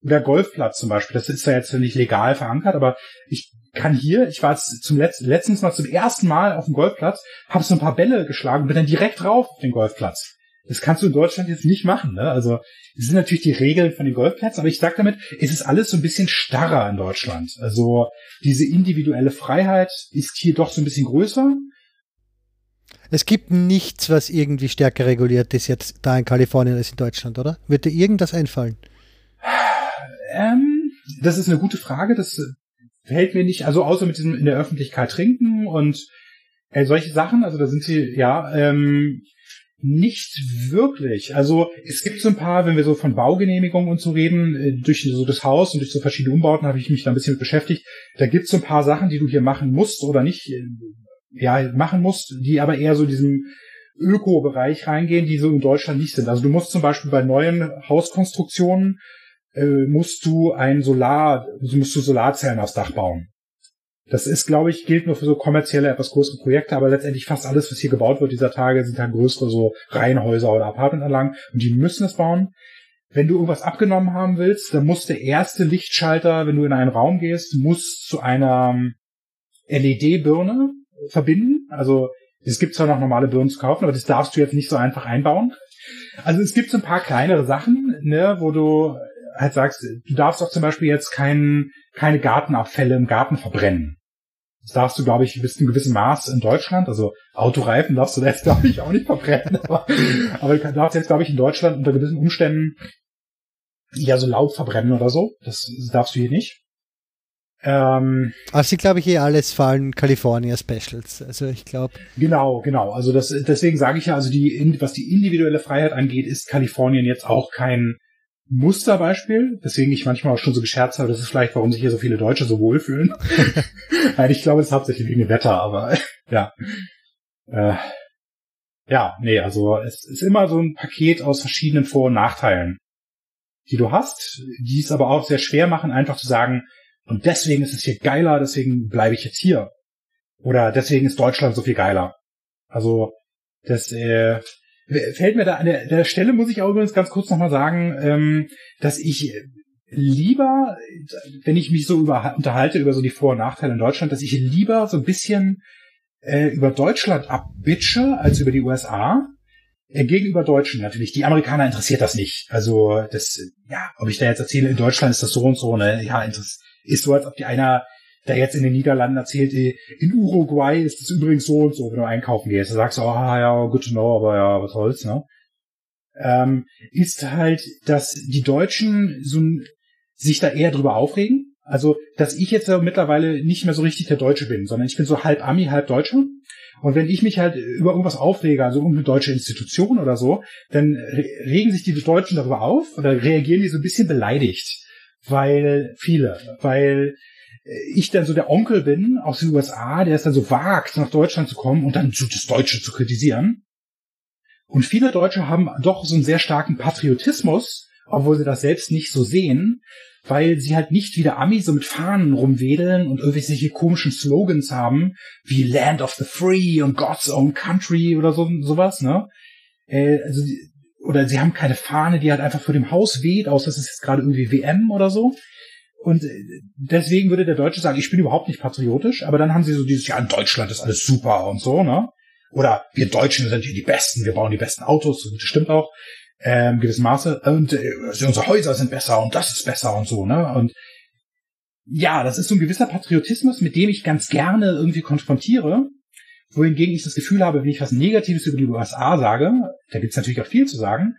[SPEAKER 2] der Golfplatz zum Beispiel, das ist ja jetzt nicht legal verankert, aber ich kann hier, ich war jetzt zum Letz letztens mal zum ersten Mal auf dem Golfplatz, habe so ein paar Bälle geschlagen, bin dann direkt rauf auf den Golfplatz. Das kannst du in Deutschland jetzt nicht machen, ne? Also, das sind natürlich die Regeln von den Golfplätzen, aber ich sag damit, es ist alles so ein bisschen starrer in Deutschland. Also, diese individuelle Freiheit ist hier doch so ein bisschen größer.
[SPEAKER 1] Es gibt nichts, was irgendwie stärker reguliert ist jetzt da in Kalifornien als in Deutschland, oder? Wird dir irgendwas einfallen?
[SPEAKER 2] Ähm, das ist eine gute Frage. Das fällt mir nicht, also außer mit diesem in der Öffentlichkeit trinken und äh, solche Sachen, also da sind sie, ja, ähm, nicht wirklich. Also es gibt so ein paar, wenn wir so von Baugenehmigungen und so reden, äh, durch so das Haus und durch so verschiedene Umbauten habe ich mich da ein bisschen mit beschäftigt. Da gibt es so ein paar Sachen, die du hier machen musst oder nicht, äh, ja, machen musst, die aber eher so diesem Öko-Bereich reingehen, die so in Deutschland nicht sind. Also du musst zum Beispiel bei neuen Hauskonstruktionen äh, musst du ein Solar, musst du Solarzellen aufs Dach bauen. Das ist, glaube ich, gilt nur für so kommerzielle, etwas größere Projekte, aber letztendlich fast alles, was hier gebaut wird dieser Tage, sind halt größere so Reihenhäuser oder Apartmentanlagen und die müssen es bauen. Wenn du irgendwas abgenommen haben willst, dann muss der erste Lichtschalter, wenn du in einen Raum gehst, muss zu einer ähm, LED-Birne verbinden. Also es gibt zwar noch normale Birnen zu kaufen, aber das darfst du jetzt nicht so einfach einbauen. Also es gibt so ein paar kleinere Sachen, ne, wo du halt sagst, du darfst doch zum Beispiel jetzt kein, keine Gartenabfälle im Garten verbrennen. Das darfst du, glaube ich, bis zu einem gewissen Maß in Deutschland. Also Autoreifen darfst du jetzt, glaube ich, auch nicht verbrennen. Aber, aber du darfst jetzt, glaube ich, in Deutschland unter gewissen Umständen ja so Laub verbrennen oder so. Das darfst du hier nicht.
[SPEAKER 1] Ähm, also sie glaube ich eh alles fallen California Specials. Also ich glaube.
[SPEAKER 2] Genau, genau. Also das, deswegen sage ich ja, also die, was die individuelle Freiheit angeht, ist Kalifornien jetzt auch kein Musterbeispiel, deswegen ich manchmal auch schon so gescherzt habe, das ist vielleicht, warum sich hier so viele Deutsche so wohlfühlen. Nein, ich glaube, es ist hauptsächlich wegen dem Wetter, aber ja. Äh, ja, nee, also es ist immer so ein Paket aus verschiedenen Vor- und Nachteilen, die du hast, die es aber auch sehr schwer machen, einfach zu sagen, und deswegen ist es hier geiler, deswegen bleibe ich jetzt hier. Oder deswegen ist Deutschland so viel geiler. Also, das, äh, fällt mir da an der, der Stelle, muss ich auch übrigens ganz kurz nochmal sagen, ähm, dass ich lieber, wenn ich mich so über, unterhalte über so die Vor- und Nachteile in Deutschland, dass ich lieber so ein bisschen äh, über Deutschland abbitsche als über die USA. Äh, gegenüber Deutschen natürlich. Die Amerikaner interessiert das nicht. Also das, ja, ob ich da jetzt erzähle, in Deutschland ist das so und so, ne, ja, ist so, als ob die einer der jetzt in den Niederlanden erzählt, in Uruguay ist es übrigens so und so, wenn du einkaufen gehst. Da sagst du, ah ja, good to know, aber ja, was soll's, ne? ähm, ist halt, dass die Deutschen so sich da eher drüber aufregen. Also, dass ich jetzt mittlerweile nicht mehr so richtig der Deutsche bin, sondern ich bin so halb Ami, halb Deutscher. Und wenn ich mich halt über irgendwas aufrege, also irgendeine deutsche Institution oder so, dann regen sich die Deutschen darüber auf oder reagieren die so ein bisschen beleidigt. Weil viele, weil ich dann so der Onkel bin aus den USA, der es dann so wagt, nach Deutschland zu kommen und dann das Deutsche zu kritisieren. Und viele Deutsche haben doch so einen sehr starken Patriotismus, obwohl sie das selbst nicht so sehen, weil sie halt nicht wie der Ami so mit Fahnen rumwedeln und irgendwelche komischen Slogans haben, wie Land of the Free und God's Own Country oder so sowas, ne? Äh, also, oder sie haben keine Fahne, die halt einfach vor dem Haus weht, außer es ist jetzt gerade irgendwie WM oder so. Und äh, deswegen würde der Deutsche sagen, ich bin überhaupt nicht patriotisch, aber dann haben sie so dieses, ja, in Deutschland ist alles super und so, ne? Oder wir Deutschen sind hier die Besten, wir bauen die besten Autos, das stimmt auch, ähm, gewissem Maße. Und äh, unsere Häuser sind besser und das ist besser und so, ne? Und ja, das ist so ein gewisser Patriotismus, mit dem ich ganz gerne irgendwie konfrontiere, wohingegen ich das Gefühl habe, wenn ich was Negatives über die USA sage, da gibt's natürlich auch viel zu sagen,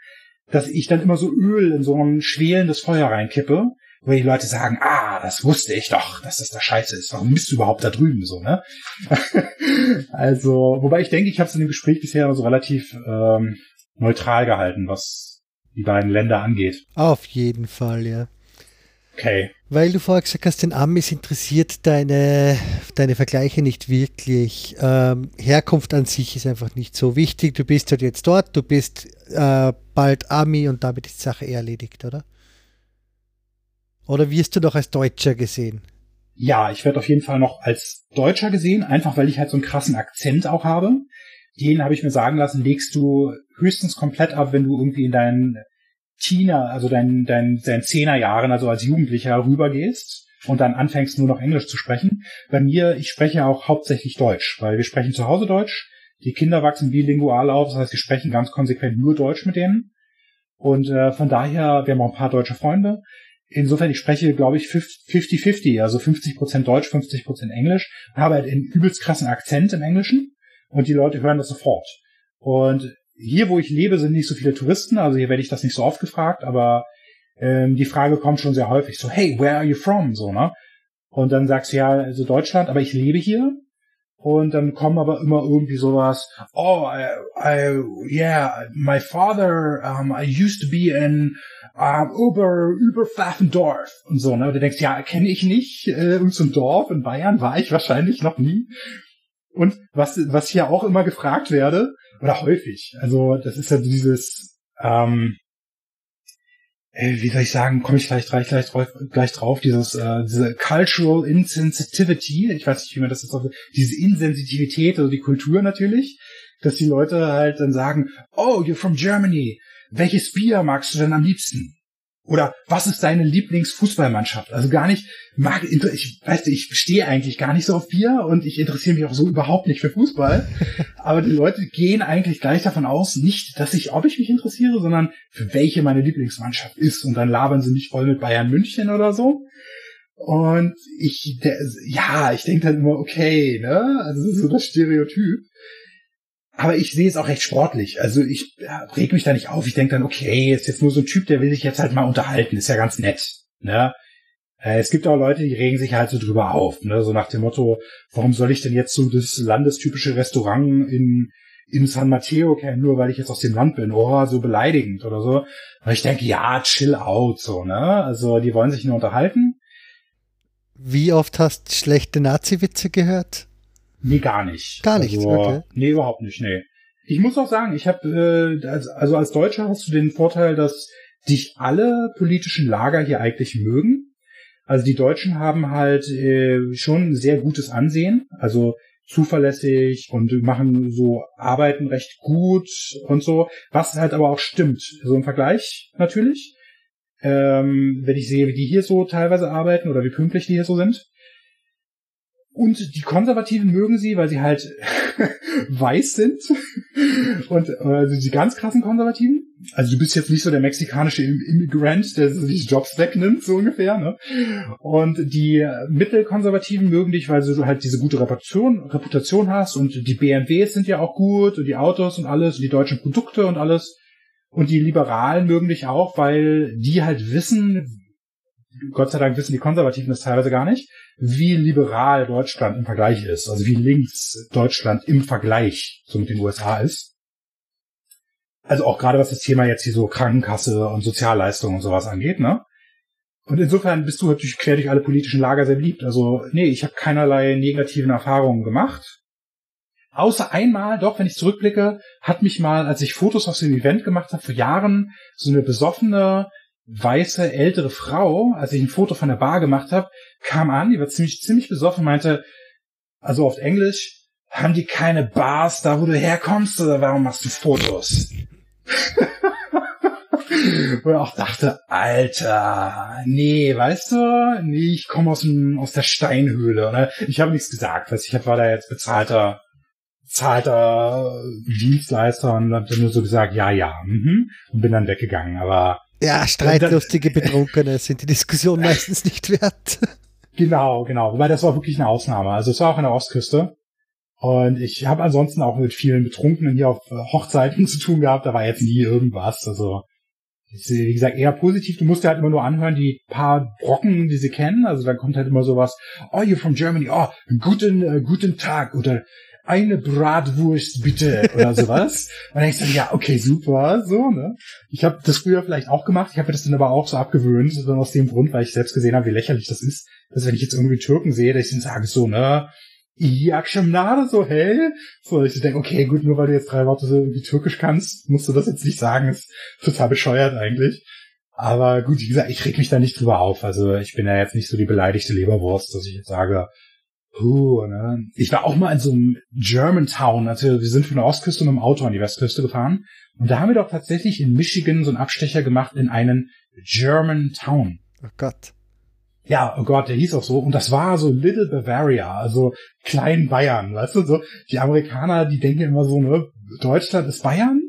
[SPEAKER 2] dass ich dann immer so Öl in so ein schwelendes Feuer reinkippe, wo die Leute sagen, ah, das wusste ich doch, dass das da scheiße ist. Warum bist du überhaupt da drüben so, ne? also, wobei ich denke, ich habe es in dem Gespräch bisher so relativ ähm, neutral gehalten, was die beiden Länder angeht.
[SPEAKER 1] Auf jeden Fall, ja.
[SPEAKER 2] Okay.
[SPEAKER 1] Weil du vorher gesagt hast, den Amis interessiert deine, deine Vergleiche nicht wirklich. Ähm, Herkunft an sich ist einfach nicht so wichtig. Du bist halt jetzt dort, du bist äh, bald Ami und damit ist die Sache erledigt, oder? Oder wirst du doch als Deutscher gesehen?
[SPEAKER 2] Ja, ich werde auf jeden Fall noch als Deutscher gesehen, einfach weil ich halt so einen krassen Akzent auch habe. Den habe ich mir sagen lassen, legst du höchstens komplett ab, wenn du irgendwie in deinen Teener, also deinen dein, dein Zehnerjahren, also als Jugendlicher rübergehst und dann anfängst nur noch Englisch zu sprechen. Bei mir, ich spreche auch hauptsächlich Deutsch, weil wir sprechen zu Hause Deutsch. Die Kinder wachsen bilingual auf, das heißt, wir sprechen ganz konsequent nur Deutsch mit denen. Und äh, von daher, wir haben auch ein paar deutsche Freunde. Insofern, ich spreche, glaube ich, 50-50, also 50% Deutsch, 50% Englisch, habe halt einen übelst krassen Akzent im Englischen und die Leute hören das sofort. Und hier, wo ich lebe, sind nicht so viele Touristen, also hier werde ich das nicht so oft gefragt, aber ähm, die Frage kommt schon sehr häufig, so, hey, where are you from? So, ne? Und dann sagst du ja, also Deutschland, aber ich lebe hier und dann kommen aber immer irgendwie sowas, oh, I, I yeah, my father, um, I used to be in um, Über, Überpfaffendorf und so, ne? Und du denkst, ja, kenne ich nicht, äh, und zum Dorf in Bayern war ich wahrscheinlich noch nie. Und was, was hier auch immer gefragt werde, oder häufig, also das ist ja dieses, ähm, äh, wie soll ich sagen, komme ich gleich, gleich, gleich, drauf, gleich drauf, dieses, äh, diese Cultural Insensitivity, ich weiß nicht, wie man das jetzt auf, diese Insensitivität, also die Kultur natürlich, dass die Leute halt dann sagen, oh, you're from Germany, welches Bier magst du denn am liebsten? Oder was ist deine Lieblingsfußballmannschaft? Also gar nicht, mag, ich weiß, ich stehe eigentlich gar nicht so auf Bier und ich interessiere mich auch so überhaupt nicht für Fußball. Aber die Leute gehen eigentlich gleich davon aus, nicht, dass ich, ob ich mich interessiere, sondern für welche meine Lieblingsmannschaft ist. Und dann labern sie mich voll mit Bayern München oder so. Und ich, der, ja, ich denke dann immer, okay, ne? Also das ist so das Stereotyp. Aber ich sehe es auch recht sportlich. Also ich reg mich da nicht auf. Ich denke dann, okay, ist jetzt nur so ein Typ, der will sich jetzt halt mal unterhalten. Ist ja ganz nett. Ne? Äh, es gibt auch Leute, die regen sich halt so drüber auf. Ne? So nach dem Motto, warum soll ich denn jetzt so das landestypische Restaurant in, in San Mateo kennen, nur weil ich jetzt aus dem Land bin? Oh, so beleidigend oder so. Und ich denke, ja, chill out. so ne. Also die wollen sich nur unterhalten.
[SPEAKER 1] Wie oft hast du schlechte Nazi-Witze gehört?
[SPEAKER 2] Nee, gar nicht.
[SPEAKER 1] Gar nicht,
[SPEAKER 2] also, okay. Nee, überhaupt nicht, nee. Ich muss auch sagen, ich habe, äh, also als Deutscher hast du den Vorteil, dass dich alle politischen Lager hier eigentlich mögen. Also die Deutschen haben halt äh, schon sehr gutes Ansehen, also zuverlässig und machen so Arbeiten recht gut und so, was halt aber auch stimmt. So im Vergleich natürlich. Ähm, wenn ich sehe, wie die hier so teilweise arbeiten oder wie pünktlich die hier so sind. Und die Konservativen mögen sie, weil sie halt weiß sind. Und also die ganz krassen Konservativen. Also du bist jetzt nicht so der mexikanische Immigrant, der sich Jobs wegnimmt, so ungefähr. Ne? Und die Mittelkonservativen mögen dich, weil du halt diese gute Reputation, Reputation hast. Und die BMWs sind ja auch gut und die Autos und alles und die deutschen Produkte und alles. Und die Liberalen mögen dich auch, weil die halt wissen, Gott sei Dank wissen die Konservativen das teilweise gar nicht, wie liberal Deutschland im Vergleich ist, also wie links Deutschland im Vergleich so mit den USA ist. Also auch gerade was das Thema jetzt hier so Krankenkasse und Sozialleistungen und sowas angeht, ne? Und insofern bist du natürlich quer durch alle politischen Lager sehr beliebt. Also, nee, ich habe keinerlei negativen Erfahrungen gemacht. Außer einmal, doch, wenn ich zurückblicke, hat mich mal, als ich Fotos aus dem Event gemacht habe, vor Jahren, so eine besoffene, weiße, ältere Frau, als ich ein Foto von der Bar gemacht habe, kam an, die war ziemlich, ziemlich besoffen, meinte, also auf Englisch, haben die keine Bars da, wo du herkommst, oder warum machst du Fotos? Ich auch dachte, Alter, nee, weißt du, nee, ich komme aus, dem, aus der Steinhöhle. Oder? Ich habe nichts gesagt, weißt, ich war da jetzt bezahlter, bezahlter Dienstleister und habe nur so gesagt, ja, ja, mhm, und bin dann weggegangen. Aber
[SPEAKER 1] ja, streitlustige Betrunkene sind die Diskussion meistens nicht wert.
[SPEAKER 2] Genau, genau. Wobei das war wirklich eine Ausnahme. Also es war auch an der Ostküste. Und ich habe ansonsten auch mit vielen Betrunkenen hier auf Hochzeiten zu tun gehabt. Da war jetzt nie irgendwas. Also wie gesagt, eher positiv. Du musst dir halt immer nur anhören, die paar Brocken, die sie kennen. Also dann kommt halt immer sowas, oh, you're from Germany, oh, guten, äh, guten Tag oder eine Bratwurst bitte oder sowas. und dann ich dann, ja, okay, super, so, ne? Ich habe das früher vielleicht auch gemacht, ich habe das dann aber auch so abgewöhnt, so aus dem Grund, weil ich selbst gesehen habe, wie lächerlich das ist, dass wenn ich jetzt irgendwie Türken sehe, dass ich dann sage so, ne, Yakşamlar, so, hey? So, ich denke, okay, gut, nur weil du jetzt drei Worte so irgendwie türkisch kannst, musst du das jetzt nicht sagen, ist total bescheuert eigentlich. Aber gut, wie gesagt, ich reg mich da nicht drüber auf. Also ich bin ja jetzt nicht so die beleidigte Leberwurst, dass ich jetzt sage, huh, ne? Ich war auch mal in so einem Germantown, also wir sind von der Ostküste mit dem Auto an die Westküste gefahren. Und da haben wir doch tatsächlich in Michigan so einen Abstecher gemacht in einen Germantown.
[SPEAKER 1] Oh Gott.
[SPEAKER 2] Ja, oh Gott, der hieß auch so. Und das war so Little Bavaria, also Klein Bayern, weißt du, so. Die Amerikaner, die denken immer so, ne, Deutschland ist Bayern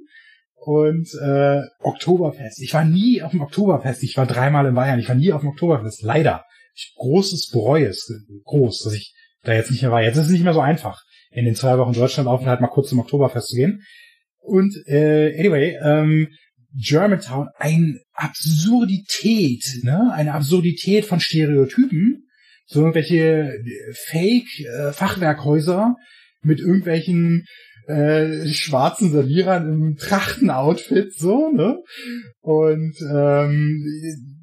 [SPEAKER 2] und äh, Oktoberfest. Ich war nie auf dem Oktoberfest. Ich war dreimal in Bayern. Ich war nie auf dem Oktoberfest. Leider. Ich, großes Bereues, groß, dass ich da jetzt nicht mehr war. Jetzt ist es nicht mehr so einfach, in den zwei Wochen Deutschlandaufenthalt mal kurz zum Oktoberfest zu gehen. Und äh, anyway, ähm, Germantown ein Absurdität, ne? Eine Absurdität von Stereotypen. So irgendwelche Fake-Fachwerkhäuser mit irgendwelchen äh, schwarzen Servierern im Trachtenoutfit, so, ne? Und ähm,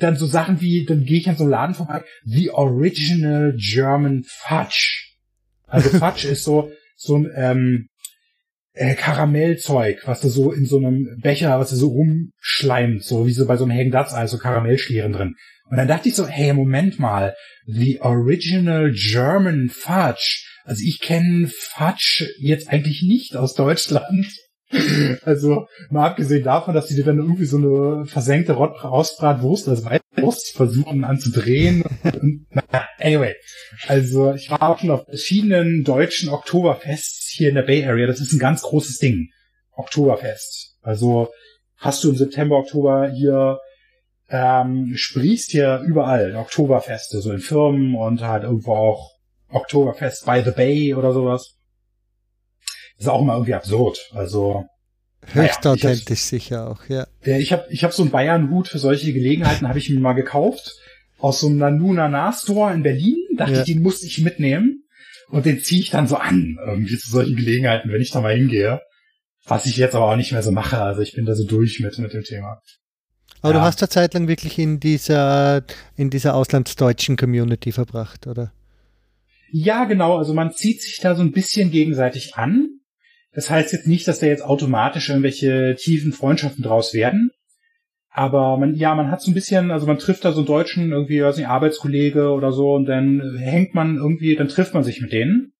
[SPEAKER 2] dann so Sachen wie, dann gehe ich an so einem Laden vorbei, The Original German Fudge. Also Fudge ist so, so ein, ähm, äh, Karamellzeug, was du so in so einem Becher, was du so rumschleimt, so wie so bei so einem Hagen Dazs, also Karamellschlieren drin. Und dann dachte ich so, hey, Moment mal, the original German Fudge. Also ich kenne Fudge jetzt eigentlich nicht aus Deutschland. Also mal abgesehen davon, dass die dir dann irgendwie so eine versenkte Rostbratwurst als Weißwurst versuchen anzudrehen. anyway, also ich war auch schon auf verschiedenen deutschen Oktoberfests hier in der Bay Area. Das ist ein ganz großes Ding. Oktoberfest. Also hast du im September, Oktober hier ähm, sprießt hier überall Oktoberfeste, so in Firmen und halt irgendwo auch Oktoberfest by the Bay oder sowas ist auch immer irgendwie absurd. Also
[SPEAKER 1] höchst naja, authentisch sicher auch, ja.
[SPEAKER 2] Ich habe ich hab so einen Bayern-Hut für solche Gelegenheiten, habe ich mir mal gekauft aus so einem Nanuna Store in Berlin. Dachte ja. ich, den muss ich mitnehmen und den ziehe ich dann so an irgendwie zu solchen Gelegenheiten, wenn ich da mal hingehe. Was ich jetzt aber auch nicht mehr so mache. Also ich bin da so durch mit mit dem Thema.
[SPEAKER 1] Aber ja. du hast ja zeitlang wirklich in dieser in dieser auslandsdeutschen Community verbracht, oder?
[SPEAKER 2] Ja, genau. Also man zieht sich da so ein bisschen gegenseitig an. Das heißt jetzt nicht, dass da jetzt automatisch irgendwelche tiefen Freundschaften draus werden. Aber man, ja, man hat so ein bisschen, also man trifft da so einen Deutschen, irgendwie, weiß nicht, Arbeitskollege oder so, und dann hängt man irgendwie, dann trifft man sich mit denen.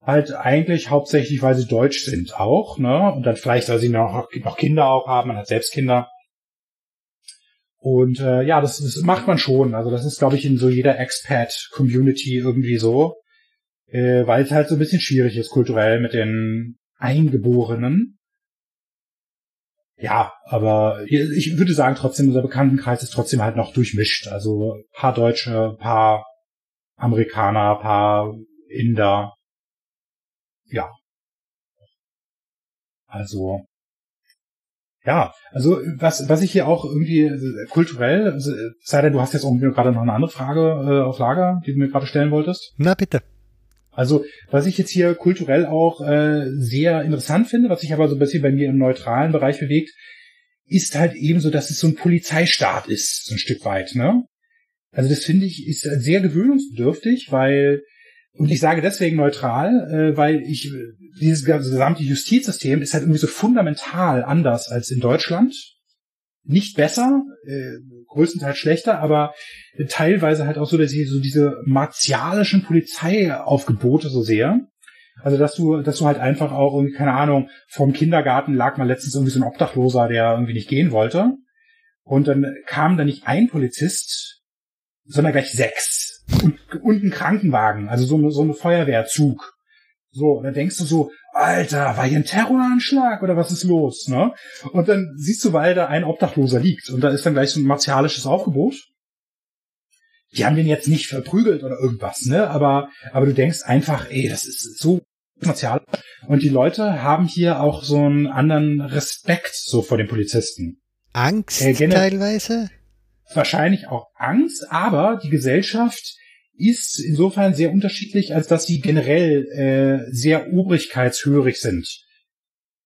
[SPEAKER 2] Halt eigentlich hauptsächlich, weil sie deutsch sind auch, ne? Und dann vielleicht, weil sie noch, noch Kinder auch haben, man hat selbst Kinder. Und äh, ja, das, das macht man schon. Also das ist, glaube ich, in so jeder Expat-Community irgendwie so. Äh, weil es halt so ein bisschen schwierig ist kulturell mit den Eingeborenen. Ja, aber ich würde sagen, trotzdem, unser Bekanntenkreis ist trotzdem halt noch durchmischt. Also paar Deutsche, paar Amerikaner, paar Inder. Ja. Also, Ja, also was, was ich hier auch irgendwie kulturell, also, sei denn, du hast jetzt irgendwie gerade noch eine andere Frage äh, auf Lager, die du mir gerade stellen wolltest.
[SPEAKER 1] Na bitte.
[SPEAKER 2] Also, was ich jetzt hier kulturell auch äh, sehr interessant finde, was sich aber so ein bisschen bei mir im neutralen Bereich bewegt, ist halt eben so, dass es so ein Polizeistaat ist, so ein Stück weit, ne? Also das finde ich ist sehr gewöhnungsbedürftig, weil und ich sage deswegen neutral, äh, weil ich dieses gesamte Justizsystem ist halt irgendwie so fundamental anders als in Deutschland. Nicht besser, äh, größtenteils schlechter, aber teilweise halt auch so, dass ich so diese martialischen Polizeiaufgebote so sehe. Also dass du, dass du halt einfach auch irgendwie, keine Ahnung, vom Kindergarten lag mal letztens irgendwie so ein Obdachloser, der irgendwie nicht gehen wollte. Und dann kam da nicht ein Polizist, sondern gleich sechs. Und, und ein Krankenwagen, also so, so eine Feuerwehrzug. So, und dann denkst du so, Alter, war hier ein Terroranschlag oder was ist los, ne? Und dann siehst du, weil da ein Obdachloser liegt und da ist dann gleich so ein martialisches Aufgebot. Die haben den jetzt nicht verprügelt oder irgendwas, ne? Aber, aber du denkst einfach, ey, das ist so martial. Und die Leute haben hier auch so einen anderen Respekt so vor den Polizisten.
[SPEAKER 1] Angst äh, teilweise?
[SPEAKER 2] Wahrscheinlich auch Angst, aber die Gesellschaft ist insofern sehr unterschiedlich, als dass sie generell äh, sehr obrigkeitshörig sind.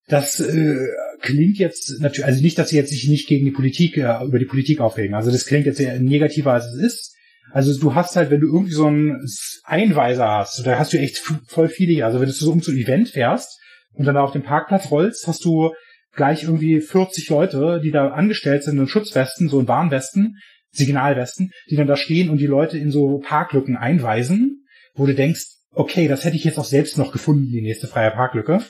[SPEAKER 2] Das äh, klingt jetzt natürlich, also nicht, dass sie jetzt sich nicht gegen die Politik, äh, über die Politik aufregen. Also das klingt jetzt sehr negativer, als es ist. Also du hast halt, wenn du irgendwie so einen Einweiser hast, da hast du echt voll viele, also wenn du so um zu einem Event fährst und dann auf den Parkplatz rollst, hast du gleich irgendwie 40 Leute, die da angestellt sind in Schutzwesten, so in Warnwesten, Signalwesten, die dann da stehen und die Leute in so Parklücken einweisen, wo du denkst, okay, das hätte ich jetzt auch selbst noch gefunden, die nächste freie Parklücke.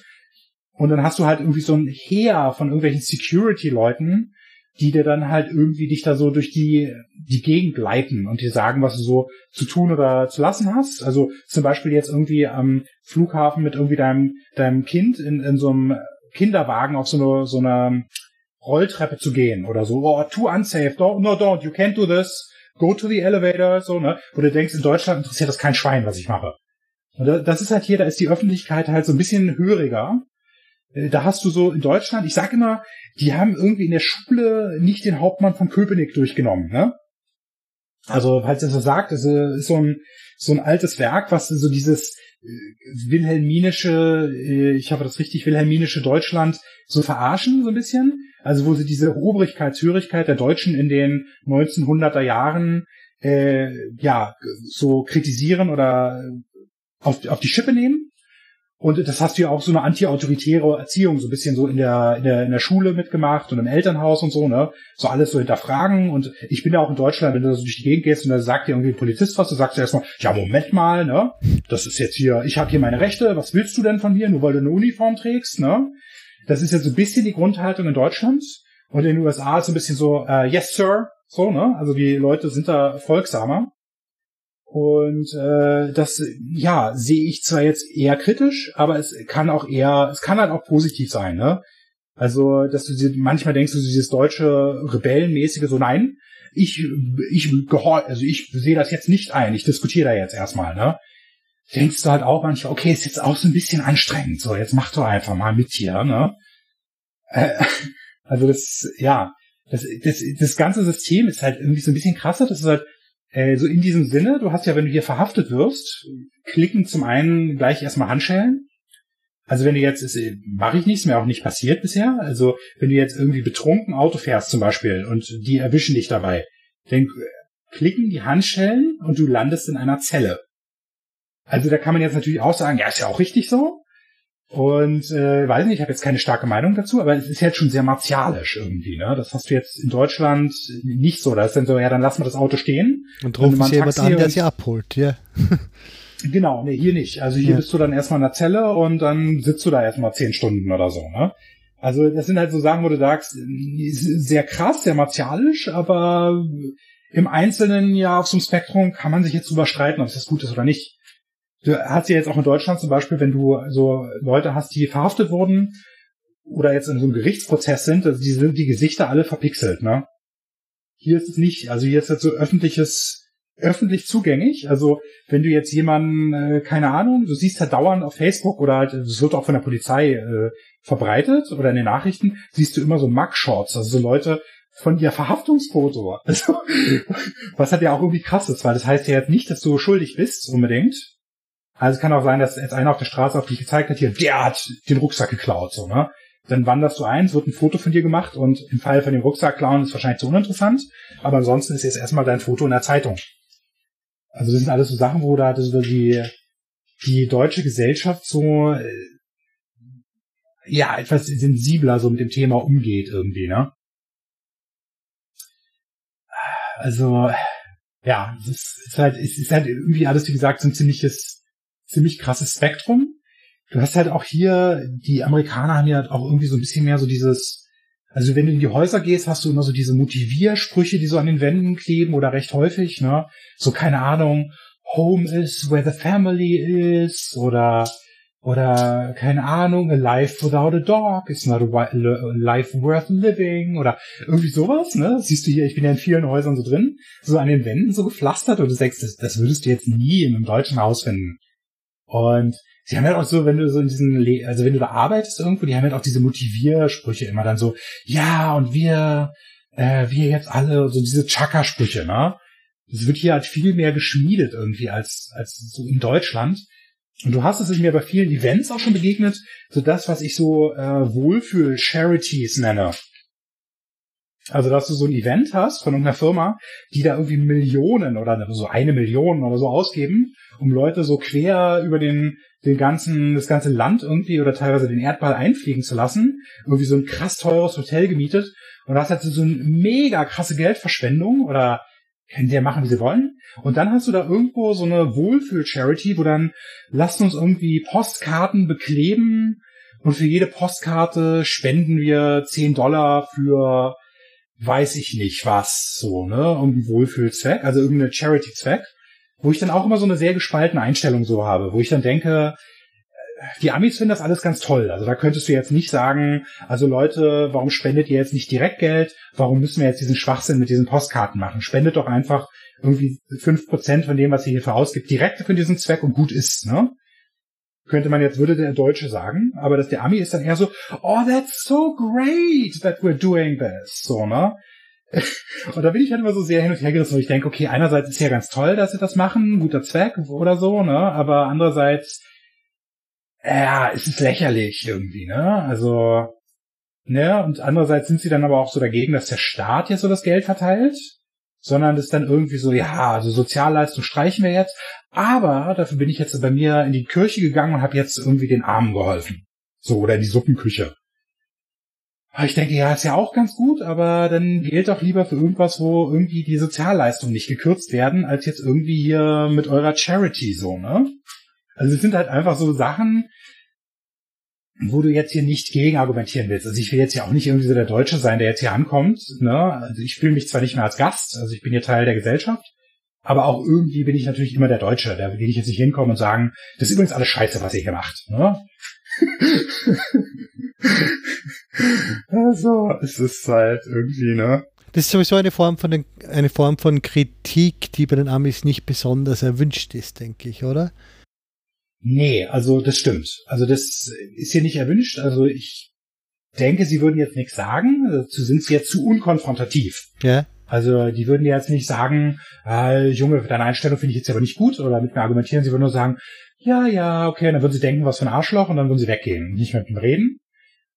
[SPEAKER 2] Und dann hast du halt irgendwie so ein Heer von irgendwelchen Security-Leuten, die dir dann halt irgendwie dich da so durch die, die Gegend leiten und dir sagen, was du so zu tun oder zu lassen hast. Also zum Beispiel jetzt irgendwie am Flughafen mit irgendwie deinem, deinem Kind in, in so einem Kinderwagen auf so eine, so eine Rolltreppe zu gehen oder so. Oh, too unsafe. Don't, no, don't. You can't do this. Go to the elevator. So, ne? Wo du denkst, in Deutschland interessiert das kein Schwein, was ich mache. Und das ist halt hier, da ist die Öffentlichkeit halt so ein bisschen höriger. Äh, da hast du so in Deutschland, ich sag immer, die haben irgendwie in der Schule nicht den Hauptmann von Köpenick durchgenommen, ne? Also, falls ihr so sagt, das ist so ein, so ein altes Werk, was so dieses äh, wilhelminische, äh, ich hoffe das richtig, wilhelminische Deutschland so verarschen, so ein bisschen. Also, wo sie diese Obrigkeitshörigkeit der Deutschen in den 1900er Jahren, äh, ja, so kritisieren oder auf, auf die Schippe nehmen. Und das hast du ja auch so eine anti-autoritäre Erziehung, so ein bisschen so in der, in der, in der Schule mitgemacht und im Elternhaus und so, ne? So alles so hinterfragen. Und ich bin ja auch in Deutschland, wenn du so durch die Gegend gehst und da sagt dir irgendwie ein Polizist was, du sagst dir erstmal, ja, Moment mal, ne? Das ist jetzt hier, ich habe hier meine Rechte, was willst du denn von mir, nur weil du eine Uniform trägst, ne? Das ist jetzt so ein bisschen die Grundhaltung in Deutschland. Und in den USA ist so ein bisschen so, uh, yes, sir, so, ne? Also die Leute sind da folgsamer. Und äh, das, ja, sehe ich zwar jetzt eher kritisch, aber es kann auch eher, es kann halt auch positiv sein, ne? Also, dass du manchmal denkst, du dieses deutsche Rebellenmäßige, so nein, ich, ich gehor, also ich sehe das jetzt nicht ein, ich diskutiere da jetzt erstmal, ne? Denkst du halt auch manchmal, okay, ist jetzt auch so ein bisschen anstrengend, so, jetzt mach doch einfach mal mit hier, ne? Äh, also das, ja, das, das, das ganze System ist halt irgendwie so ein bisschen krasser, das ist halt, äh, so in diesem Sinne, du hast ja, wenn du hier verhaftet wirst, klicken zum einen gleich erstmal Handschellen. Also wenn du jetzt, äh, mache ich nichts, mir auch nicht passiert bisher. Also wenn du jetzt irgendwie betrunken Auto fährst zum Beispiel und die erwischen dich dabei, dann klicken die Handschellen und du landest in einer Zelle. Also da kann man jetzt natürlich auch sagen, ja, ist ja auch richtig so. Und äh, weiß nicht, ich habe jetzt keine starke Meinung dazu, aber es ist jetzt schon sehr martialisch irgendwie. Ne? Das hast du jetzt in Deutschland nicht so. Da ist dann so, ja, dann lassen wir das Auto stehen.
[SPEAKER 1] Und rufen sie jemand an, der sie abholt, ja.
[SPEAKER 2] genau, nee, hier nicht. Also hier ja. bist du dann erstmal in der Zelle und dann sitzt du da erstmal zehn Stunden oder so. Ne? Also das sind halt so Sachen, wo du sagst, sehr krass, sehr martialisch, aber im Einzelnen ja auf so einem Spektrum kann man sich jetzt drüber streiten, ob das gut ist oder nicht. Du hast ja jetzt auch in Deutschland zum Beispiel, wenn du so Leute hast, die verhaftet wurden oder jetzt in so einem Gerichtsprozess sind, also die sind die Gesichter alle verpixelt, ne? Hier ist es nicht. Also hier ist jetzt so öffentliches, öffentlich zugänglich. Also wenn du jetzt jemanden, äh, keine Ahnung, du siehst halt dauernd auf Facebook oder halt, es wird auch von der Polizei äh, verbreitet oder in den Nachrichten siehst du immer so Mugshots, also so Leute von ihr Verhaftungsfoto. Also, was hat ja auch irgendwie krass ist, weil das heißt ja jetzt nicht, dass du schuldig bist unbedingt. Also es kann auch sein, dass jetzt einer auf der Straße auf dich gezeigt hat, hier, der hat den Rucksack geklaut, so, ne? Dann wanderst du ein, es wird ein Foto von dir gemacht und im Fall von dem Rucksack klauen ist wahrscheinlich zu uninteressant, aber ansonsten ist jetzt erstmal dein Foto in der Zeitung. Also das sind alles so Sachen, wo da also die, die deutsche Gesellschaft so äh, ja etwas sensibler so mit dem Thema umgeht irgendwie, ne? Also ja, es ist, ist halt es ist halt irgendwie alles wie gesagt so ein ziemliches ziemlich krasses Spektrum. Du hast halt auch hier die Amerikaner haben ja halt auch irgendwie so ein bisschen mehr so dieses also wenn du in die Häuser gehst, hast du immer so diese Motiviersprüche, die so an den Wänden kleben oder recht häufig, ne? So keine Ahnung, Home is where the family is oder oder keine Ahnung, a life without a dog is not a life worth living oder irgendwie sowas, ne? siehst du hier, ich bin ja in vielen Häusern so drin, so an den Wänden so gepflastert und du sagst, das, das würdest du jetzt nie in einem deutschen Haus finden. Und sie haben halt auch so, wenn du so in diesen, Le also wenn du da arbeitest irgendwo, die haben halt auch diese Motiviersprüche immer dann so, ja, und wir, äh, wir jetzt alle, so diese Chaka-Sprüche, ne? Das wird hier halt viel mehr geschmiedet irgendwie als, als so in Deutschland. Und du hast es mir bei vielen Events auch schon begegnet, so das, was ich so äh, Wohlfühl-Charities nenne. Also, dass du so ein Event hast von irgendeiner Firma, die da irgendwie Millionen oder so eine Million oder so ausgeben, um Leute so quer über den, den ganzen, das ganze Land irgendwie oder teilweise den Erdball einfliegen zu lassen. Irgendwie so ein krass teures Hotel gemietet. Und das hat so eine mega krasse Geldverschwendung oder können die ja machen, wie sie wollen. Und dann hast du da irgendwo so eine Wohlfühl-Charity, wo dann lasst uns irgendwie Postkarten bekleben und für jede Postkarte spenden wir 10 Dollar für weiß ich nicht was, so, ne, irgendein Wohlfühlzweck, also irgendeine Charity-Zweck, wo ich dann auch immer so eine sehr gespaltene Einstellung so habe, wo ich dann denke, die Amis finden das alles ganz toll. Also da könntest du jetzt nicht sagen, also Leute, warum spendet ihr jetzt nicht direkt Geld? Warum müssen wir jetzt diesen Schwachsinn mit diesen Postkarten machen? Spendet doch einfach irgendwie fünf Prozent von dem, was ihr hierfür ausgibt, direkt für diesen Zweck und gut ist, ne? Könnte man jetzt, würde der Deutsche sagen, aber dass der Ami ist dann eher so, oh, that's so great that we're doing this, so, ne? Und da bin ich halt immer so sehr hin und her gerissen, wo ich denke, okay, einerseits ist ja ganz toll, dass sie das machen, guter Zweck oder so, ne? Aber andererseits ja, es ist lächerlich irgendwie, ne? Also, ne? Und andererseits sind sie dann aber auch so dagegen, dass der Staat jetzt so das Geld verteilt, sondern das ist dann irgendwie so, ja, also Sozialleistung streichen wir jetzt, aber dafür bin ich jetzt bei mir in die Kirche gegangen und habe jetzt irgendwie den Armen geholfen. So, oder in die Suppenküche. Ich denke, ja, ist ja auch ganz gut, aber dann wählt doch lieber für irgendwas, wo irgendwie die Sozialleistungen nicht gekürzt werden, als jetzt irgendwie hier mit eurer Charity so, ne? Also es sind halt einfach so Sachen, wo du jetzt hier nicht gegen argumentieren willst. Also ich will jetzt ja auch nicht irgendwie so der Deutsche sein, der jetzt hier ankommt. Ne? Also ich fühle mich zwar nicht mehr als Gast, also ich bin hier Teil der Gesellschaft, aber auch irgendwie bin ich natürlich immer der Deutsche. Da will ich jetzt nicht hinkommen und sagen, das ist übrigens alles Scheiße, was ihr hier macht. Ne? also, es ist halt irgendwie, ne?
[SPEAKER 1] Das ist sowieso eine Form von den, eine Form von Kritik, die bei den Amis nicht besonders erwünscht ist, denke ich, oder?
[SPEAKER 2] Nee, also das stimmt. Also das ist hier nicht erwünscht. Also ich denke, sie würden jetzt nichts sagen. Dazu sind sie jetzt zu unkonfrontativ.
[SPEAKER 1] Ja.
[SPEAKER 2] Also die würden jetzt nicht sagen, äh, Junge, deine Einstellung finde ich jetzt aber nicht gut oder mit mir argumentieren. Sie würden nur sagen, ja, ja, okay, und dann würden sie denken, was für ein Arschloch und dann würden sie weggehen, nicht mit ihm reden.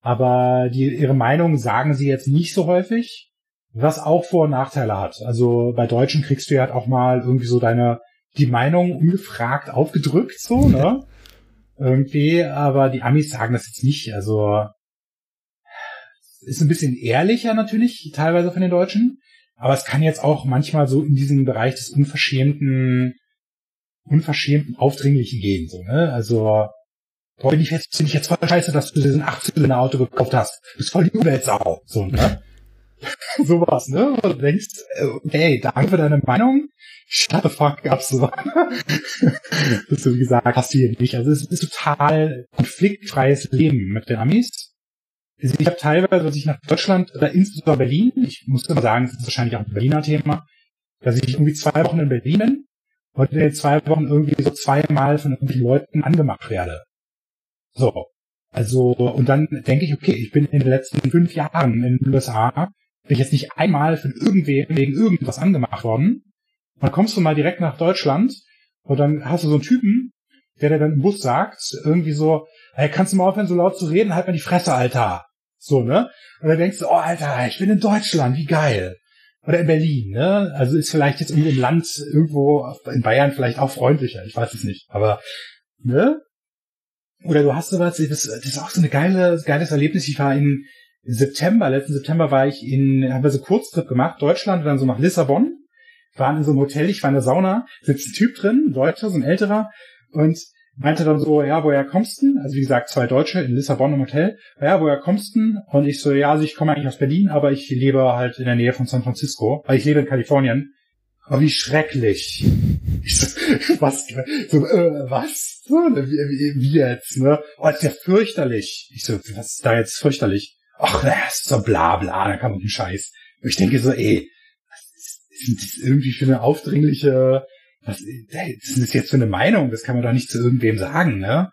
[SPEAKER 2] Aber die, ihre Meinung sagen sie jetzt nicht so häufig, was auch Vor- und Nachteile hat. Also bei Deutschen kriegst du ja halt auch mal irgendwie so deine die Meinung ungefragt aufgedrückt, so, ne? Irgendwie, aber die Amis sagen das jetzt nicht. Also ist ein bisschen ehrlicher natürlich, teilweise von den Deutschen. Aber es kann jetzt auch manchmal so in diesen Bereich des unverschämten, unverschämten Aufdringlichen gehen, so, ne? Also, boah, bin ich jetzt, finde ich jetzt voll scheiße, dass du diesen 8-Zylinder Auto gekauft hast. Du bist voll die Umweltsau, so, ne? Sowas, ne? Und du denkst, okay, danke für deine Meinung. Shut the fuck up, so. das du, wie gesagt, hast du hier nicht. Also es ist total konfliktfreies Leben mit den Amis. Also ich habe teilweise, als ich nach Deutschland, oder insbesondere Berlin, ich muss immer sagen, das ist wahrscheinlich auch ein Berliner Thema, dass ich irgendwie zwei Wochen in Berlin bin und in den zwei Wochen irgendwie so zweimal von irgendwelchen Leuten angemacht werde. So. Also, und dann denke ich, okay, ich bin in den letzten fünf Jahren in den USA, bin ich jetzt nicht einmal von irgendwem wegen irgendwas angemacht worden. Und dann kommst du mal direkt nach Deutschland und dann hast du so einen Typen, der dir dann im Bus sagt, irgendwie so, hey, kannst du mal aufhören, so laut zu reden, halt mal die Fresse, Alter. So, ne? Und dann denkst du, oh, Alter, ich bin in Deutschland, wie geil. Oder in Berlin, ne? Also ist vielleicht jetzt irgendwo im Land, irgendwo in Bayern vielleicht auch freundlicher, ich weiß es nicht. Aber, ne? Oder du hast sowas, das, das ist auch so eine geile, geiles Erlebnis. Ich war in September, letzten September war ich in, haben wir so Kurztrip gemacht, Deutschland und dann so nach Lissabon. Waren in so einem Hotel, ich war in der Sauna, sitzt ein Typ drin, ein Deutscher, so ein älterer, und meinte dann so, ja, woher kommst du? Also wie gesagt, zwei Deutsche in Lissabon im Hotel. Ja, woher kommst du? Und ich so, ja, also ich komme eigentlich aus Berlin, aber ich lebe halt in der Nähe von San Francisco, weil ich lebe in Kalifornien. Aber wie schrecklich. Ich so, was, so, äh, was? So, wie, wie, wie jetzt, ne? Oh, ist ja fürchterlich. Ich so, was ist da jetzt fürchterlich? Ach, das ist so bla bla, da kann man einen Scheiß. Und ich denke so, ey, was ist, ist das irgendwie für eine aufdringliche was, das ist jetzt für eine Meinung, das kann man doch nicht zu irgendwem sagen, ne?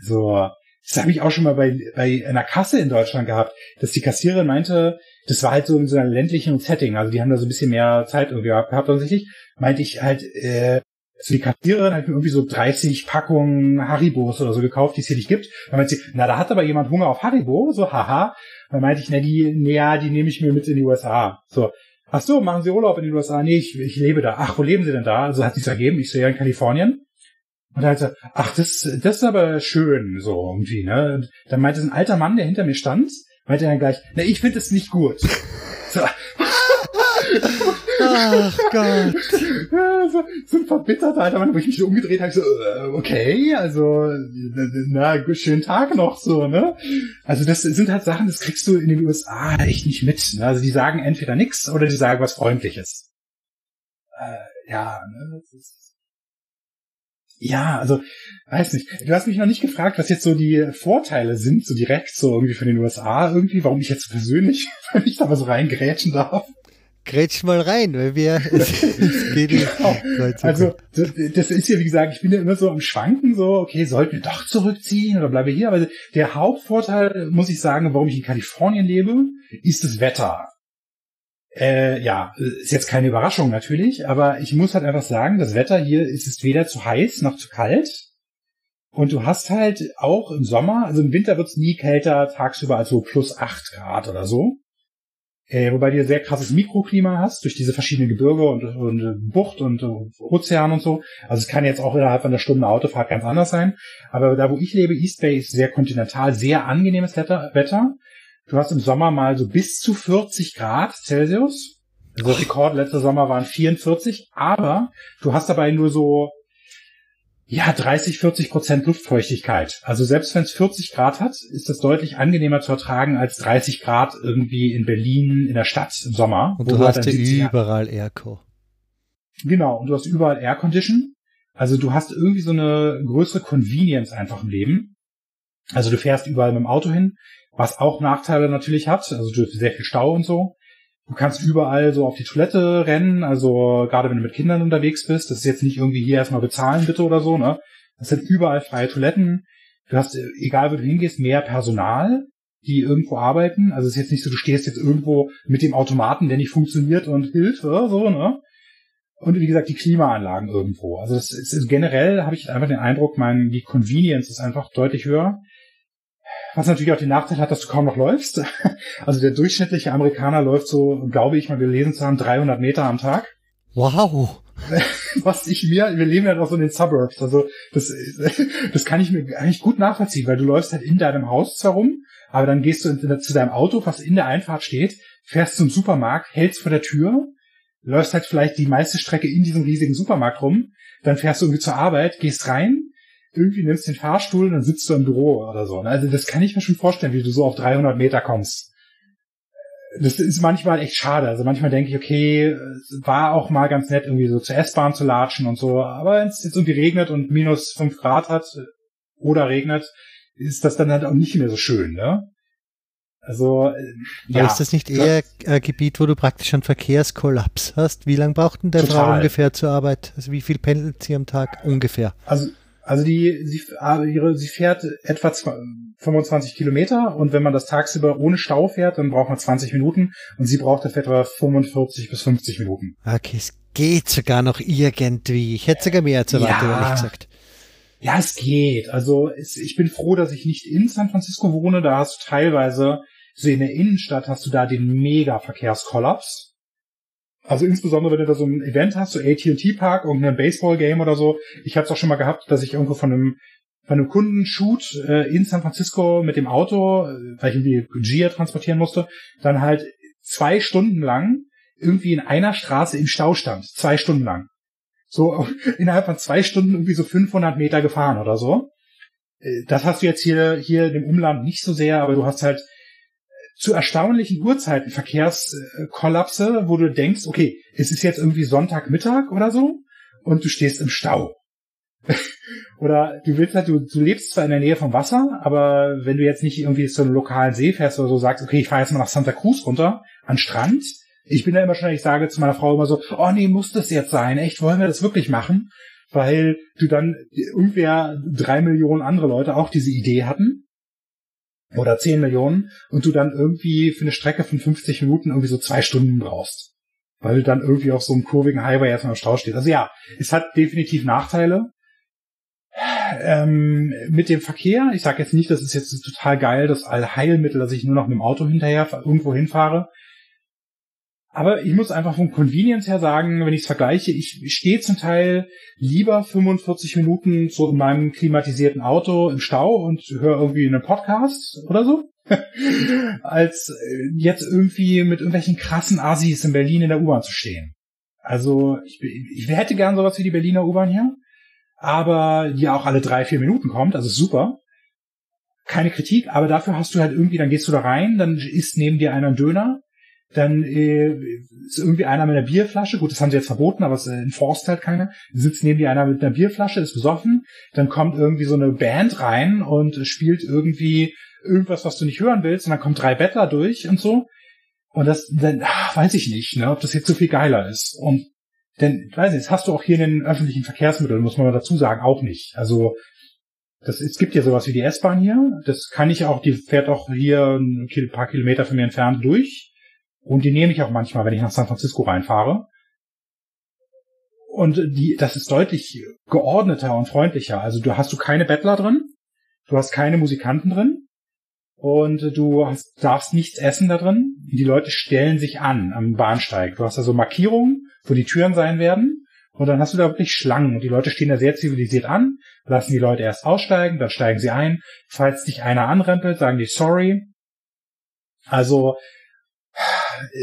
[SPEAKER 2] Also, das habe ich auch schon mal bei, bei einer Kasse in Deutschland gehabt, dass die Kassiererin meinte, das war halt so in so einem ländlichen Setting, also die haben da so ein bisschen mehr Zeit irgendwie gehabt offensichtlich, meinte ich halt, äh, also die Kassiererin hat mir irgendwie so 30 Packungen Haribos oder so gekauft, die es hier nicht gibt. Dann meinte sie, na, da hat aber jemand Hunger auf Haribo, so, haha. Dann meinte ich, na, die, na, ja, die nehme ich mir mit in die USA. So, Ach so, machen Sie Urlaub in den USA? Nee, ich, ich lebe da. Ach, wo leben Sie denn da? Also hat sich's ergeben. Ich sehe ja in Kalifornien. Und dann hat er, ach, das, das ist aber schön, so irgendwie, ne? Und dann meinte ein alter Mann, der hinter mir stand, meinte dann gleich, na, ich finde es nicht gut. So,
[SPEAKER 1] Ach Gott.
[SPEAKER 2] Ja, so, so ein verbitterter alter Mann, wo ich mich so umgedreht habe, so, äh, okay, also, na, schönen Tag noch, so, ne? Also das sind halt Sachen, das kriegst du in den USA echt nicht mit. Ne? Also die sagen entweder nichts oder die sagen was Freundliches. Äh, ja, ne? Ja, also, weiß nicht. Du hast mich noch nicht gefragt, was jetzt so die Vorteile sind, so direkt, so irgendwie von den USA, irgendwie, warum ich jetzt persönlich, wenn ich da mal so reingrätschen darf
[SPEAKER 1] grätsch mal rein, weil wir, es, es geht
[SPEAKER 2] genau. Also, das ist ja, wie gesagt, ich bin ja immer so am Schwanken, so, okay, sollten wir doch zurückziehen oder bleiben wir hier? Aber der Hauptvorteil, muss ich sagen, warum ich in Kalifornien lebe, ist das Wetter. Äh, ja, ist jetzt keine Überraschung natürlich, aber ich muss halt einfach sagen, das Wetter hier ist es weder zu heiß noch zu kalt. Und du hast halt auch im Sommer, also im Winter wird es nie kälter, tagsüber als so plus acht Grad oder so. Äh, wobei du sehr krasses Mikroklima hast, durch diese verschiedenen Gebirge und, und Bucht und uh, Ozean und so. Also es kann jetzt auch innerhalb einer Stunde Autofahrt ganz anders sein. Aber da, wo ich lebe, East Bay ist sehr kontinental, sehr angenehmes Wetter. Du hast im Sommer mal so bis zu 40 Grad Celsius. Also Rekord letzter Sommer waren 44, aber du hast dabei nur so ja, 30, 40 Prozent Luftfeuchtigkeit. Also selbst wenn es 40 Grad hat, ist das deutlich angenehmer zu ertragen als 30 Grad irgendwie in Berlin in der Stadt im Sommer.
[SPEAKER 1] Und du hast ja überall Airco.
[SPEAKER 2] Genau, und du hast überall Air Condition. Also du hast irgendwie so eine größere Convenience einfach im Leben. Also du fährst überall mit dem Auto hin, was auch Nachteile natürlich hat. Also du hast sehr viel Stau und so. Du kannst überall so auf die Toilette rennen, also gerade wenn du mit Kindern unterwegs bist, das ist jetzt nicht irgendwie hier erstmal bezahlen bitte oder so, ne? Das sind überall freie Toiletten. Du hast, egal wo du hingehst, mehr Personal, die irgendwo arbeiten. Also es ist jetzt nicht so, du stehst jetzt irgendwo mit dem Automaten, der nicht funktioniert und Hilfe, so, ne? Und wie gesagt, die Klimaanlagen irgendwo. Also das ist, generell habe ich einfach den Eindruck, mein, die Convenience ist einfach deutlich höher. Was natürlich auch den Nachteil hat, dass du kaum noch läufst. Also der durchschnittliche Amerikaner läuft so, glaube ich mal gelesen zu haben, 300 Meter am Tag.
[SPEAKER 1] Wow.
[SPEAKER 2] Was ich mir, wir leben ja doch so in den Suburbs, also das, das kann ich mir eigentlich gut nachvollziehen, weil du läufst halt in deinem Haus zwar rum, aber dann gehst du zu deinem Auto, was in der Einfahrt steht, fährst zum Supermarkt, hältst vor der Tür, läufst halt vielleicht die meiste Strecke in diesem riesigen Supermarkt rum, dann fährst du irgendwie zur Arbeit, gehst rein, irgendwie nimmst den Fahrstuhl und dann sitzt du im Büro oder so. Ne? Also das kann ich mir schon vorstellen, wie du so auf 300 Meter kommst. Das ist manchmal echt schade. Also manchmal denke ich, okay, es war auch mal ganz nett, irgendwie so zur S-Bahn zu latschen und so. Aber wenn es jetzt irgendwie regnet und minus fünf Grad hat oder regnet, ist das dann halt auch nicht mehr so schön, ne? Also, äh,
[SPEAKER 1] ja. ist das nicht eher ein Gebiet, wo du praktisch einen Verkehrskollaps hast? Wie lange braucht denn der Frau ungefähr zur Arbeit? Also wie viel pendelt sie am Tag ungefähr?
[SPEAKER 2] Also Also die, sie, ah, ihre, sie fährt etwa 25 Kilometer und wenn man das tagsüber ohne Stau fährt, dann braucht man 20 Minuten und sie braucht dafür etwa 45 bis 50 Minuten.
[SPEAKER 1] Okay, es geht sogar noch irgendwie. Ich hätte sogar mehr als erwartet, ja, ehrlich gesagt.
[SPEAKER 2] Ja, es geht. Also es, ich bin froh, dass ich nicht in San Francisco wohne. Da hast du teilweise, so in der Innenstadt hast du da den Mega-Verkehrskollaps. Also insbesondere, wenn du da so ein Event hast, so AT&T Park, irgendein Baseball-Game oder so. Ich habe es auch schon mal gehabt, dass ich irgendwo von einem von einem Kundenshoot äh, in San Francisco mit dem Auto, äh, weil ich irgendwie Gia transportieren musste, dann halt zwei Stunden lang irgendwie in einer Straße im Stau stand. Zwei Stunden lang. So innerhalb von zwei Stunden irgendwie so 500 Meter gefahren oder so. Äh, das hast du jetzt hier, hier in dem Umland nicht so sehr, aber du hast halt zu erstaunlichen Uhrzeiten Verkehrskollapse, wo du denkst, okay, es ist jetzt irgendwie Sonntagmittag oder so und du stehst im Stau. oder du willst halt, du, du lebst zwar in der Nähe vom Wasser, aber wenn du jetzt nicht irgendwie zu einem lokalen See fährst oder so sagst, okay, ich fahre jetzt mal nach Santa Cruz runter, an Strand, ich bin da immer schon, ich sage zu meiner Frau immer so, oh nee, muss das jetzt sein? Echt, wollen wir das wirklich machen? Weil du dann irgendwer drei Millionen andere Leute auch diese Idee hatten oder 10 Millionen und du dann irgendwie für eine Strecke von 50 Minuten irgendwie so zwei Stunden brauchst. Weil du dann irgendwie auf so einem kurvigen Highway erstmal im Stau stehst. Also ja, es hat definitiv Nachteile. Ähm, mit dem Verkehr, ich sage jetzt nicht, das ist jetzt total geil, das Allheilmittel, dass ich nur noch mit dem Auto hinterher irgendwo hinfahre. Aber ich muss einfach vom Convenience her sagen, wenn ich es vergleiche, ich stehe zum Teil lieber 45 Minuten so in meinem klimatisierten Auto im Stau und höre irgendwie einen Podcast oder so, als äh, jetzt irgendwie mit irgendwelchen krassen Assis in Berlin in der U-Bahn zu stehen. Also ich, ich hätte gern sowas wie die Berliner U-Bahn hier, aber die auch alle drei, vier Minuten kommt, also super. Keine Kritik, aber dafür hast du halt irgendwie, dann gehst du da rein, dann isst neben dir einer einen Döner, dann äh, ist irgendwie einer mit einer Bierflasche, gut, das haben sie jetzt verboten, aber es äh, enforced halt keiner, sitzt neben dir einer mit einer Bierflasche, ist besoffen, dann kommt irgendwie so eine Band rein und spielt irgendwie irgendwas, was du nicht hören willst, und dann kommen drei Bettler durch und so. Und das, dann, ach, weiß ich nicht, ne, ob das jetzt so viel geiler ist. Und denn, weiß ich, das hast du auch hier in den öffentlichen Verkehrsmitteln, muss man mal dazu sagen, auch nicht. Also, das, es gibt ja sowas wie die S-Bahn hier. Das kann ich auch, die fährt auch hier ein paar Kilometer von mir entfernt durch. Und die nehme ich auch manchmal, wenn ich nach San Francisco reinfahre. Und die, das ist deutlich geordneter und freundlicher. Also du hast du keine Bettler drin, du hast keine Musikanten drin und du hast, darfst nichts essen da drin. Die Leute stellen sich an am Bahnsteig. Du hast da so Markierungen, wo die Türen sein werden. Und dann hast du da wirklich Schlangen. Und die Leute stehen da sehr zivilisiert an, lassen die Leute erst aussteigen, dann steigen sie ein. Falls dich einer anrempelt, sagen die sorry. Also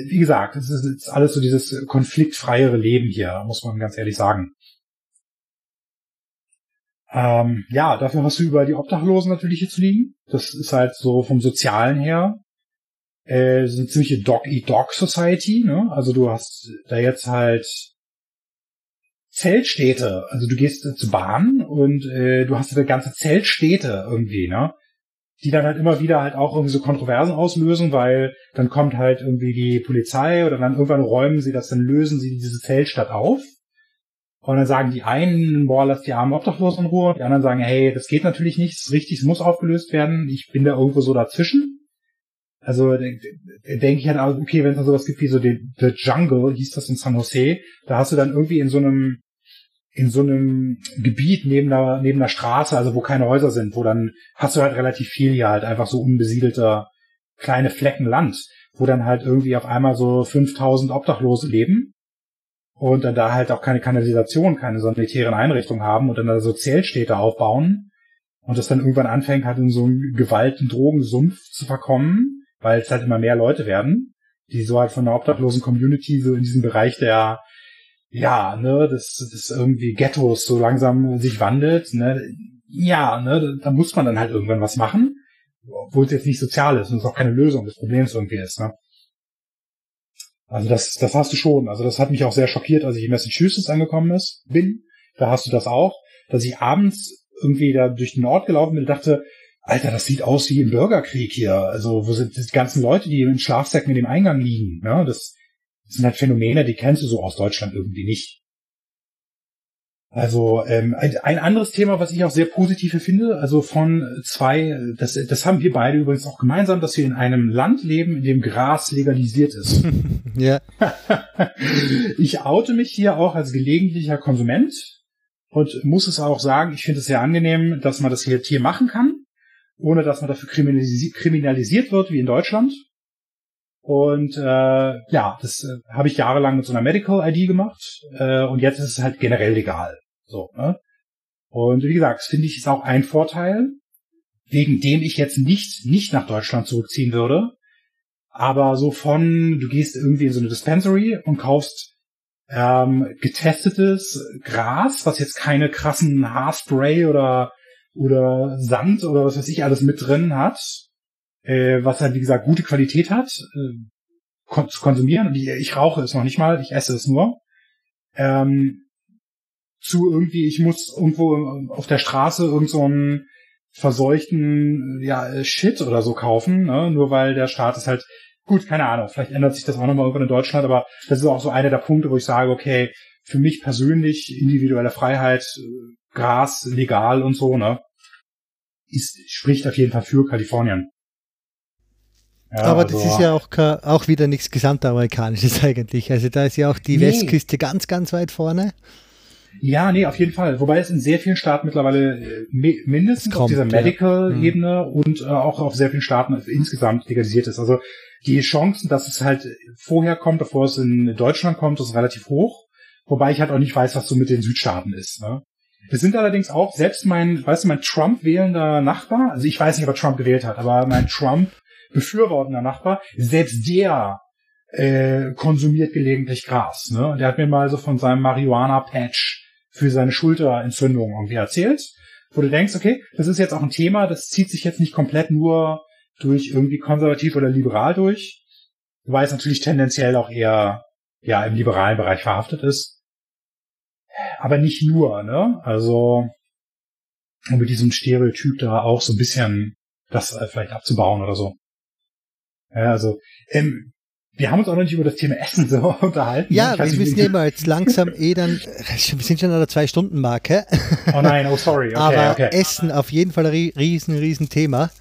[SPEAKER 2] wie gesagt, es ist jetzt alles so dieses konfliktfreiere Leben hier, muss man ganz ehrlich sagen. Ähm, ja, dafür hast du überall die Obdachlosen natürlich hier zu liegen. Das ist halt so vom Sozialen her äh, so eine ziemliche Dog-Eat-Dog-Society. Ne? Also du hast da jetzt halt Zeltstädte. Also du gehst zur Bahn und äh, du hast da ganze Zeltstädte irgendwie. Ne? Die dann halt immer wieder halt auch irgendwie so Kontroversen auslösen, weil dann kommt halt irgendwie die Polizei oder dann irgendwann räumen sie das, dann lösen sie diese Zeltstadt auf. Und dann sagen die einen, boah, lass die armen Obdachlosen in Ruhe. Die anderen sagen, hey, das geht natürlich nicht, das ist richtig, es muss aufgelöst werden. Ich bin da irgendwo so dazwischen. Also denke ich halt auch, okay, wenn es da sowas gibt wie so The Jungle, hieß das in San Jose, da hast du dann irgendwie in so einem in so einem Gebiet neben der, neben der Straße, also wo keine Häuser sind, wo dann hast du halt relativ viel hier halt einfach so unbesiedelter kleine Flecken Land, wo dann halt irgendwie auf einmal so 5000 Obdachlose leben und dann da halt auch keine Kanalisation, keine sanitären Einrichtungen haben und dann da so Zellstädte aufbauen und das dann irgendwann anfängt halt in so einen Gewalt- und Drogensumpf zu verkommen, weil es halt immer mehr Leute werden, die so halt von der obdachlosen Community so in diesem Bereich der ja, ne, dass das irgendwie Ghettos so langsam sich wandelt, ne, ja, ne, da muss man dann halt irgendwann was machen, obwohl es jetzt nicht sozial ist und es auch keine Lösung des Problems irgendwie ist, ne. Also das, das hast du schon. Also das hat mich auch sehr schockiert, als ich in Massachusetts angekommen ist, bin. Da hast du das auch, dass ich abends irgendwie da durch den Ort gelaufen bin und dachte, Alter, das sieht aus wie im Bürgerkrieg hier. Also wo sind die ganzen Leute, die in Schlafsäcken in dem Eingang liegen? Ne? Das, das sind halt Phänomene, die kennst du so aus Deutschland irgendwie nicht. Also ähm, ein, ein anderes Thema, was ich auch sehr positiv finde, also von zwei, das, das haben wir beide übrigens auch gemeinsam, dass wir in einem Land leben, in dem Gras legalisiert ist.
[SPEAKER 1] ja.
[SPEAKER 2] ich oute mich hier auch als gelegentlicher Konsument und muss es auch sagen, ich finde es sehr angenehm, dass man das hier, hier machen kann, ohne dass man dafür kriminalisi kriminalisiert wird, wie in Deutschland. Und äh, ja, das äh, habe ich jahrelang mit so einer Medical ID gemacht äh, und jetzt ist es halt generell legal. So, ne? Und wie gesagt, finde ich, ist auch ein Vorteil, wegen dem ich jetzt nicht, nicht nach Deutschland zurückziehen würde. Aber so von, du gehst irgendwie in so eine Dispensary und kaufst ähm, getestetes Gras, was jetzt keine krassen Haarspray oder, oder Sand oder was weiß ich alles mit drin hat, äh, was halt, wie gesagt, gute Qualität hat, äh, kon zu konsumieren. Und ich, ich rauche es noch nicht mal, ich esse es nur. Ähm, zu irgendwie, ich muss irgendwo auf der Straße irgend so einen verseuchten ja, Shit oder so kaufen, ne? nur weil der Staat ist halt, gut, keine Ahnung, vielleicht ändert sich das auch nochmal irgendwann in Deutschland, aber das ist auch so einer der Punkte, wo ich sage, okay, für mich persönlich individuelle Freiheit, Gras legal und so, ne, ist, spricht auf jeden Fall für Kalifornien.
[SPEAKER 1] Ja, aber also, das ist ja auch, auch wieder nichts Gesamtamerikanisches eigentlich. Also da ist ja auch die nee. Westküste ganz, ganz weit vorne.
[SPEAKER 2] Ja, nee, auf jeden Fall. Wobei es in sehr vielen Staaten mittlerweile äh, mindestens kommt, auf dieser Medical-Ebene ja. Mhm. und äh, auch auf sehr vielen Staaten insgesamt legalisiert ist. Also die Chancen, dass es halt vorher kommt, bevor es in Deutschland kommt, ist relativ hoch. Wobei ich halt auch nicht weiß, was so mit den Südstaaten ist. Ne? Wir sind allerdings auch, selbst mein, weißt du, mein Trump wählender Nachbar, also ich weiß nicht, ob er Trump gewählt hat, aber mein Trump befürwortender Nachbar, selbst der äh, konsumiert gelegentlich Gras. Ne? Der hat mir mal so von seinem Marihuana-Patch für seine Schulterentzündung irgendwie erzählt, wo du denkst, okay, das ist jetzt auch ein Thema, das zieht sich jetzt nicht komplett nur durch irgendwie konservativ oder liberal durch, weil es natürlich tendenziell auch eher ja im liberalen Bereich verhaftet ist. Aber nicht nur, ne? Also um mit diesem Stereotyp da auch so ein bisschen das äh, vielleicht abzubauen oder so. Ja, also ähm, wir haben uns auch noch nicht über das Thema Essen so unterhalten.
[SPEAKER 1] Ja, wir müssen immer jetzt langsam eh dann, wir sind schon an der Zwei-Stunden-Marke.
[SPEAKER 2] Oh nein, oh sorry. Okay,
[SPEAKER 1] Aber
[SPEAKER 2] okay.
[SPEAKER 1] Essen auf jeden Fall ein riesen, riesen Thema.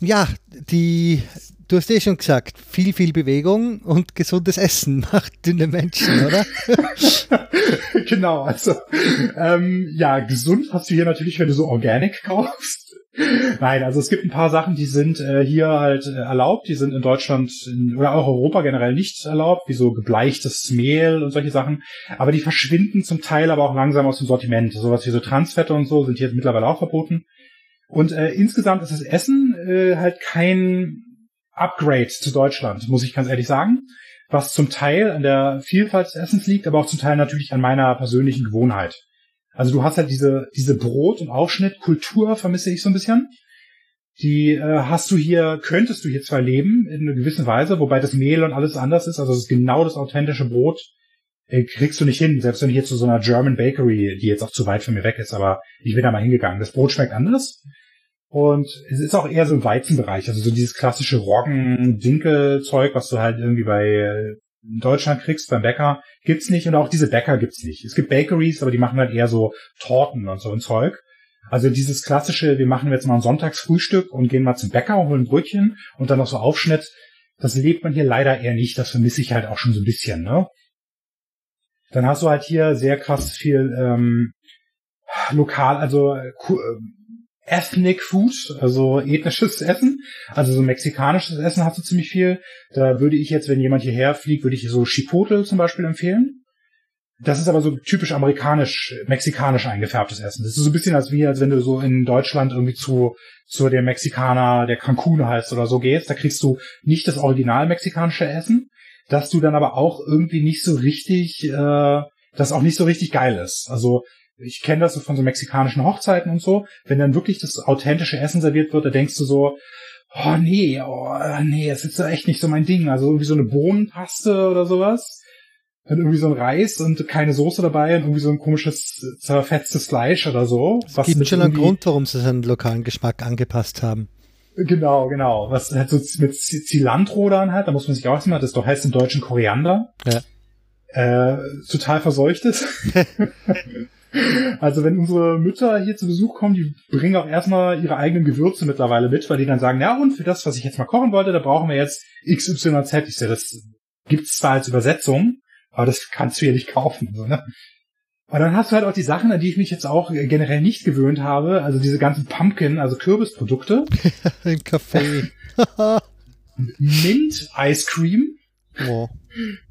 [SPEAKER 1] Ja, die, du hast eh schon gesagt, viel, viel Bewegung und gesundes Essen macht dünne Menschen, oder?
[SPEAKER 2] genau, also ähm, ja, gesund hast du hier natürlich, wenn du so Organic kaufst. Nein, also es gibt ein paar Sachen, die sind äh, hier halt äh, erlaubt, die sind in Deutschland in, oder auch Europa generell nicht erlaubt, wie so gebleichtes Mehl und solche Sachen. Aber die verschwinden zum Teil aber auch langsam aus dem Sortiment. Sowas wie so Transfette und so sind hier mittlerweile auch verboten. Und äh, insgesamt ist das Essen äh, halt kein Upgrade zu Deutschland, muss ich ganz ehrlich sagen. Was zum Teil an der Vielfalt des Essens liegt, aber auch zum Teil natürlich an meiner persönlichen Gewohnheit. Also du hast halt diese, diese Brot- und Aufschnittkultur, vermisse ich so ein bisschen. Die äh, hast du hier, könntest du hier zwar leben, in einer gewissen Weise, wobei das Mehl und alles anders ist, also es ist genau das authentische Brot, äh, kriegst du nicht hin, selbst wenn du hier zu so einer German Bakery, die jetzt auch zu weit von mir weg ist, aber ich bin da mal hingegangen. Das Brot schmeckt anders. Und es ist auch eher so im Weizenbereich, also so dieses klassische Roggen-Dinkel-Zeug, was du halt irgendwie bei äh, in Deutschland kriegst beim Bäcker, gibt's nicht und auch diese Bäcker gibt's nicht. Es gibt Bakeries, aber die machen halt eher so Torten und so ein Zeug. Also dieses klassische, wir machen jetzt mal ein Sonntagsfrühstück und gehen mal zum Bäcker und holen Brötchen und dann noch so Aufschnitt, das lebt man hier leider eher nicht. Das vermisse ich halt auch schon so ein bisschen, ne? Dann hast du halt hier sehr krass viel ähm, lokal, also äh, Ethnic Food, also ethnisches Essen, also so mexikanisches Essen hast du ziemlich viel. Da würde ich jetzt, wenn jemand hierher fliegt, würde ich so Chipotle zum Beispiel empfehlen. Das ist aber so typisch amerikanisch, mexikanisch eingefärbtes Essen. Das ist so ein bisschen als wie, als wenn du so in Deutschland irgendwie zu, zu dem Mexikaner, der Cancun heißt oder so gehst. Da kriegst du nicht das original mexikanische Essen, dass du dann aber auch irgendwie nicht so richtig, äh, das auch nicht so richtig geil ist. Also ich kenne das so von so mexikanischen Hochzeiten und so, wenn dann wirklich das authentische Essen serviert wird, da denkst du so, oh nee, oh nee, das ist echt nicht so mein Ding. Also irgendwie so eine Bohnenpaste oder sowas. Dann irgendwie so ein Reis und keine Soße dabei und irgendwie so ein komisches zerfetztes Fleisch oder so.
[SPEAKER 1] Es gibt schon einen Grund, warum sie seinen lokalen Geschmack angepasst haben.
[SPEAKER 2] Genau, genau. Was halt so mit Cilantro dann halt, da muss man sich auch erstmal, das doch heißt im Deutschen Koriander. Ja äh, total verseucht ist. also wenn unsere Mütter hier zu Besuch kommen, die bringen auch erstmal ihre eigenen Gewürze mittlerweile mit, weil die dann sagen, ja und für das, was ich jetzt mal kochen wollte, da brauchen wir jetzt XYZ. Ich sehe, das gibt's zwar als Übersetzung, aber das kannst du ja nicht kaufen. So, ne? Und dann hast du halt auch die Sachen, an die ich mich jetzt auch generell nicht gewöhnt habe, also diese ganzen Pumpkin, also Kürbisprodukte.
[SPEAKER 1] Im Café.
[SPEAKER 2] Mint Ice Cream.
[SPEAKER 1] Oh.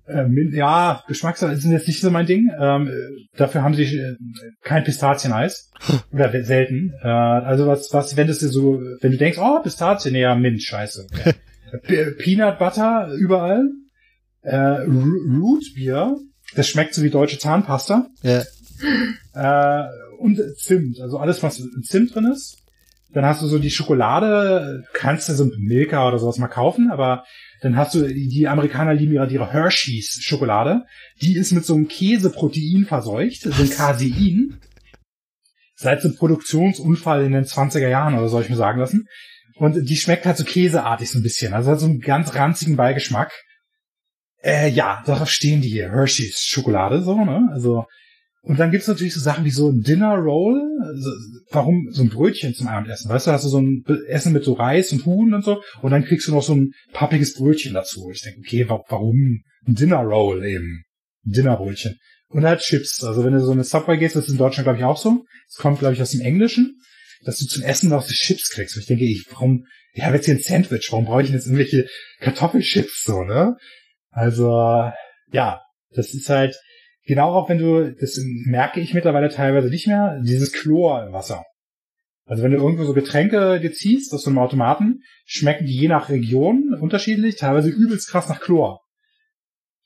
[SPEAKER 2] Äh, Mint, ja, Geschmackssachen sind jetzt nicht so mein Ding. Ähm, dafür haben sie äh, kein Pistazieneis. Oder selten. Äh, also was, was, wenn das so, wenn du denkst, oh, Pistazien, ja, Mint, scheiße. Peanut Butter überall. Äh, Root Beer, das schmeckt so wie deutsche Zahnpasta.
[SPEAKER 1] Ja.
[SPEAKER 2] Äh, und Zimt, also alles, was in Zimt drin ist. Dann hast du so die Schokolade, kannst du so Milka oder sowas mal kaufen, aber dann hast du, die Amerikaner lieben ihre, ihre Hershey's Schokolade. Die ist mit so einem Käseprotein verseucht, so ein Casein. Seit so einem Produktionsunfall in den 20er Jahren oder soll ich mir sagen lassen. Und die schmeckt halt so käseartig so ein bisschen. Also hat so einen ganz ranzigen Beigeschmack. Äh, ja, darauf stehen die hier. Hershey's Schokolade, so, ne? Also, und dann gibt's natürlich so Sachen wie so ein Dinner Roll. Also, warum so ein Brötchen zum Abendessen? Weißt du, hast du so ein Essen mit so Reis und Huhn und so, und dann kriegst du noch so ein pappiges Brötchen dazu. Ich denke, okay, warum ein Dinner Roll eben? Ein Dinnerbrötchen. Und halt Chips. Also wenn du so eine Subway gehst, das ist in Deutschland, glaube ich, auch so. Das kommt, glaube ich, aus dem Englischen, dass du zum Essen noch Chips kriegst. Und ich denke, ich, warum, ich habe jetzt hier ein Sandwich, warum brauche ich denn jetzt irgendwelche Kartoffelchips so, ne? Also, ja, das ist halt, genau auch wenn du, das merke ich mittlerweile teilweise nicht mehr, dieses Chlor im Wasser. Also wenn du irgendwo so Getränke dir ziehst aus so einem Automaten, schmecken die je nach Region unterschiedlich, teilweise übelst krass nach Chlor.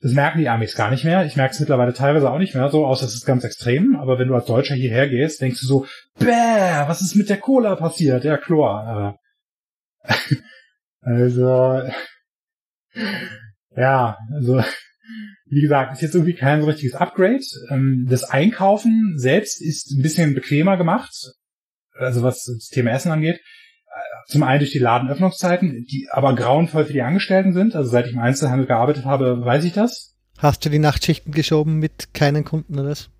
[SPEAKER 2] Das merken die Amis gar nicht mehr. Ich merke es mittlerweile teilweise auch nicht mehr, so außer es ist ganz extrem. Aber wenn du als Deutscher hierher gehst, denkst du so, bäh, was ist mit der Cola passiert? Ja, Chlor. also, ja, also wie gesagt, ist jetzt irgendwie kein so richtiges Upgrade. Ähm, das Einkaufen selbst ist ein bisschen bequemer gemacht, also was das Thema Essen angeht. Äh, zum einen durch die Ladenöffnungszeiten, die aber grauenvoll für die Angestellten sind. Also seit ich im Einzelhandel gearbeitet habe, weiß ich das.
[SPEAKER 1] Hast du die Nachtschichten geschoben mit keinen Kunden oder was?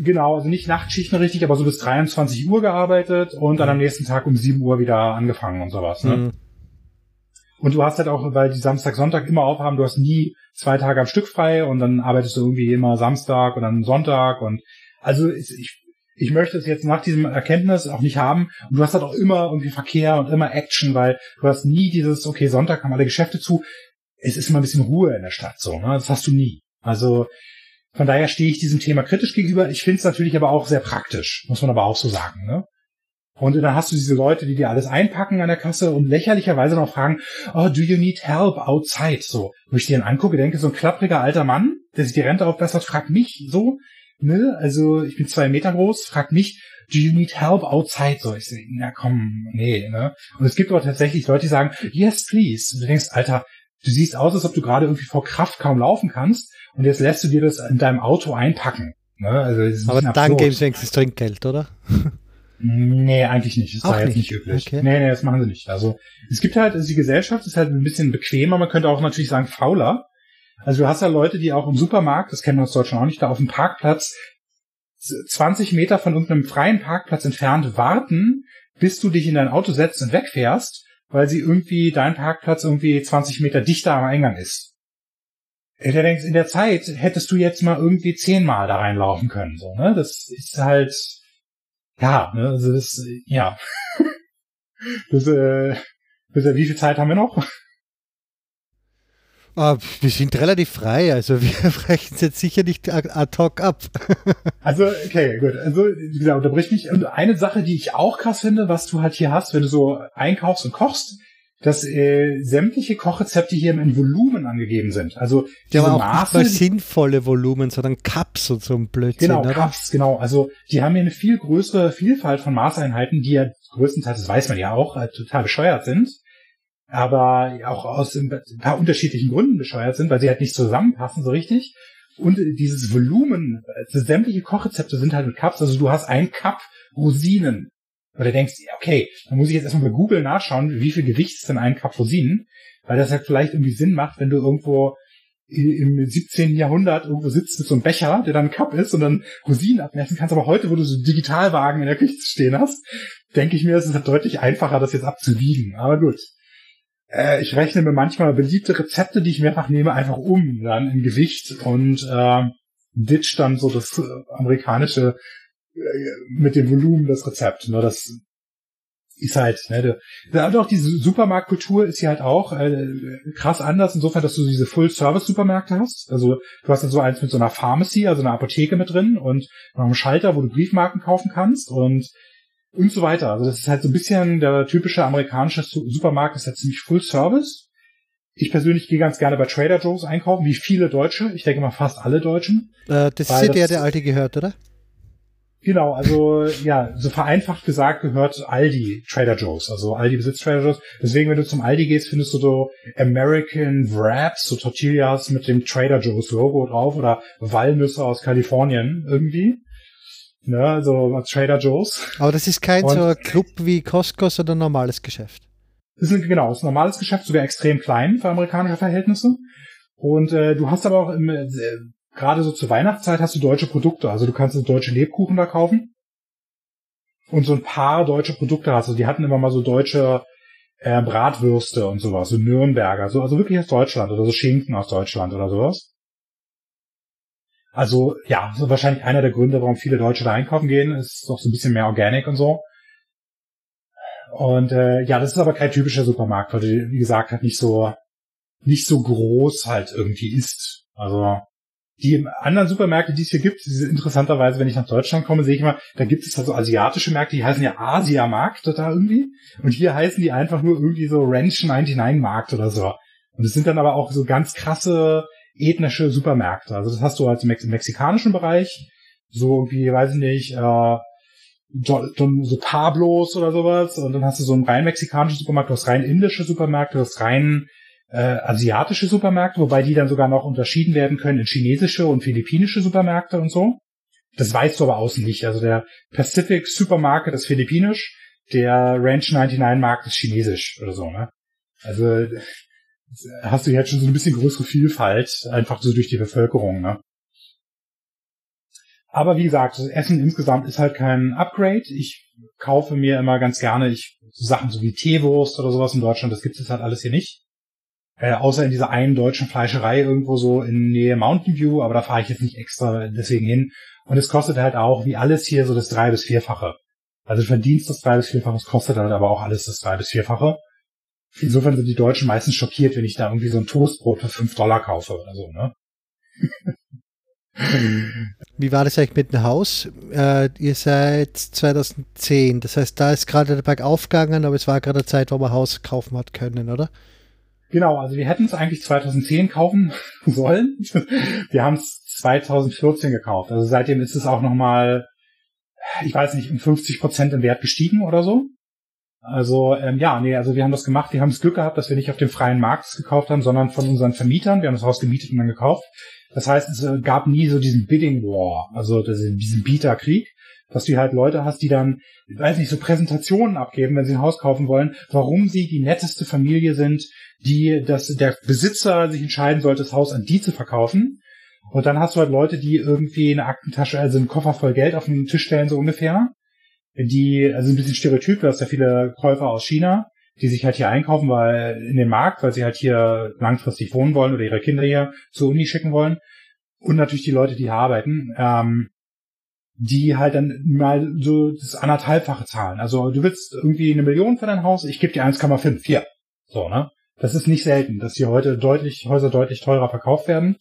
[SPEAKER 2] Genau, also nicht Nachtschichten richtig, aber so bis 23 Uhr gearbeitet und dann am nächsten Tag um 7 Uhr wieder angefangen und sowas. Ne? Mhm. Und du hast halt auch, weil die Samstag, Sonntag immer aufhaben, du hast nie zwei Tage am Stück frei und dann arbeitest du irgendwie immer Samstag und dann Sonntag und also ich, ich möchte es jetzt nach diesem Erkenntnis auch nicht haben. Und du hast halt auch immer irgendwie Verkehr und immer Action, weil du hast nie dieses, okay, Sonntag haben alle Geschäfte zu. Es ist immer ein bisschen Ruhe in der Stadt so, ne? Das hast du nie. Also von daher stehe ich diesem Thema kritisch gegenüber. Ich finde es natürlich aber auch sehr praktisch, muss man aber auch so sagen, ne? Und dann hast du diese Leute, die dir alles einpacken an der Kasse und lächerlicherweise noch fragen, oh, do you need help outside? So, wo ich dir dann angucke, denke, so ein klappriger alter Mann, der sich die Rente aufbessert, fragt mich so, ne, also ich bin zwei Meter groß, fragt mich, do you need help outside? So, ich sehe, na komm, nee, ne. Und es gibt aber tatsächlich Leute, die sagen, yes, please. Und du denkst, Alter, du siehst aus, als ob du gerade irgendwie vor Kraft kaum laufen kannst und jetzt lässt du dir das in deinem Auto einpacken. Ne? Also,
[SPEAKER 1] aber dann geben sie wenigstens Trinkgeld, oder?
[SPEAKER 2] Nee, eigentlich nicht. Das war jetzt nicht üblich. Okay. Nee, nee, das machen sie nicht. Also es gibt halt, also die Gesellschaft ist halt ein bisschen bequemer, man könnte auch natürlich sagen fauler. Also du hast ja Leute, die auch im Supermarkt, das kennen wir aus Deutschland auch nicht, da auf dem Parkplatz 20 Meter von irgendeinem freien Parkplatz entfernt warten, bis du dich in dein Auto setzt und wegfährst, weil sie irgendwie dein Parkplatz irgendwie 20 Meter dichter am Eingang ist. Der denkst, in der Zeit hättest du jetzt mal irgendwie zehnmal da reinlaufen können, so, ne? Das ist halt, ja, ne, also das, ja. das, äh, das, wie viel Zeit haben wir noch?
[SPEAKER 1] Uh, wir sind relativ frei, also wir brechen es jetzt sicher nicht ad hoc ab.
[SPEAKER 2] also, okay, gut. Also, wie gesagt, unterbrich mich. Und eine Sache, die ich auch krass finde, was du halt hier hast, wenn du so einkaufst und kochst, dass äh, sämtliche Kochrezepte hier in Volumen angegeben sind. Also
[SPEAKER 1] die haben auch Maße, nicht sinnvolle Volumen, sondern Cups und so ein Blödsinn.
[SPEAKER 2] Genau, oder? Cups, genau. Also die haben hier eine viel größere Vielfalt von Maßeinheiten, die ja größtenteils, das weiß man ja auch, halt total bescheuert sind. Aber auch aus ein paar unterschiedlichen Gründen bescheuert sind, weil sie halt nicht zusammenpassen so richtig. Und dieses Volumen, also sämtliche Kochrezepte sind halt mit Cups. Also du hast ein Cup Rosinen oder denkst, okay, dann muss ich jetzt erstmal bei Google nachschauen, wie viel Gewicht ist denn ein Rosinen, weil das halt vielleicht irgendwie Sinn macht, wenn du irgendwo im 17. Jahrhundert irgendwo sitzt mit so einem Becher, der dann Cup ist und dann Rosinen abmessen kannst. Aber heute, wo du so Digitalwagen in der Küche stehen hast, denke ich mir, es ist halt deutlich einfacher, das jetzt abzuwiegen. Aber gut. Äh, ich rechne mir manchmal beliebte Rezepte, die ich mehrfach nehme, einfach um dann in Gewicht und äh, ditch dann so das äh, amerikanische mit dem Volumen das Rezept. Ne? Das ist halt, ne, da auch diese Supermarktkultur ist hier halt auch äh, krass anders, insofern, dass du diese Full-Service-Supermärkte hast. Also du hast dann so eins mit so einer Pharmacy, also einer Apotheke mit drin und noch einem Schalter, wo du Briefmarken kaufen kannst und und so weiter. Also das ist halt so ein bisschen der typische amerikanische Supermarkt ist halt ziemlich Full-Service. Ich persönlich gehe ganz gerne bei Trader Joe's einkaufen, wie viele Deutsche. Ich denke mal fast alle Deutschen.
[SPEAKER 1] Äh, das ist der, der alte gehört, oder?
[SPEAKER 2] Genau, also ja, so vereinfacht gesagt gehört Aldi Trader Joe's. Also Aldi besitzt Trader Joe's. Deswegen, wenn du zum Aldi gehst, findest du so American Wraps, so Tortillas mit dem Trader Joe's Logo drauf oder Walnüsse aus Kalifornien irgendwie. Ne, also Trader Joe's.
[SPEAKER 1] Aber das ist kein Und, so Club wie Costco, sondern ein normales Geschäft.
[SPEAKER 2] Das ist, genau, das ist ein normales Geschäft, sogar extrem klein für amerikanische Verhältnisse. Und äh, du hast aber auch im, äh, gerade so zur Weihnachtszeit hast du deutsche Produkte. Also du kannst so deutsche Lebkuchen da kaufen. Und so ein paar deutsche Produkte hast du. Die hatten immer mal so deutsche äh, Bratwürste und sowas, so Nürnberger, so, also wirklich aus Deutschland oder so Schinken aus Deutschland oder sowas. Also ja, so wahrscheinlich einer der Gründe, warum viele Deutsche da einkaufen gehen, ist doch so ein bisschen mehr Organic und so. Und äh, ja, das ist aber kein typischer Supermarkt, weil die, wie gesagt, halt nicht so nicht so groß halt irgendwie ist. Also die anderen Supermärkte, die es hier gibt, interessanterweise, wenn ich nach Deutschland komme, sehe ich mal, da gibt es also asiatische Märkte, die heißen ja Asia-Markt da irgendwie. Und hier heißen die einfach nur irgendwie so Ranch 99 Markt oder so. Und es sind dann aber auch so ganz krasse ethnische Supermärkte. Also das hast du halt im mexikanischen Bereich, so irgendwie, weiß ich nicht, äh, so Pablos oder sowas. Und dann hast du so einen rein mexikanischen Supermarkt, du hast rein indische Supermärkte, du hast rein äh, asiatische Supermärkte, wobei die dann sogar noch unterschieden werden können in chinesische und philippinische Supermärkte und so. Das weißt du aber außen nicht. Also der Pacific Supermarket ist philippinisch, der Ranch 99 Markt ist chinesisch oder so, ne? Also hast du jetzt schon so ein bisschen größere Vielfalt, einfach so durch die Bevölkerung, ne? Aber wie gesagt, das Essen insgesamt ist halt kein Upgrade. Ich kaufe mir immer ganz gerne ich, so Sachen so wie Teewurst oder sowas in Deutschland, das gibt es halt alles hier nicht. Äh, außer in dieser einen deutschen Fleischerei irgendwo so in Nähe Mountain View, aber da fahre ich jetzt nicht extra deswegen hin. Und es kostet halt auch, wie alles hier, so das drei- bis vierfache. Also du verdienst das drei- bis vierfache, es kostet halt aber auch alles das drei- bis vierfache. Insofern sind die Deutschen meistens schockiert, wenn ich da irgendwie so ein Toastbrot für fünf Dollar kaufe oder so, ne?
[SPEAKER 1] Wie war das eigentlich mit dem Haus? Äh, ihr seid 2010, das heißt, da ist gerade der Berg aufgegangen, aber es war gerade eine Zeit, wo man Haus kaufen hat können, oder?
[SPEAKER 2] Genau, also wir hätten es eigentlich 2010 kaufen sollen. Wir haben es 2014 gekauft. Also seitdem ist es auch nochmal, ich weiß nicht, um 50 Prozent im Wert gestiegen oder so. Also ähm, ja, nee, also wir haben das gemacht. Wir haben das Glück gehabt, dass wir nicht auf dem freien Markt gekauft haben, sondern von unseren Vermietern. Wir haben das Haus gemietet und dann gekauft. Das heißt, es äh, gab nie so diesen Bidding War, also diesen Bieterkrieg, dass du halt Leute hast, die dann, weiß nicht, so Präsentationen abgeben, wenn sie ein Haus kaufen wollen, warum sie die netteste Familie sind, die, dass der Besitzer sich entscheiden sollte, das Haus an die zu verkaufen. Und dann hast du halt Leute, die irgendwie eine Aktentasche, also einen Koffer voll Geld auf den Tisch stellen, so ungefähr. Die, also ein bisschen Stereotyp, du hast ja viele Käufer aus China, die sich halt hier einkaufen, weil in den Markt, weil sie halt hier langfristig wohnen wollen oder ihre Kinder hier zur Uni schicken wollen. Und natürlich die Leute, die hier arbeiten. Ähm, die halt dann mal so das anderthalbfache zahlen. Also du willst irgendwie eine Million für dein Haus, ich gebe dir 1,5, hier. So, ne? Das ist nicht selten, dass hier heute deutlich, Häuser deutlich teurer verkauft werden.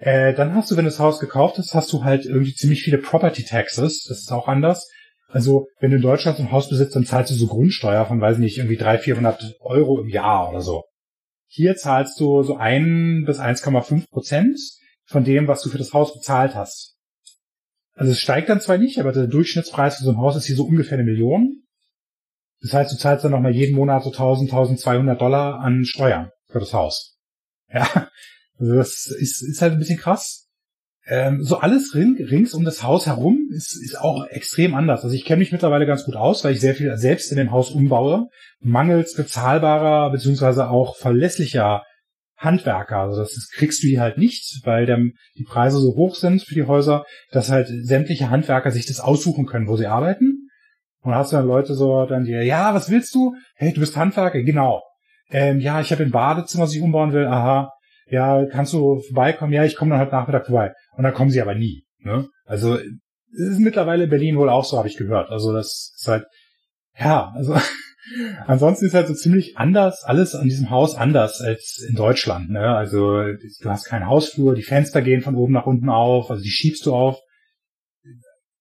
[SPEAKER 2] Äh, dann hast du, wenn du das Haus gekauft hast, hast du halt irgendwie ziemlich viele Property Taxes. Das ist auch anders. Also, wenn du in Deutschland so ein Haus besitzt, dann zahlst du so Grundsteuer von, weiß nicht, irgendwie 300, 400 Euro im Jahr oder so. Hier zahlst du so ein bis 1,5 Prozent von dem, was du für das Haus bezahlt hast. Also es steigt dann zwar nicht, aber der Durchschnittspreis für so ein Haus ist hier so ungefähr eine Million. Das heißt, du zahlst dann nochmal jeden Monat so 1000, 1200 Dollar an Steuern für das Haus. Ja, also das ist, ist halt ein bisschen krass. Ähm, so alles ring, rings um das Haus herum ist, ist auch extrem anders. Also ich kenne mich mittlerweile ganz gut aus, weil ich sehr viel selbst in dem Haus umbaue. Mangels bezahlbarer beziehungsweise auch verlässlicher Handwerker. Also das, das kriegst du hier halt nicht, weil der, die Preise so hoch sind für die Häuser, dass halt sämtliche Handwerker sich das aussuchen können, wo sie arbeiten. Und hast du dann Leute so, dann die, ja, was willst du? Hey, du bist Handwerker? Genau. Ähm, ja, ich habe ein Badezimmer, was ich umbauen will. Aha. Ja, kannst du vorbeikommen? Ja, ich komme dann halt Nachmittag vorbei. Und dann kommen sie aber nie. Ne? Also es ist mittlerweile in Berlin wohl auch so, habe ich gehört. Also das ist halt, ja, also ansonsten ist halt so ziemlich anders, alles an diesem Haus anders als in Deutschland. Ne? Also du hast keinen Hausflur, die Fenster gehen von oben nach unten auf, also die schiebst du auf.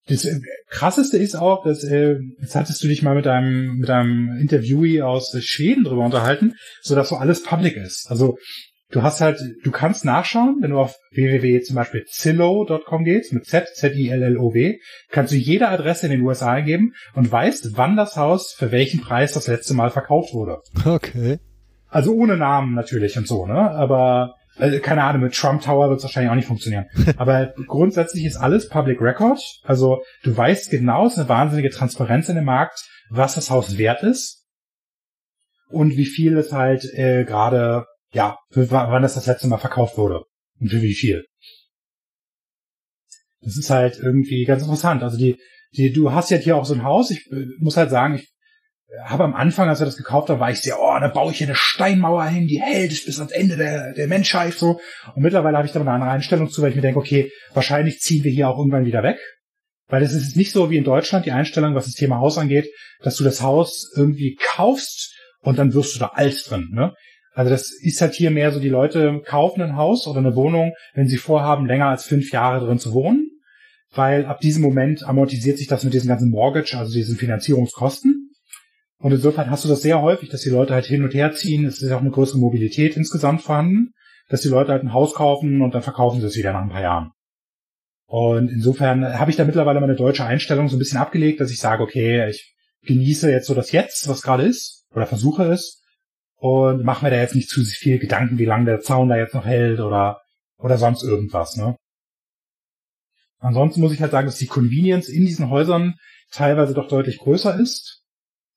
[SPEAKER 2] Das äh, krasseste ist auch, dass äh, jetzt hattest du dich mal mit einem mit einem Interviewee aus Schweden drüber unterhalten, so dass so alles public ist. Also du hast halt, du kannst nachschauen, wenn du auf www zum Beispiel Zillow.com gehst, mit Z, Z-I-L-L-O-W, kannst du jede Adresse in den USA eingeben und weißt, wann das Haus für welchen Preis das letzte Mal verkauft wurde.
[SPEAKER 1] Okay.
[SPEAKER 2] Also ohne Namen natürlich und so, ne? Aber also keine Ahnung, mit Trump Tower wird es wahrscheinlich auch nicht funktionieren. Aber grundsätzlich ist alles Public Record. Also du weißt genau, es ist eine wahnsinnige Transparenz in dem Markt, was das Haus wert ist und wie viel es halt äh, gerade ja, wann das das letzte Mal verkauft wurde und für wie viel. Das ist halt irgendwie ganz interessant. Also die, die, du hast ja hier auch so ein Haus. Ich äh, muss halt sagen, ich habe am Anfang, als wir das gekauft haben, war ich sehr, oh, da baue ich hier eine Steinmauer hin, die hält bis ans Ende der, der Menschheit so. Und mittlerweile habe ich da eine andere Einstellung zu, weil ich mir denke, okay, wahrscheinlich ziehen wir hier auch irgendwann wieder weg. Weil es ist nicht so wie in Deutschland die Einstellung, was das Thema Haus angeht, dass du das Haus irgendwie kaufst und dann wirst du da alt drin. Ne? Also das ist halt hier mehr so, die Leute kaufen ein Haus oder eine Wohnung, wenn sie vorhaben, länger als fünf Jahre drin zu wohnen, weil ab diesem Moment amortisiert sich das mit diesen ganzen Mortgage, also diesen Finanzierungskosten. Und insofern hast du das sehr häufig, dass die Leute halt hin und her ziehen. Es ist auch eine größere Mobilität insgesamt vorhanden, dass die Leute halt ein Haus kaufen und dann verkaufen sie es wieder nach ein paar Jahren. Und insofern habe ich da mittlerweile meine deutsche Einstellung so ein bisschen abgelegt, dass ich sage, okay, ich genieße jetzt so das Jetzt, was gerade ist, oder versuche es, und machen wir da jetzt nicht zu viel Gedanken, wie lange der Zaun da jetzt noch hält oder, oder sonst irgendwas, ne? Ansonsten muss ich halt sagen, dass die Convenience in diesen Häusern teilweise doch deutlich größer ist.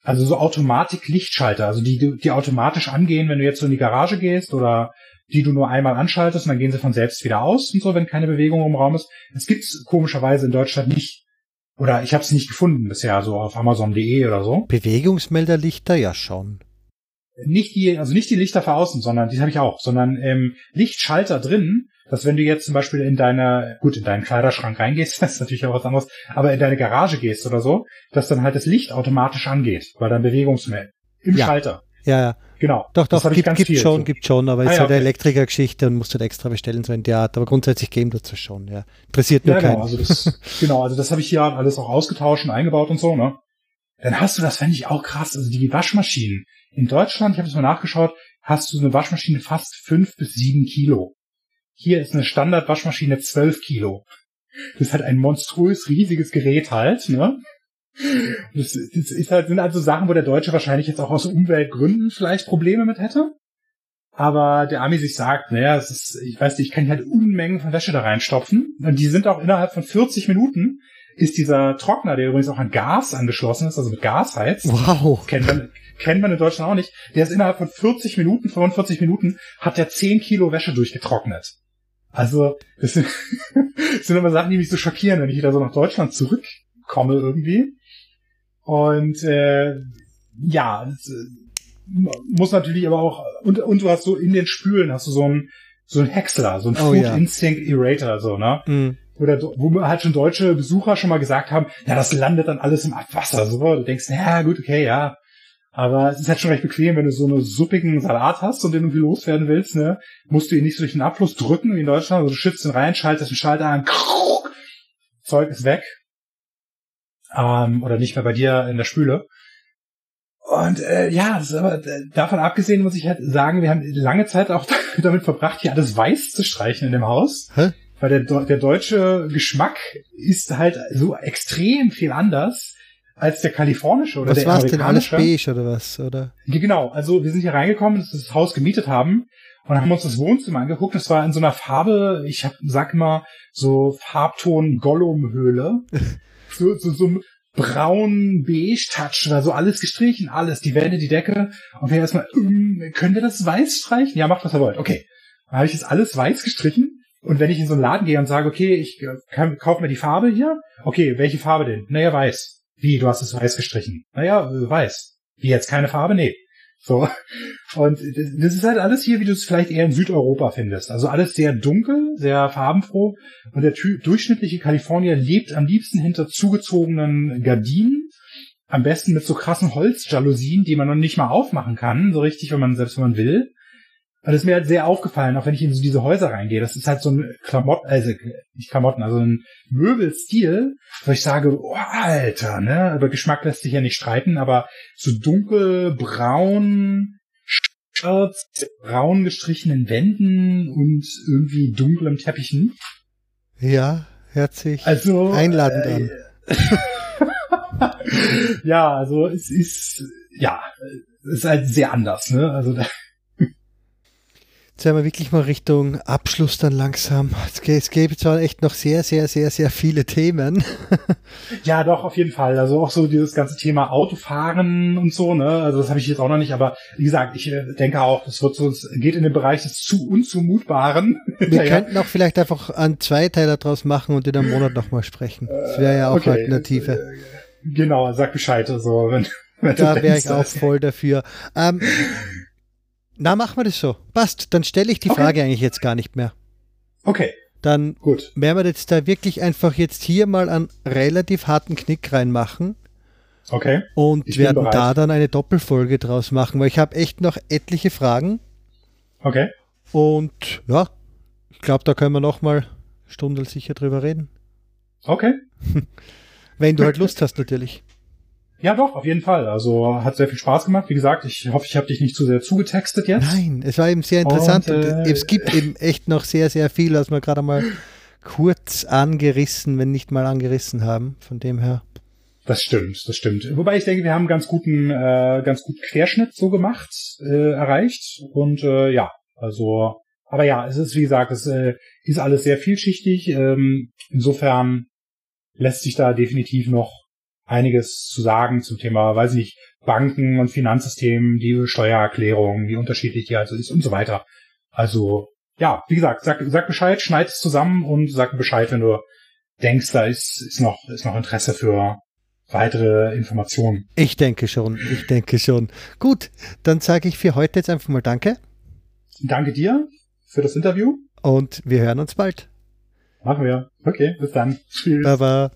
[SPEAKER 2] Also so Automatik-Lichtschalter, also die, die automatisch angehen, wenn du jetzt so in die Garage gehst oder die du nur einmal anschaltest und dann gehen sie von selbst wieder aus und so, wenn keine Bewegung im Raum ist. Es gibt's komischerweise in Deutschland nicht. Oder ich habe es nicht gefunden bisher, so auf Amazon.de oder so.
[SPEAKER 1] Bewegungsmelderlichter ja schon
[SPEAKER 2] nicht die, also nicht die Lichter für außen, sondern die habe ich auch, sondern ähm, Lichtschalter drin, dass wenn du jetzt zum Beispiel in deiner, gut, in deinen Kleiderschrank reingehst, das ist natürlich auch was anderes, aber in deine Garage gehst oder so, dass dann halt das Licht automatisch angeht, weil dann Bewegungsmail im
[SPEAKER 1] ja.
[SPEAKER 2] Schalter.
[SPEAKER 1] Ja, ja.
[SPEAKER 2] Genau.
[SPEAKER 1] Doch, doch, gibt, gibt viel, schon, so. gibt schon, aber ah, ist ja, halt eine okay. Elektrikergeschichte und musst halt extra bestellen, so in der Art. Aber grundsätzlich geben dazu schon, ja. Interessiert nur ja,
[SPEAKER 2] genau, Also das, genau, also das habe ich hier alles auch ausgetauscht und eingebaut und so, ne? Dann hast du, das fände ich auch krass, also die Waschmaschinen. In Deutschland, ich habe es mal nachgeschaut, hast du eine Waschmaschine fast fünf bis sieben Kilo. Hier ist eine Standard-Waschmaschine zwölf Kilo. Das ist halt ein monströs riesiges Gerät halt, ne? Das, das ist halt, sind also Sachen, wo der Deutsche wahrscheinlich jetzt auch aus Umweltgründen vielleicht Probleme mit hätte. Aber der Ami sich sagt, naja, es ist, ich weiß nicht, ich kann halt Unmengen von Wäsche da reinstopfen. Und die sind auch innerhalb von 40 Minuten ist dieser Trockner, der übrigens auch an Gas angeschlossen ist, also mit Gas heizt.
[SPEAKER 1] Wow.
[SPEAKER 2] Kennt man, kennt man in Deutschland auch nicht. Der ist innerhalb von 40 Minuten, 45 Minuten, hat der 10 Kilo Wäsche durchgetrocknet. Also, das sind, das sind immer Sachen, die mich so schockieren, wenn ich wieder so nach Deutschland zurückkomme irgendwie. Und äh, ja, das, äh, muss natürlich aber auch, und, und du hast so in den Spülen hast du so ein so ein Häcksler, so ein oh, Food ja. Instinct Erator, so, ne? Mm. Oder wo halt schon deutsche Besucher schon mal gesagt haben, ja, das landet dann alles im Abwasser, so. Du denkst, ja, gut, okay, ja, aber es ist halt schon recht bequem, wenn du so einen suppigen Salat hast und den irgendwie loswerden willst, ne, musst du ihn nicht so durch den Abfluss drücken wie in Deutschland. Also du schützt ihn rein, schaltest den Schalter an, Zeug ist weg. Ähm, oder nicht mehr bei dir in der Spüle. Und äh, ja, das ist aber äh, davon abgesehen muss ich halt sagen, wir haben lange Zeit auch damit verbracht, hier alles weiß zu streichen in dem Haus. Hä? Weil der, der deutsche Geschmack ist halt so extrem viel anders als der kalifornische oder
[SPEAKER 1] was
[SPEAKER 2] der
[SPEAKER 1] war's amerikanische. denn alles beige oder was oder?
[SPEAKER 2] Genau, also wir sind hier reingekommen, dass wir das Haus gemietet haben und haben uns das Wohnzimmer angeguckt. Das war in so einer Farbe, ich hab, sag mal so Farbton Gollum-Höhle, so, so, so braun beige Touch, war so alles gestrichen, alles, die Wände, die Decke. Und wir erstmal, ähm, können wir das weiß streichen? Ja, macht was ihr wollt. Okay. Dann habe ich jetzt alles weiß gestrichen. Und wenn ich in so einen Laden gehe und sage, okay, ich kann, kauf mir die Farbe hier. Okay, welche Farbe denn? Naja, weiß. Wie, du hast es weiß gestrichen? Naja, äh, weiß. Wie jetzt keine Farbe? Nee. So. Und das ist halt alles hier, wie du es vielleicht eher in Südeuropa findest. Also alles sehr dunkel, sehr farbenfroh. Und der durchschnittliche Kalifornier lebt am liebsten hinter zugezogenen Gardinen. Am besten mit so krassen Holzjalousien, die man noch nicht mal aufmachen kann, so richtig, wenn man, selbst wenn man will. Und das ist mir halt sehr aufgefallen, auch wenn ich in so diese Häuser reingehe. Das ist halt so ein Klamotten, also nicht Klamotten, also ein Möbelstil, wo ich sage, oh, Alter, ne? Über Geschmack lässt sich ja nicht streiten, aber so dunkel, braun, Shirts, braun gestrichenen Wänden und irgendwie dunklem Teppichen.
[SPEAKER 1] Ja, herzlich
[SPEAKER 2] also,
[SPEAKER 1] einladend äh,
[SPEAKER 2] an. ja, also es ist, ja, es ist halt sehr anders, ne? Also da
[SPEAKER 1] Jetzt werden wir wirklich mal Richtung Abschluss dann langsam. Es gäbe zwar echt noch sehr, sehr, sehr, sehr viele Themen.
[SPEAKER 2] ja, doch, auf jeden Fall. Also auch so dieses ganze Thema Autofahren und so, ne? Also das habe ich jetzt auch noch nicht, aber wie gesagt, ich äh, denke auch, das wird so, geht in den Bereich des zu unzumutbaren.
[SPEAKER 1] Wir könnten auch vielleicht einfach einen Zweiteiler draus machen und in einem Monat nochmal sprechen. Das wäre ja auch okay. Alternative.
[SPEAKER 2] Genau, sag Bescheid, also wenn,
[SPEAKER 1] wenn Da wäre ich auch voll dafür. Ähm, na, machen wir das so. Passt. Dann stelle ich die okay. Frage eigentlich jetzt gar nicht mehr.
[SPEAKER 2] Okay.
[SPEAKER 1] Dann Gut. werden wir jetzt da wirklich einfach jetzt hier mal einen relativ harten Knick reinmachen.
[SPEAKER 2] Okay.
[SPEAKER 1] Und ich werden da dann eine Doppelfolge draus machen, weil ich habe echt noch etliche Fragen.
[SPEAKER 2] Okay.
[SPEAKER 1] Und ja, ich glaube, da können wir noch mal Stunde sicher drüber reden.
[SPEAKER 2] Okay.
[SPEAKER 1] Wenn du halt Lust hast, natürlich.
[SPEAKER 2] Ja, doch, auf jeden Fall. Also hat sehr viel Spaß gemacht. Wie gesagt, ich hoffe, ich habe dich nicht zu sehr zugetextet jetzt.
[SPEAKER 1] Nein, es war eben sehr interessant und, äh, und es gibt eben echt noch sehr, sehr viel, was wir gerade mal kurz angerissen, wenn nicht mal angerissen haben. Von dem her.
[SPEAKER 2] Das stimmt, das stimmt. Wobei ich denke, wir haben einen ganz guten, äh, ganz guten Querschnitt so gemacht, äh, erreicht. Und äh, ja, also, aber ja, es ist wie gesagt, es äh, ist alles sehr vielschichtig. Ähm, insofern lässt sich da definitiv noch einiges zu sagen zum Thema, weiß ich nicht, Banken und Finanzsystemen, die Steuererklärung, wie unterschiedlich die also ist und so weiter. Also, ja, wie gesagt, sag, sag Bescheid, schneid es zusammen und sag Bescheid, wenn du denkst, da ist, ist noch, ist noch Interesse für weitere Informationen.
[SPEAKER 1] Ich denke schon, ich denke schon. Gut, dann sage ich für heute jetzt einfach mal Danke.
[SPEAKER 2] Danke dir für das Interview.
[SPEAKER 1] Und wir hören uns bald.
[SPEAKER 2] Machen wir. Okay, bis dann.
[SPEAKER 1] Tschüss. Baba.